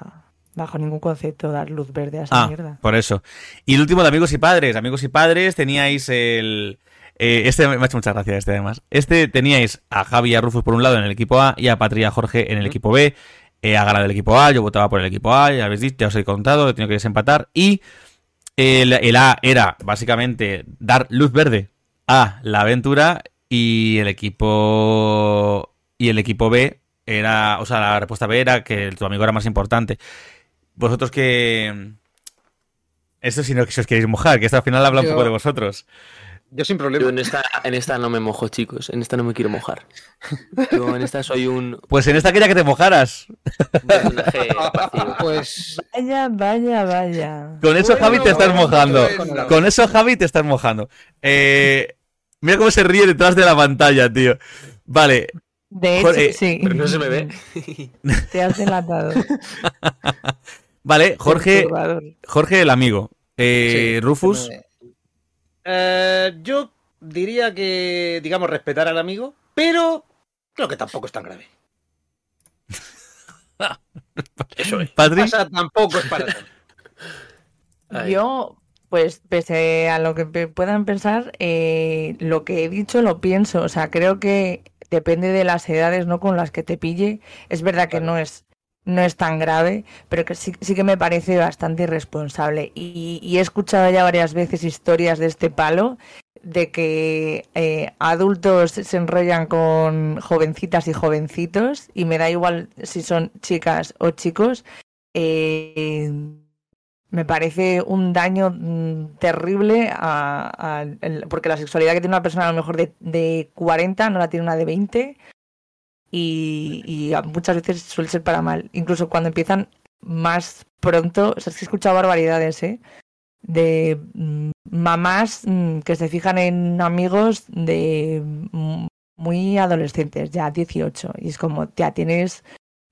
bajo ningún concepto dar luz verde a esa
Ah,
mierda.
por eso. Y el último de amigos y padres. Amigos y padres, teníais el. eh, este me ha hecho mucha gracia, este además. Este teníais a Javi y a Rufus por un lado en el equipo A y a Patri y a Jorge en el equipo B. Eh, ha ganado el equipo A, yo votaba por el equipo A, ya habéis dicho, ya os he contado, he tenido que desempatar. Y el, el A era básicamente dar luz verde a la aventura y el equipo. Y el equipo B era. O sea, la respuesta B era que tu amigo era más importante. Vosotros que. Esto si no si os queréis mojar, que esto al final habla un poco de vosotros.
Yo sin
Yo
problema.
en esta, en esta no me mojo, chicos. En esta no me quiero mojar. Yo en esta soy un
Pues en esta quería que te mojaras.
vacío.
Pues
Vaya, vaya, vaya.
Con eso,
Bueno,
Javi, te estás mojando.
bueno.
Con eso, Javi, te estás mojando. Eh, mira cómo se ríe detrás de la pantalla, tío. Vale,
De hecho,
Jorge,
sí.
Pero no se me ve.
Te has delatado.
vale, Jorge. Jorge el amigo. Eh,
sí,
Rufus,
me-
Eh, yo diría que, digamos, respetar al amigo, pero creo que tampoco es tan grave.
Eso es.
Patri.
O sea, tampoco es para tanto.
Yo, pues, pese a lo que puedan pensar, eh, lo que he dicho lo pienso. O sea, creo que depende de las edades, ¿no? Con las que te pille. Es verdad que no es, no es tan grave, pero que sí, sí que me parece bastante irresponsable. Y, y he escuchado ya varias veces historias de este palo de que eh, adultos se enrollan con jovencitas y jovencitos y me da igual si son chicas o chicos. eh, me parece un daño mm, terrible a- porque la sexualidad que tiene una persona a lo mejor de, de 40 no la tiene una de 20 y, muchas veces suele ser para mal. Incluso cuando empiezan más pronto, o sea, es que he escuchado barbaridades, ¿eh? De mm, mamás mm, que se fijan en amigos de mm, muy adolescentes, ya 18, y es como, ya tienes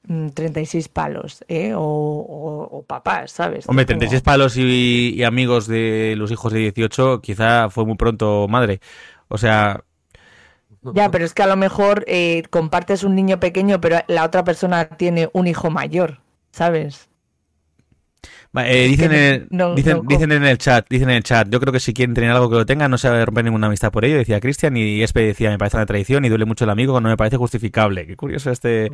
mm, 36 palos, ¿eh? O, o- o papás, ¿sabes?
Hombre,
Es como-
36 palos y, y amigos de los hijos de 18, quizá fue muy pronto madre. O sea,
Ya, pero es que a lo mejor eh, compartes un niño pequeño, pero la otra persona tiene un hijo mayor, ¿sabes?
Eh, dicen, en el,
no-
dicen,
no
dicen en el chat, dicen en el chat, yo creo que si quieren tener algo que lo tengan, no se va a romper ninguna amistad por ello, decía Cristian, y Espe decía, me parece una traición y duele mucho el amigo, no me parece justificable. Qué curioso este...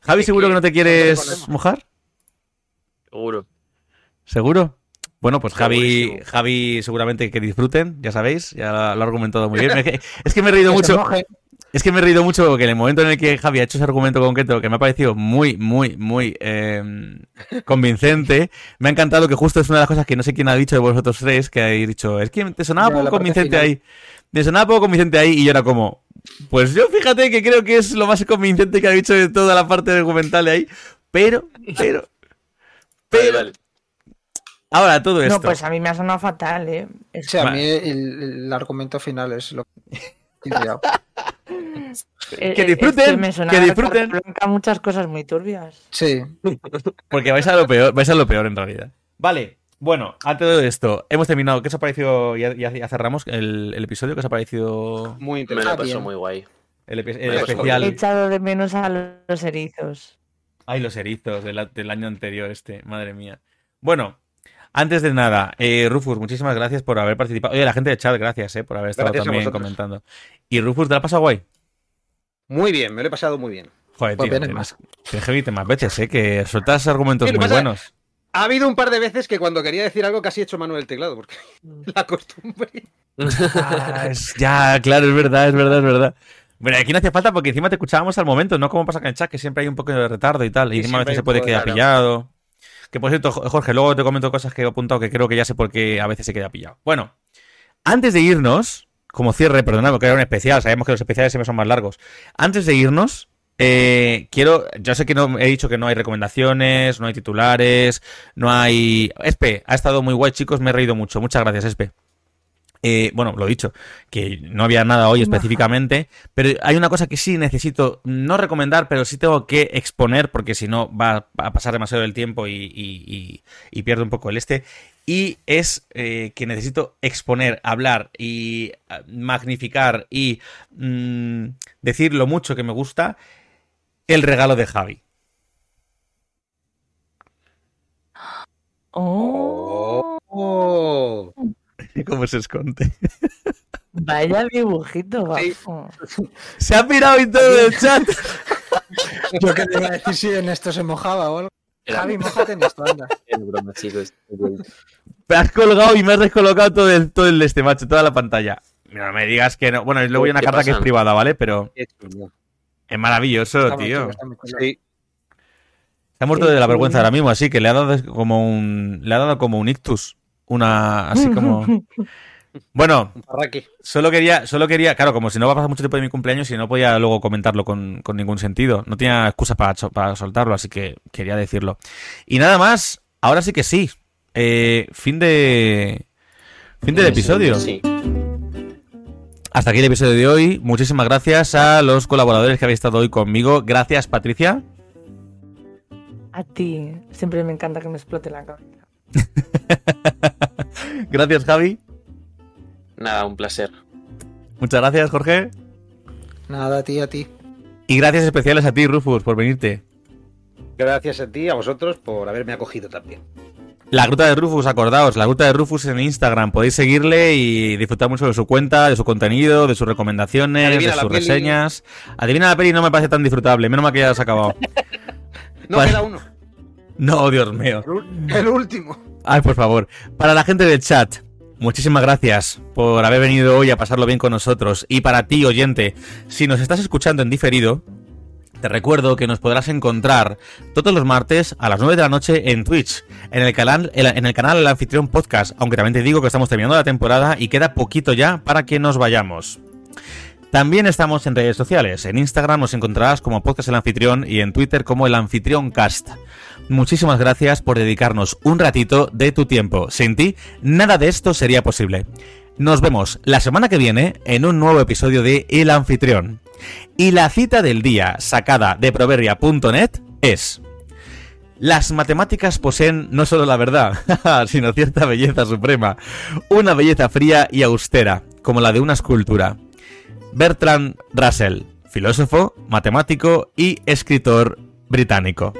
Javi, ¿seguro
que-
que no te quieres mojar?
Seguro.
¿Seguro? Bueno, pues Javi. Javi seguramente que disfruten, ya sabéis, ya lo, ha argumentado muy bien. Es que, me he reído mucho, es que me he reído mucho porque en el momento en el que Javi ha hecho ese argumento concreto que me ha parecido muy, muy, muy eh, convincente, me ha encantado que justo es una de las cosas que no sé quién ha dicho de vosotros tres, que habéis dicho, es que te sonaba
Ya,
poco convincente
final.
ahí. Me sonaba poco convincente ahí y yo era como, pues yo fíjate que creo que es lo más convincente que ha dicho de toda la parte documental de ahí, pero, pero,
Vale,
pero,
vale.
Ahora todo esto.
No, pues a mí me ha sonado fatal, ¿eh? Es-
O sea, a mí el, el argumento final es lo que
eh,
Que
eh,
disfruten,
es que me
que disfruten.
blanca muchas cosas muy turbias.
Sí,
Porque vais a lo peor, vais a lo peor en realidad. Vale, bueno, a todo esto, hemos terminado. ¿Qué os ha parecido? Ya, cerramos el, el episodio. ¿Qué os ha parecido
Muy
Me
interesante.
lo
Ah,
pasó muy guay.
el,
Me lo pasó
He
especial?
echado de menos a los erizos.
Ay, los erizos del, del año anterior este, madre mía. Bueno, antes de nada, eh, Rufus, muchísimas gracias por haber participado. Oye, la gente de chat, gracias eh, por haber estado
Gracias
también comentando. Y Rufus, ¿te la pasado guay?
Muy bien, me lo he pasado muy bien.
Joder,
Pues
tío, tienes que venirte más veces, ¿eh? Que sueltas argumentos muy
pasa-
buenos.
Ha habido un par de veces que cuando quería decir algo casi he hecho mano del teclado, porque la costumbre.
Ah, es- ya, claro, es verdad, es verdad, es verdad. Bueno, aquí no hacía falta porque encima te escuchábamos al momento, no como pasa con el chat, que siempre hay un poco de retardo y tal. Y encima a veces se puede quedar
claro.
pillado. Que por cierto, Jo- Jorge, luego te comento cosas que he apuntado que creo que ya sé por qué a veces se queda pillado. Bueno, antes de irnos, como cierre, perdonad, porque era un especial, sabemos que los especiales siempre son más largos. Antes de irnos, eh, quiero, ya sé que he dicho que no hay recomendaciones, no hay titulares, no hay... Espe, ha estado muy guay, chicos, me he reído mucho. Muchas gracias, Espe. Eh, bueno, lo dicho, que no había nada hoy específicamente, pero hay una cosa que sí necesito no recomendar, pero sí tengo que exponer, porque si no va a pasar demasiado el tiempo y, y, y- y pierdo un poco el este. Y es eh, que necesito exponer, hablar y ah, magnificar y mm, decir lo mucho que me gusta el regalo de Javi.
Oh,
Oh.
¿Cómo se esconde?
vaya dibujito,
Sí.
guapo.
Se ha pirado y todo el chat.
Yo que te iba a decir si en esto se mojaba o algo.
Era-
Javi, mojate en esto, anda.
Es broma, chicos.
Me has colgado y me has descolocado todo el, todo el este, macho, toda la pantalla. No me digas que no. Bueno, y luego hay una
¿Qué
carta que es privada, ¿vale? Pero es maravilloso, tío.
Sí.
Se ha muerto de la vergüenza ahora mismo, así que le ha dado como un. Le ha dado como un ictus. Una. Así como. Bueno, solo quería, solo quería, claro, como si no va a pasar mucho tiempo de mi cumpleaños y no podía luego comentarlo con, con ningún sentido. No tenía excusa para, para soltarlo, así que quería decirlo. Y nada más, ahora sí que sí. Eh, fin de. Fin del episodio.
Sí.
Hasta aquí el episodio de hoy. Muchísimas gracias a los colaboradores que habéis estado hoy conmigo. Gracias, Patricia.
A ti. Siempre me encanta que me explote la cabeza.
gracias, Javi.
Nada, un placer.
Muchas gracias, Jorge.
Nada, tío, a ti.
Y gracias especiales a ti, Rufus, por venirte.
Gracias a ti, a vosotros, por haberme acogido también.
La Gruta de Rufus, acordaos, la Gruta de Rufus en Instagram. Podéis seguirle y disfrutar mucho de su cuenta, de su contenido, de sus recomendaciones,
Adivina
de sus
peli.
reseñas. Adivina la peli no me parece tan disfrutable. Menos mal que ya has acabado.
No, queda uno.
No, Dios mío.
El, último.
Ay, por favor. Para la gente del chat, muchísimas gracias por haber venido hoy a pasarlo bien con nosotros. Y para ti, oyente, si nos estás escuchando en diferido, te recuerdo que nos podrás encontrar todos los martes a las 9 de la noche en Twitch, en el canal, en el canal El Anfitrión Podcast, aunque también te digo que estamos terminando la temporada y queda poquito ya para que nos vayamos. También estamos en redes sociales. En Instagram nos encontrarás como Podcast El Anfitrión y en Twitter como El Anfitrión Cast. Muchísimas gracias por dedicarnos un ratito de tu tiempo. Sin ti, nada de esto sería posible. Nos vemos la semana que viene en un nuevo episodio de El Anfitrión. Y la cita del día sacada de proverbia.net es... Las matemáticas poseen no solo la verdad, sino cierta belleza suprema, una belleza fría y austera, como la de una escultura. Bertrand Russell, filósofo, matemático y escritor británico.